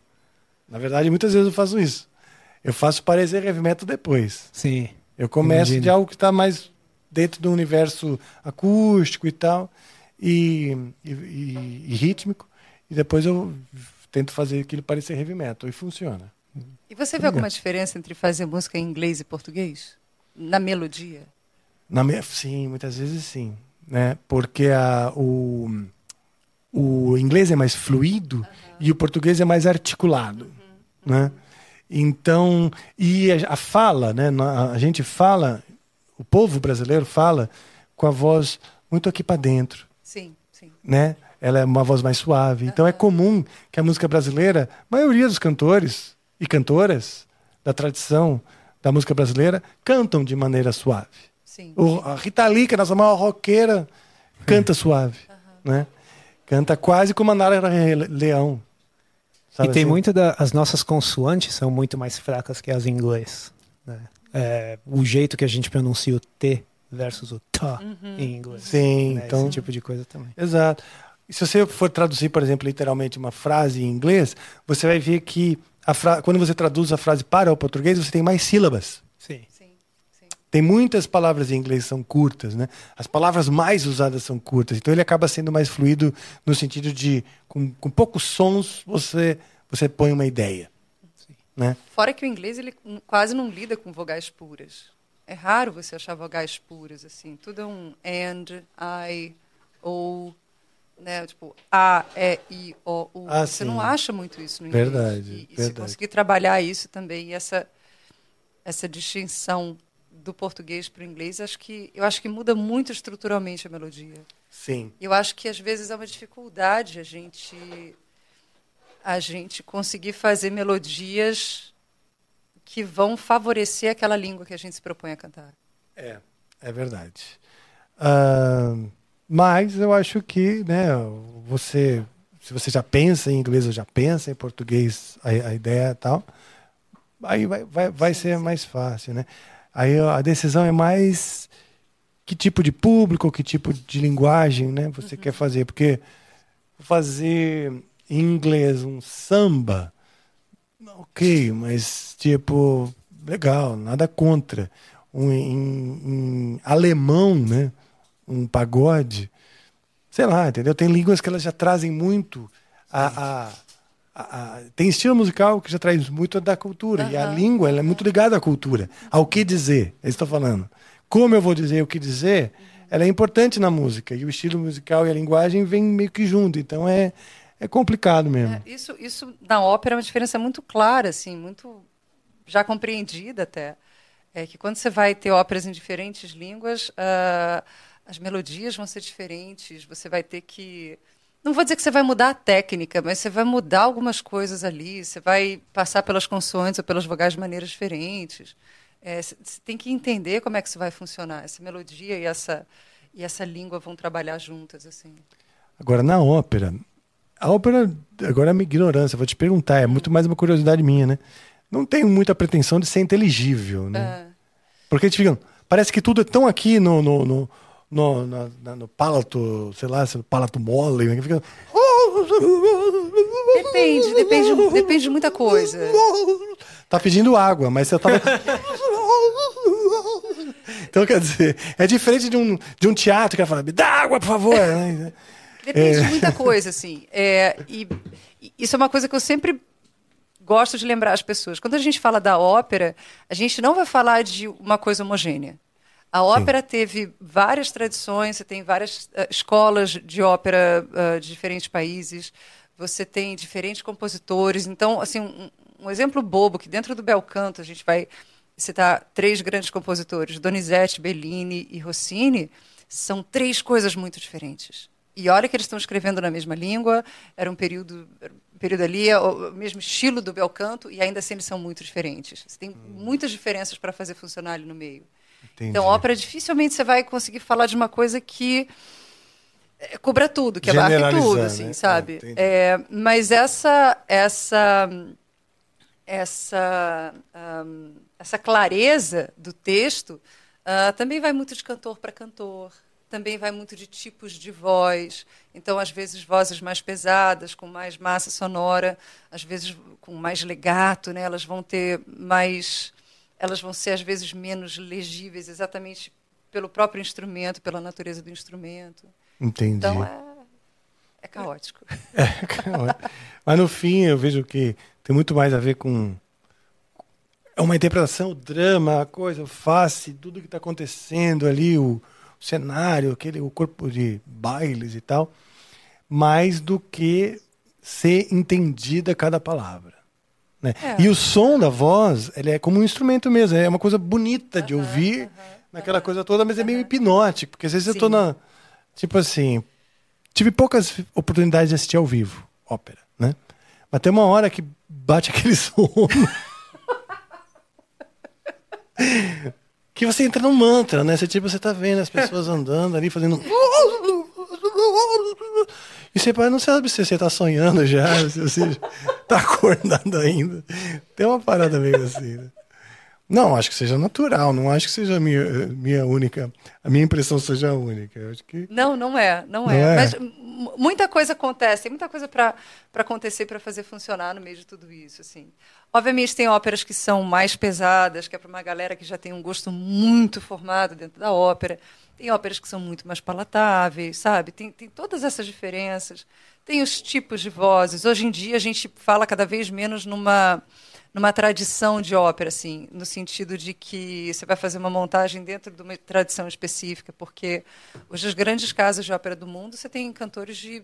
Na verdade, muitas vezes eu faço isso. Eu faço parecer heavy metal depois. Sim. Eu começo Imagino. de algo que está mais dentro do universo acústico e tal, e, e, e- e rítmico, e depois eu tento fazer aquilo parecer heavy metal, e funciona. E você vê alguma diferença entre fazer música em inglês e português? Na melodia? Na minha, sim, muitas vezes sim. Né? Porque a, o, o inglês é mais fluido e o português é mais articulado. Né? Então, e a, a fala, né? Na- a gente fala, o povo brasileiro fala com a voz muito aqui para dentro. Sim, sim. Né? Ela é uma voz mais suave. Então é comum que a música brasileira, a maioria dos cantores e cantoras da tradição da música brasileira cantam de maneira suave. Sim. O, a Rita Lee, que é a nossa maior roqueira, canta suave. Né? Canta quase como a Nara Leão. Sabe e tem assim? muito da, as nossas consoantes são muito mais fracas que as em inglês. né? É, o jeito que a gente pronuncia o T versus o T em inglês. Sim, né? então. Esse tipo de coisa também. Exato. E se você for traduzir, por exemplo, literalmente uma frase em inglês, você vai ver que fra... quando você traduz a frase para o português, você tem mais sílabas. Sim. Sim, sim. Tem muitas palavras em inglês que são curtas, né? As palavras mais usadas são curtas. Então ele acaba sendo mais fluido no sentido de, com, com poucos sons, você, você põe uma ideia. Né? Fora que o inglês ele quase não lida com vogais puras. É raro você achar vogais puras assim. Tudo é um and, I, ou, né? Tipo a, e, i, o, u. Ah, você sim. não acha muito isso no inglês. Verdade, E, e se verdade. conseguir trabalhar isso também, e essa essa distinção do português para o inglês, acho que eu acho que muda muito estruturalmente a melodia. Sim. Eu acho que às vezes é uma dificuldade a gente a gente conseguir fazer melodias que vão favorecer aquela língua que a gente se propõe a cantar. É, é verdade. Ah, mas eu acho que, né, você, se você já pensa em inglês ou já pensa em português, a, a ideia é tal, aí vai, vai, vai ser mais fácil, né? Aí a decisão é mais que tipo de público, que tipo de linguagem, né, você quer fazer, porque fazer em inglês um samba, ok, mas tipo legal, nada contra. Um, em, em alemão, né, um pagode, sei lá, entendeu? Tem línguas que elas já trazem muito a, a, a- a- tem estilo musical que já traz muito da cultura e a língua ela é muito ligada à cultura, ao que dizer. Eu estou falando. Como eu vou dizer o que dizer, ela é importante na música e o estilo musical e a linguagem vêm meio que junto. Então é é complicado mesmo. É, isso, isso na ópera é uma diferença muito clara, assim, muito já compreendida até. É que quando você vai ter óperas em diferentes línguas, ah, as melodias vão ser diferentes. Você vai ter que não vou dizer que você vai mudar a técnica, mas você vai mudar algumas coisas ali. Você vai passar pelas consoantes ou pelas vogais de maneiras diferentes. É, Você tem que entender como é que isso vai funcionar. Essa melodia e essa e essa língua vão trabalhar juntas assim. Agora, na ópera, a ópera, agora é minha ignorância, vou te perguntar, é muito mais uma curiosidade minha, né? Não tem muita pretensão de ser inteligível, né? É. Porque a gente fica, parece que tudo é tão aqui no, no, no, no, na- no palato, sei lá, no palato mole, né? fica... Depende, depende, depende de muita coisa. Tá pedindo água, mas você tava. então, quer dizer, é diferente de um, de um teatro que ela fala, me dá água, por favor. né? Depende de muita coisa, assim. É, e, e isso é uma coisa que eu sempre gosto de lembrar as pessoas. Quando a gente fala da ópera, a gente não vai falar de uma coisa homogênea. A ópera teve várias tradições, você tem várias eh, escolas de ópera eh, de diferentes países, você tem diferentes compositores. Então, assim, um, um exemplo bobo, que dentro do bel canto a gente vai citar três grandes compositores, Donizetti, Bellini e Rossini, são três coisas muito diferentes. E olha que eles estão escrevendo na mesma língua, era um período, um período ali, é o mesmo estilo do bel canto, e ainda assim eles são muito diferentes. Você tem muitas diferenças para fazer funcionar ali no meio. Entendi. Então, ópera, dificilmente você vai conseguir falar de uma coisa que eh, cubra tudo, que abarque Generalizar, tudo, né? assim, É, sabe? entendi. É, mas essa, essa, essa, ahm, essa clareza do texto ah, também vai muito de cantor para cantor, também vai muito de tipos de voz. Então, às vezes, vozes mais pesadas, com mais massa sonora, às vezes com mais legato, né? elas vão ter mais. Elas vão ser, às vezes, menos legíveis, exatamente pelo próprio instrumento, pela natureza do instrumento. Entendi. Então, é, é caótico. Mas no fim eu vejo que tem muito mais a ver com é uma interpretação, o drama, a coisa, o face, tudo que está acontecendo ali, o, o cenário, aquele, o corpo de bailes e tal, mais do que ser entendida cada palavra. Né? É. E o som da voz, ele é como um instrumento mesmo, é uma coisa bonita de ouvir, naquela coisa toda, mas é meio hipnótico, porque às vezes eu tô Sim. na. Tipo assim, tive poucas oportunidades de assistir ao vivo ópera, né? Mas tem uma hora que bate aquele sono. que você entra num mantra, né? Você tipo, você tá vendo as pessoas andando ali fazendo e você não sabe se você tá sonhando já, se você tá acordado ainda. Tem uma parada meio assim, né? Não, acho que seja natural, não acho que seja a minha, minha única, a minha impressão seja a única. Eu acho que Não, não é, não, Não é. é? Mas muita coisa acontece, tem muita coisa para acontecer para fazer funcionar no meio de tudo isso, assim. Obviamente tem óperas que são mais pesadas, que é para uma galera que já tem um gosto muito formado dentro da ópera. Tem óperas que são muito mais palatáveis, sabe? Tem, tem todas essas diferenças. Tem os tipos de vozes. Hoje em dia a gente fala cada vez menos numa numa tradição de ópera, assim, no sentido de que você vai fazer uma montagem dentro de uma tradição específica, porque hoje as grandes casas de ópera do mundo você tem cantores de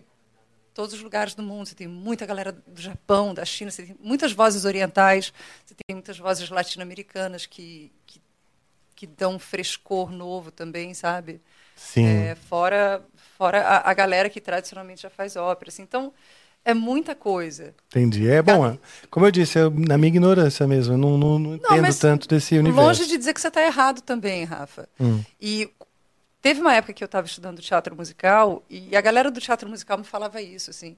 todos os lugares do mundo, você tem muita galera do Japão, da China, você tem muitas vozes orientais, você tem muitas vozes latino-americanas que, que que dão um frescor novo também, sabe? sim. É, fora fora a, a galera que tradicionalmente já faz ópera, assim. Então é muita coisa. Entendi. É bom, é- como eu disse, eu, na minha ignorância mesmo, eu não, não, não entendo mas tanto desse universo. Longe de dizer que você está errado também, Rafa. Hum. E teve uma época que eu estava estudando teatro musical e a galera do teatro musical me falava isso, assim.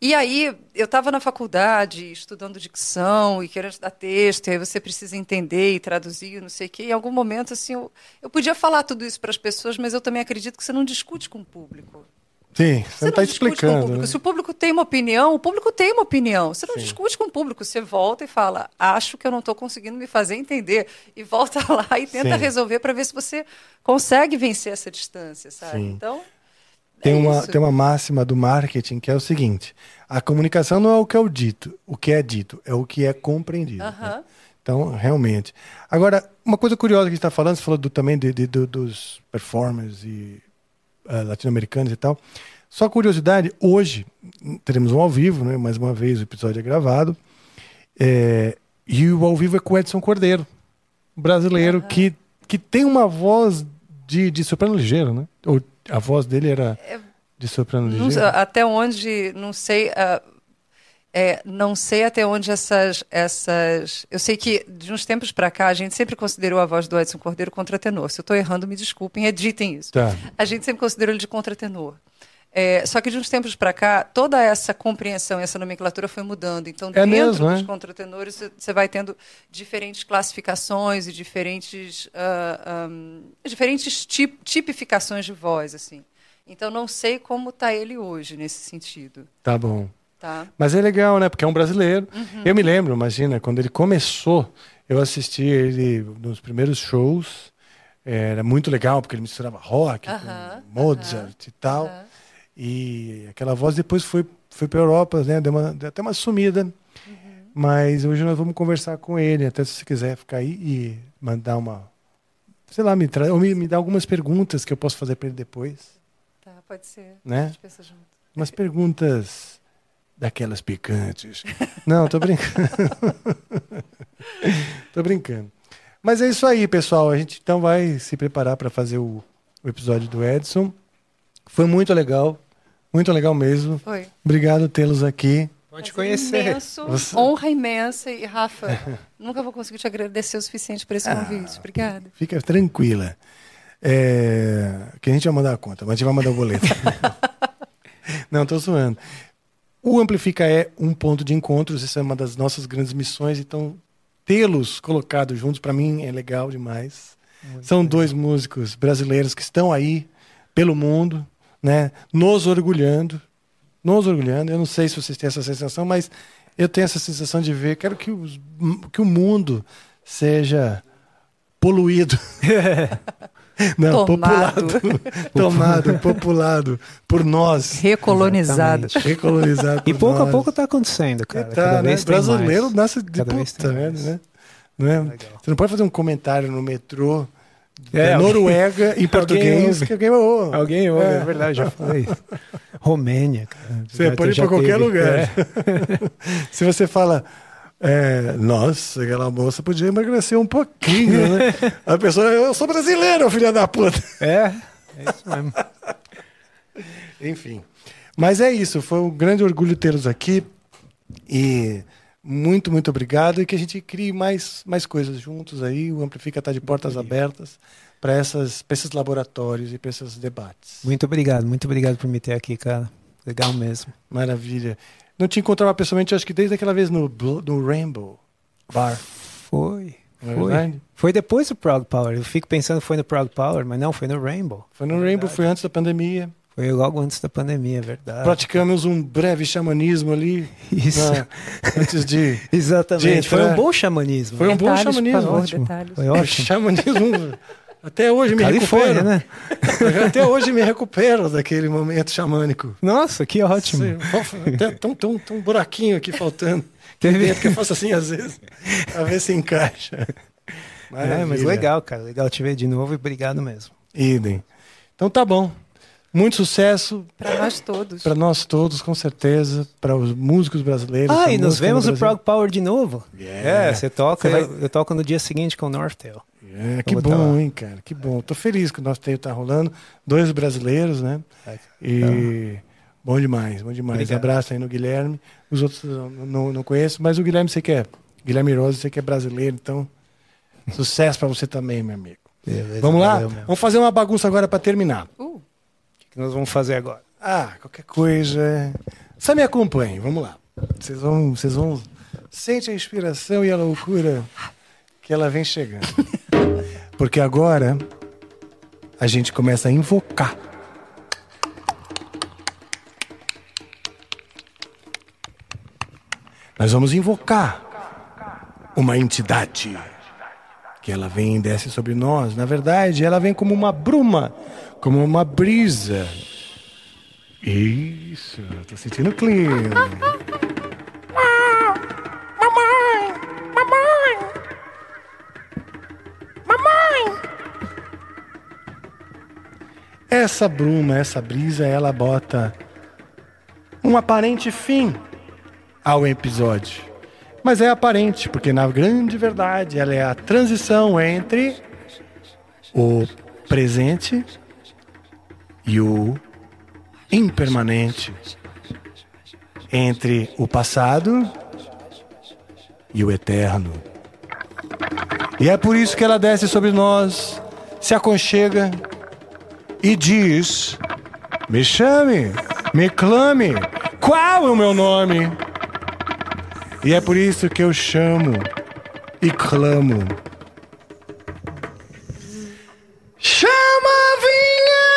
E aí eu estava na faculdade estudando dicção e querendo estudar texto, e aí você precisa entender e traduzir, não sei o quê. Em algum momento, assim, eu, eu podia falar tudo isso para as pessoas, mas eu também acredito que você não discute com o público. Sim, você não está discute com o explicando. público. né? Se o público tem uma opinião, o público tem uma opinião. Você não discute com o público, você volta e fala: acho que eu não estou conseguindo me fazer entender. E volta lá e tenta Sim. resolver para ver se você consegue vencer essa distância, sabe? Sim. Então. Tem, é uma, isso. tem uma máxima do marketing que é o seguinte: a comunicação não é o que é o dito, o que é dito, é o que é compreendido. né? Então, realmente. Agora, uma coisa curiosa que a gente está falando, você falou do- também de, de- do- dos performers e eh, latino-americanos e tal. Só curiosidade, hoje teremos um ao vivo, né? mais uma vez o episódio é gravado. É, e o ao vivo é com o Edson Cordeiro, brasileiro, que, que tem uma voz de, de soprano ligeiro, né? Ou a voz dele era de soprano Não- ligeiro? até onde, não sei. ah, é, não sei até onde essas, essas. Eu sei que de uns tempos para cá a gente sempre considerou a voz do Edson Cordeiro contratenor. Se eu estou errando, me desculpem, editem isso. Tá. A gente sempre considerou ele de contratenor. É, só que de uns tempos para cá, toda essa compreensão, essa nomenclatura foi mudando. Então, É dentro mesmo, dos é? contratenores, você- vai tendo diferentes classificações e diferentes, ah, ahm, diferentes tip- tipificações de voz, assim. Então, não sei como está ele hoje nesse sentido. Tá bom. Tá? Mas é legal, né? Porque é um brasileiro. Uhum. Eu me lembro, imagina, quando ele começou, eu assisti ele nos primeiros shows. Era muito legal, porque ele misturava rock Aham, com Mozart e tal. E aquela voz depois foi, foi para Europa, né? Deu, uma, deu até uma sumida. Uhum. Mas hoje nós vamos conversar com ele. Até se você quiser ficar aí e mandar uma. Sei lá, me, tra... ou me, me dar algumas perguntas que eu posso fazer para ele depois. Tá, pode ser. Né? A gente pensa junto. Umas perguntas daquelas picantes. Não, tô brincando. tô brincando. Mas é isso aí, pessoal. A gente então vai se preparar para fazer o, o episódio do Edson. Foi muito legal. Muito legal mesmo. Foi. Obrigado tê-los aqui. Bom te conhecer. Imenso, Você- Honra imensa. E, Rafa, nunca vou conseguir te agradecer o suficiente por esse Ah. convite. Obrigada. Fica tranquila. É, Que a gente vai mandar a conta, mas a gente vai mandar o boleto. Não, tô zoando. O Amplifica é um ponto de encontros, isso é uma das nossas grandes missões, então tê-los colocados juntos para mim é legal demais. São dois músicos brasileiros que estão aí pelo mundo, né, nos orgulhando, nos orgulhando. Eu não sei se vocês têm essa sensação, mas eu tenho essa sensação de ver, quero que, os- que o mundo seja poluído. Não, Tomado. populado. Tomado, populado por nós. Recolonizado. Exatamente. Recolonizado por E pouco nós. a pouco tá acontecendo, cara. tá, Cada né? vez tem Brasileiro mais. nasce de Cada vez puta, tem né? mais. né? Não é? Legal. Você não pode fazer um comentário no metrô É, alguém- Noruega em português alguém ouve. Alguém ouve, É. é verdade, já falei. Romênia, cara. Você Já- pode ir para qualquer teve. lugar. É. Se você fala, é, nossa, aquela moça podia emagrecer um pouquinho, né? A pessoa, eu sou brasileiro, filha da puta. É, é isso mesmo. Enfim. Mas é isso, foi um grande orgulho tê-los aqui. E muito, muito obrigado. E que a gente crie mais, mais coisas juntos aí. O Amplifica está de portas abertas para esses laboratórios e para esses debates. Muito obrigado, muito obrigado por me ter aqui, cara. Legal mesmo. Maravilha. Não te encontrava pessoalmente, acho que desde aquela vez no, no Rainbow Bar. Foi. É Foi. Foi depois do Prog Power. Eu fico pensando que foi no Prog Power, mas não, foi no Rainbow. Foi no Rainbow, foi antes da pandemia. Foi logo antes da pandemia, é verdade. Praticamos um breve xamanismo ali. Isso. na- antes de. Exatamente. de Foi um bom xamanismo. Foi um bom Detalhes, por xamanismo. favor, ótimo. detalhes. Foi ótimo. Xamanismo. Até hoje me Califórnia, recupero. né? Até hoje me recupero daquele momento xamânico. Nossa, que ótimo. Tem, tem um- um buraquinho aqui faltando. Teve- que eu faço assim às vezes. Pra ver se encaixa. É, mas Maravilha. legal, cara. Legal te ver de novo e obrigado mesmo. Idem. Então tá bom. Muito sucesso Para nós todos. para nós todos, com certeza. Para os músicos brasileiros. Ah, e nos vemos no. Prog Power de novo. Yeah. É, você toca, Você vai- eu, eu toco no dia seguinte com o Northtail. É, que tá bom, lá. hein, cara. Que bom. Tô feliz que o nosso tempo tá rolando. Dois brasileiros, né? E bom demais, bom demais. Obrigado. Abraço aí no Guilherme. Os outros eu não, não conheço, mas o Guilherme você que é. Guilherme Rose, você que é brasileiro, então sucesso para você também, meu amigo. Beleza, Vamos lá? Vamos fazer uma bagunça agora para terminar. Uh, que nós vamos fazer agora? Ah, qualquer coisa. Só me acompanhe, vamos lá. Vocês vão, vocês vão. Sente a inspiração e a loucura que ela vem chegando. Porque agora a gente começa a invocar. Nós vamos invocar uma entidade que ela vem e desce sobre nós. Na verdade, ela vem como uma bruma, como uma brisa. Isso, tô sentindo o clima. Essa bruma, essa brisa, ela bota um aparente fim ao episódio. Mas é aparente, porque na grande verdade ela é a transição entre o presente e o impermanente entre o passado e o eterno. E é por isso que ela desce sobre nós, se aconchega e diz: Me chame, me clame, qual é o meu nome? E é por isso que eu chamo e clamo. Chama a vingança!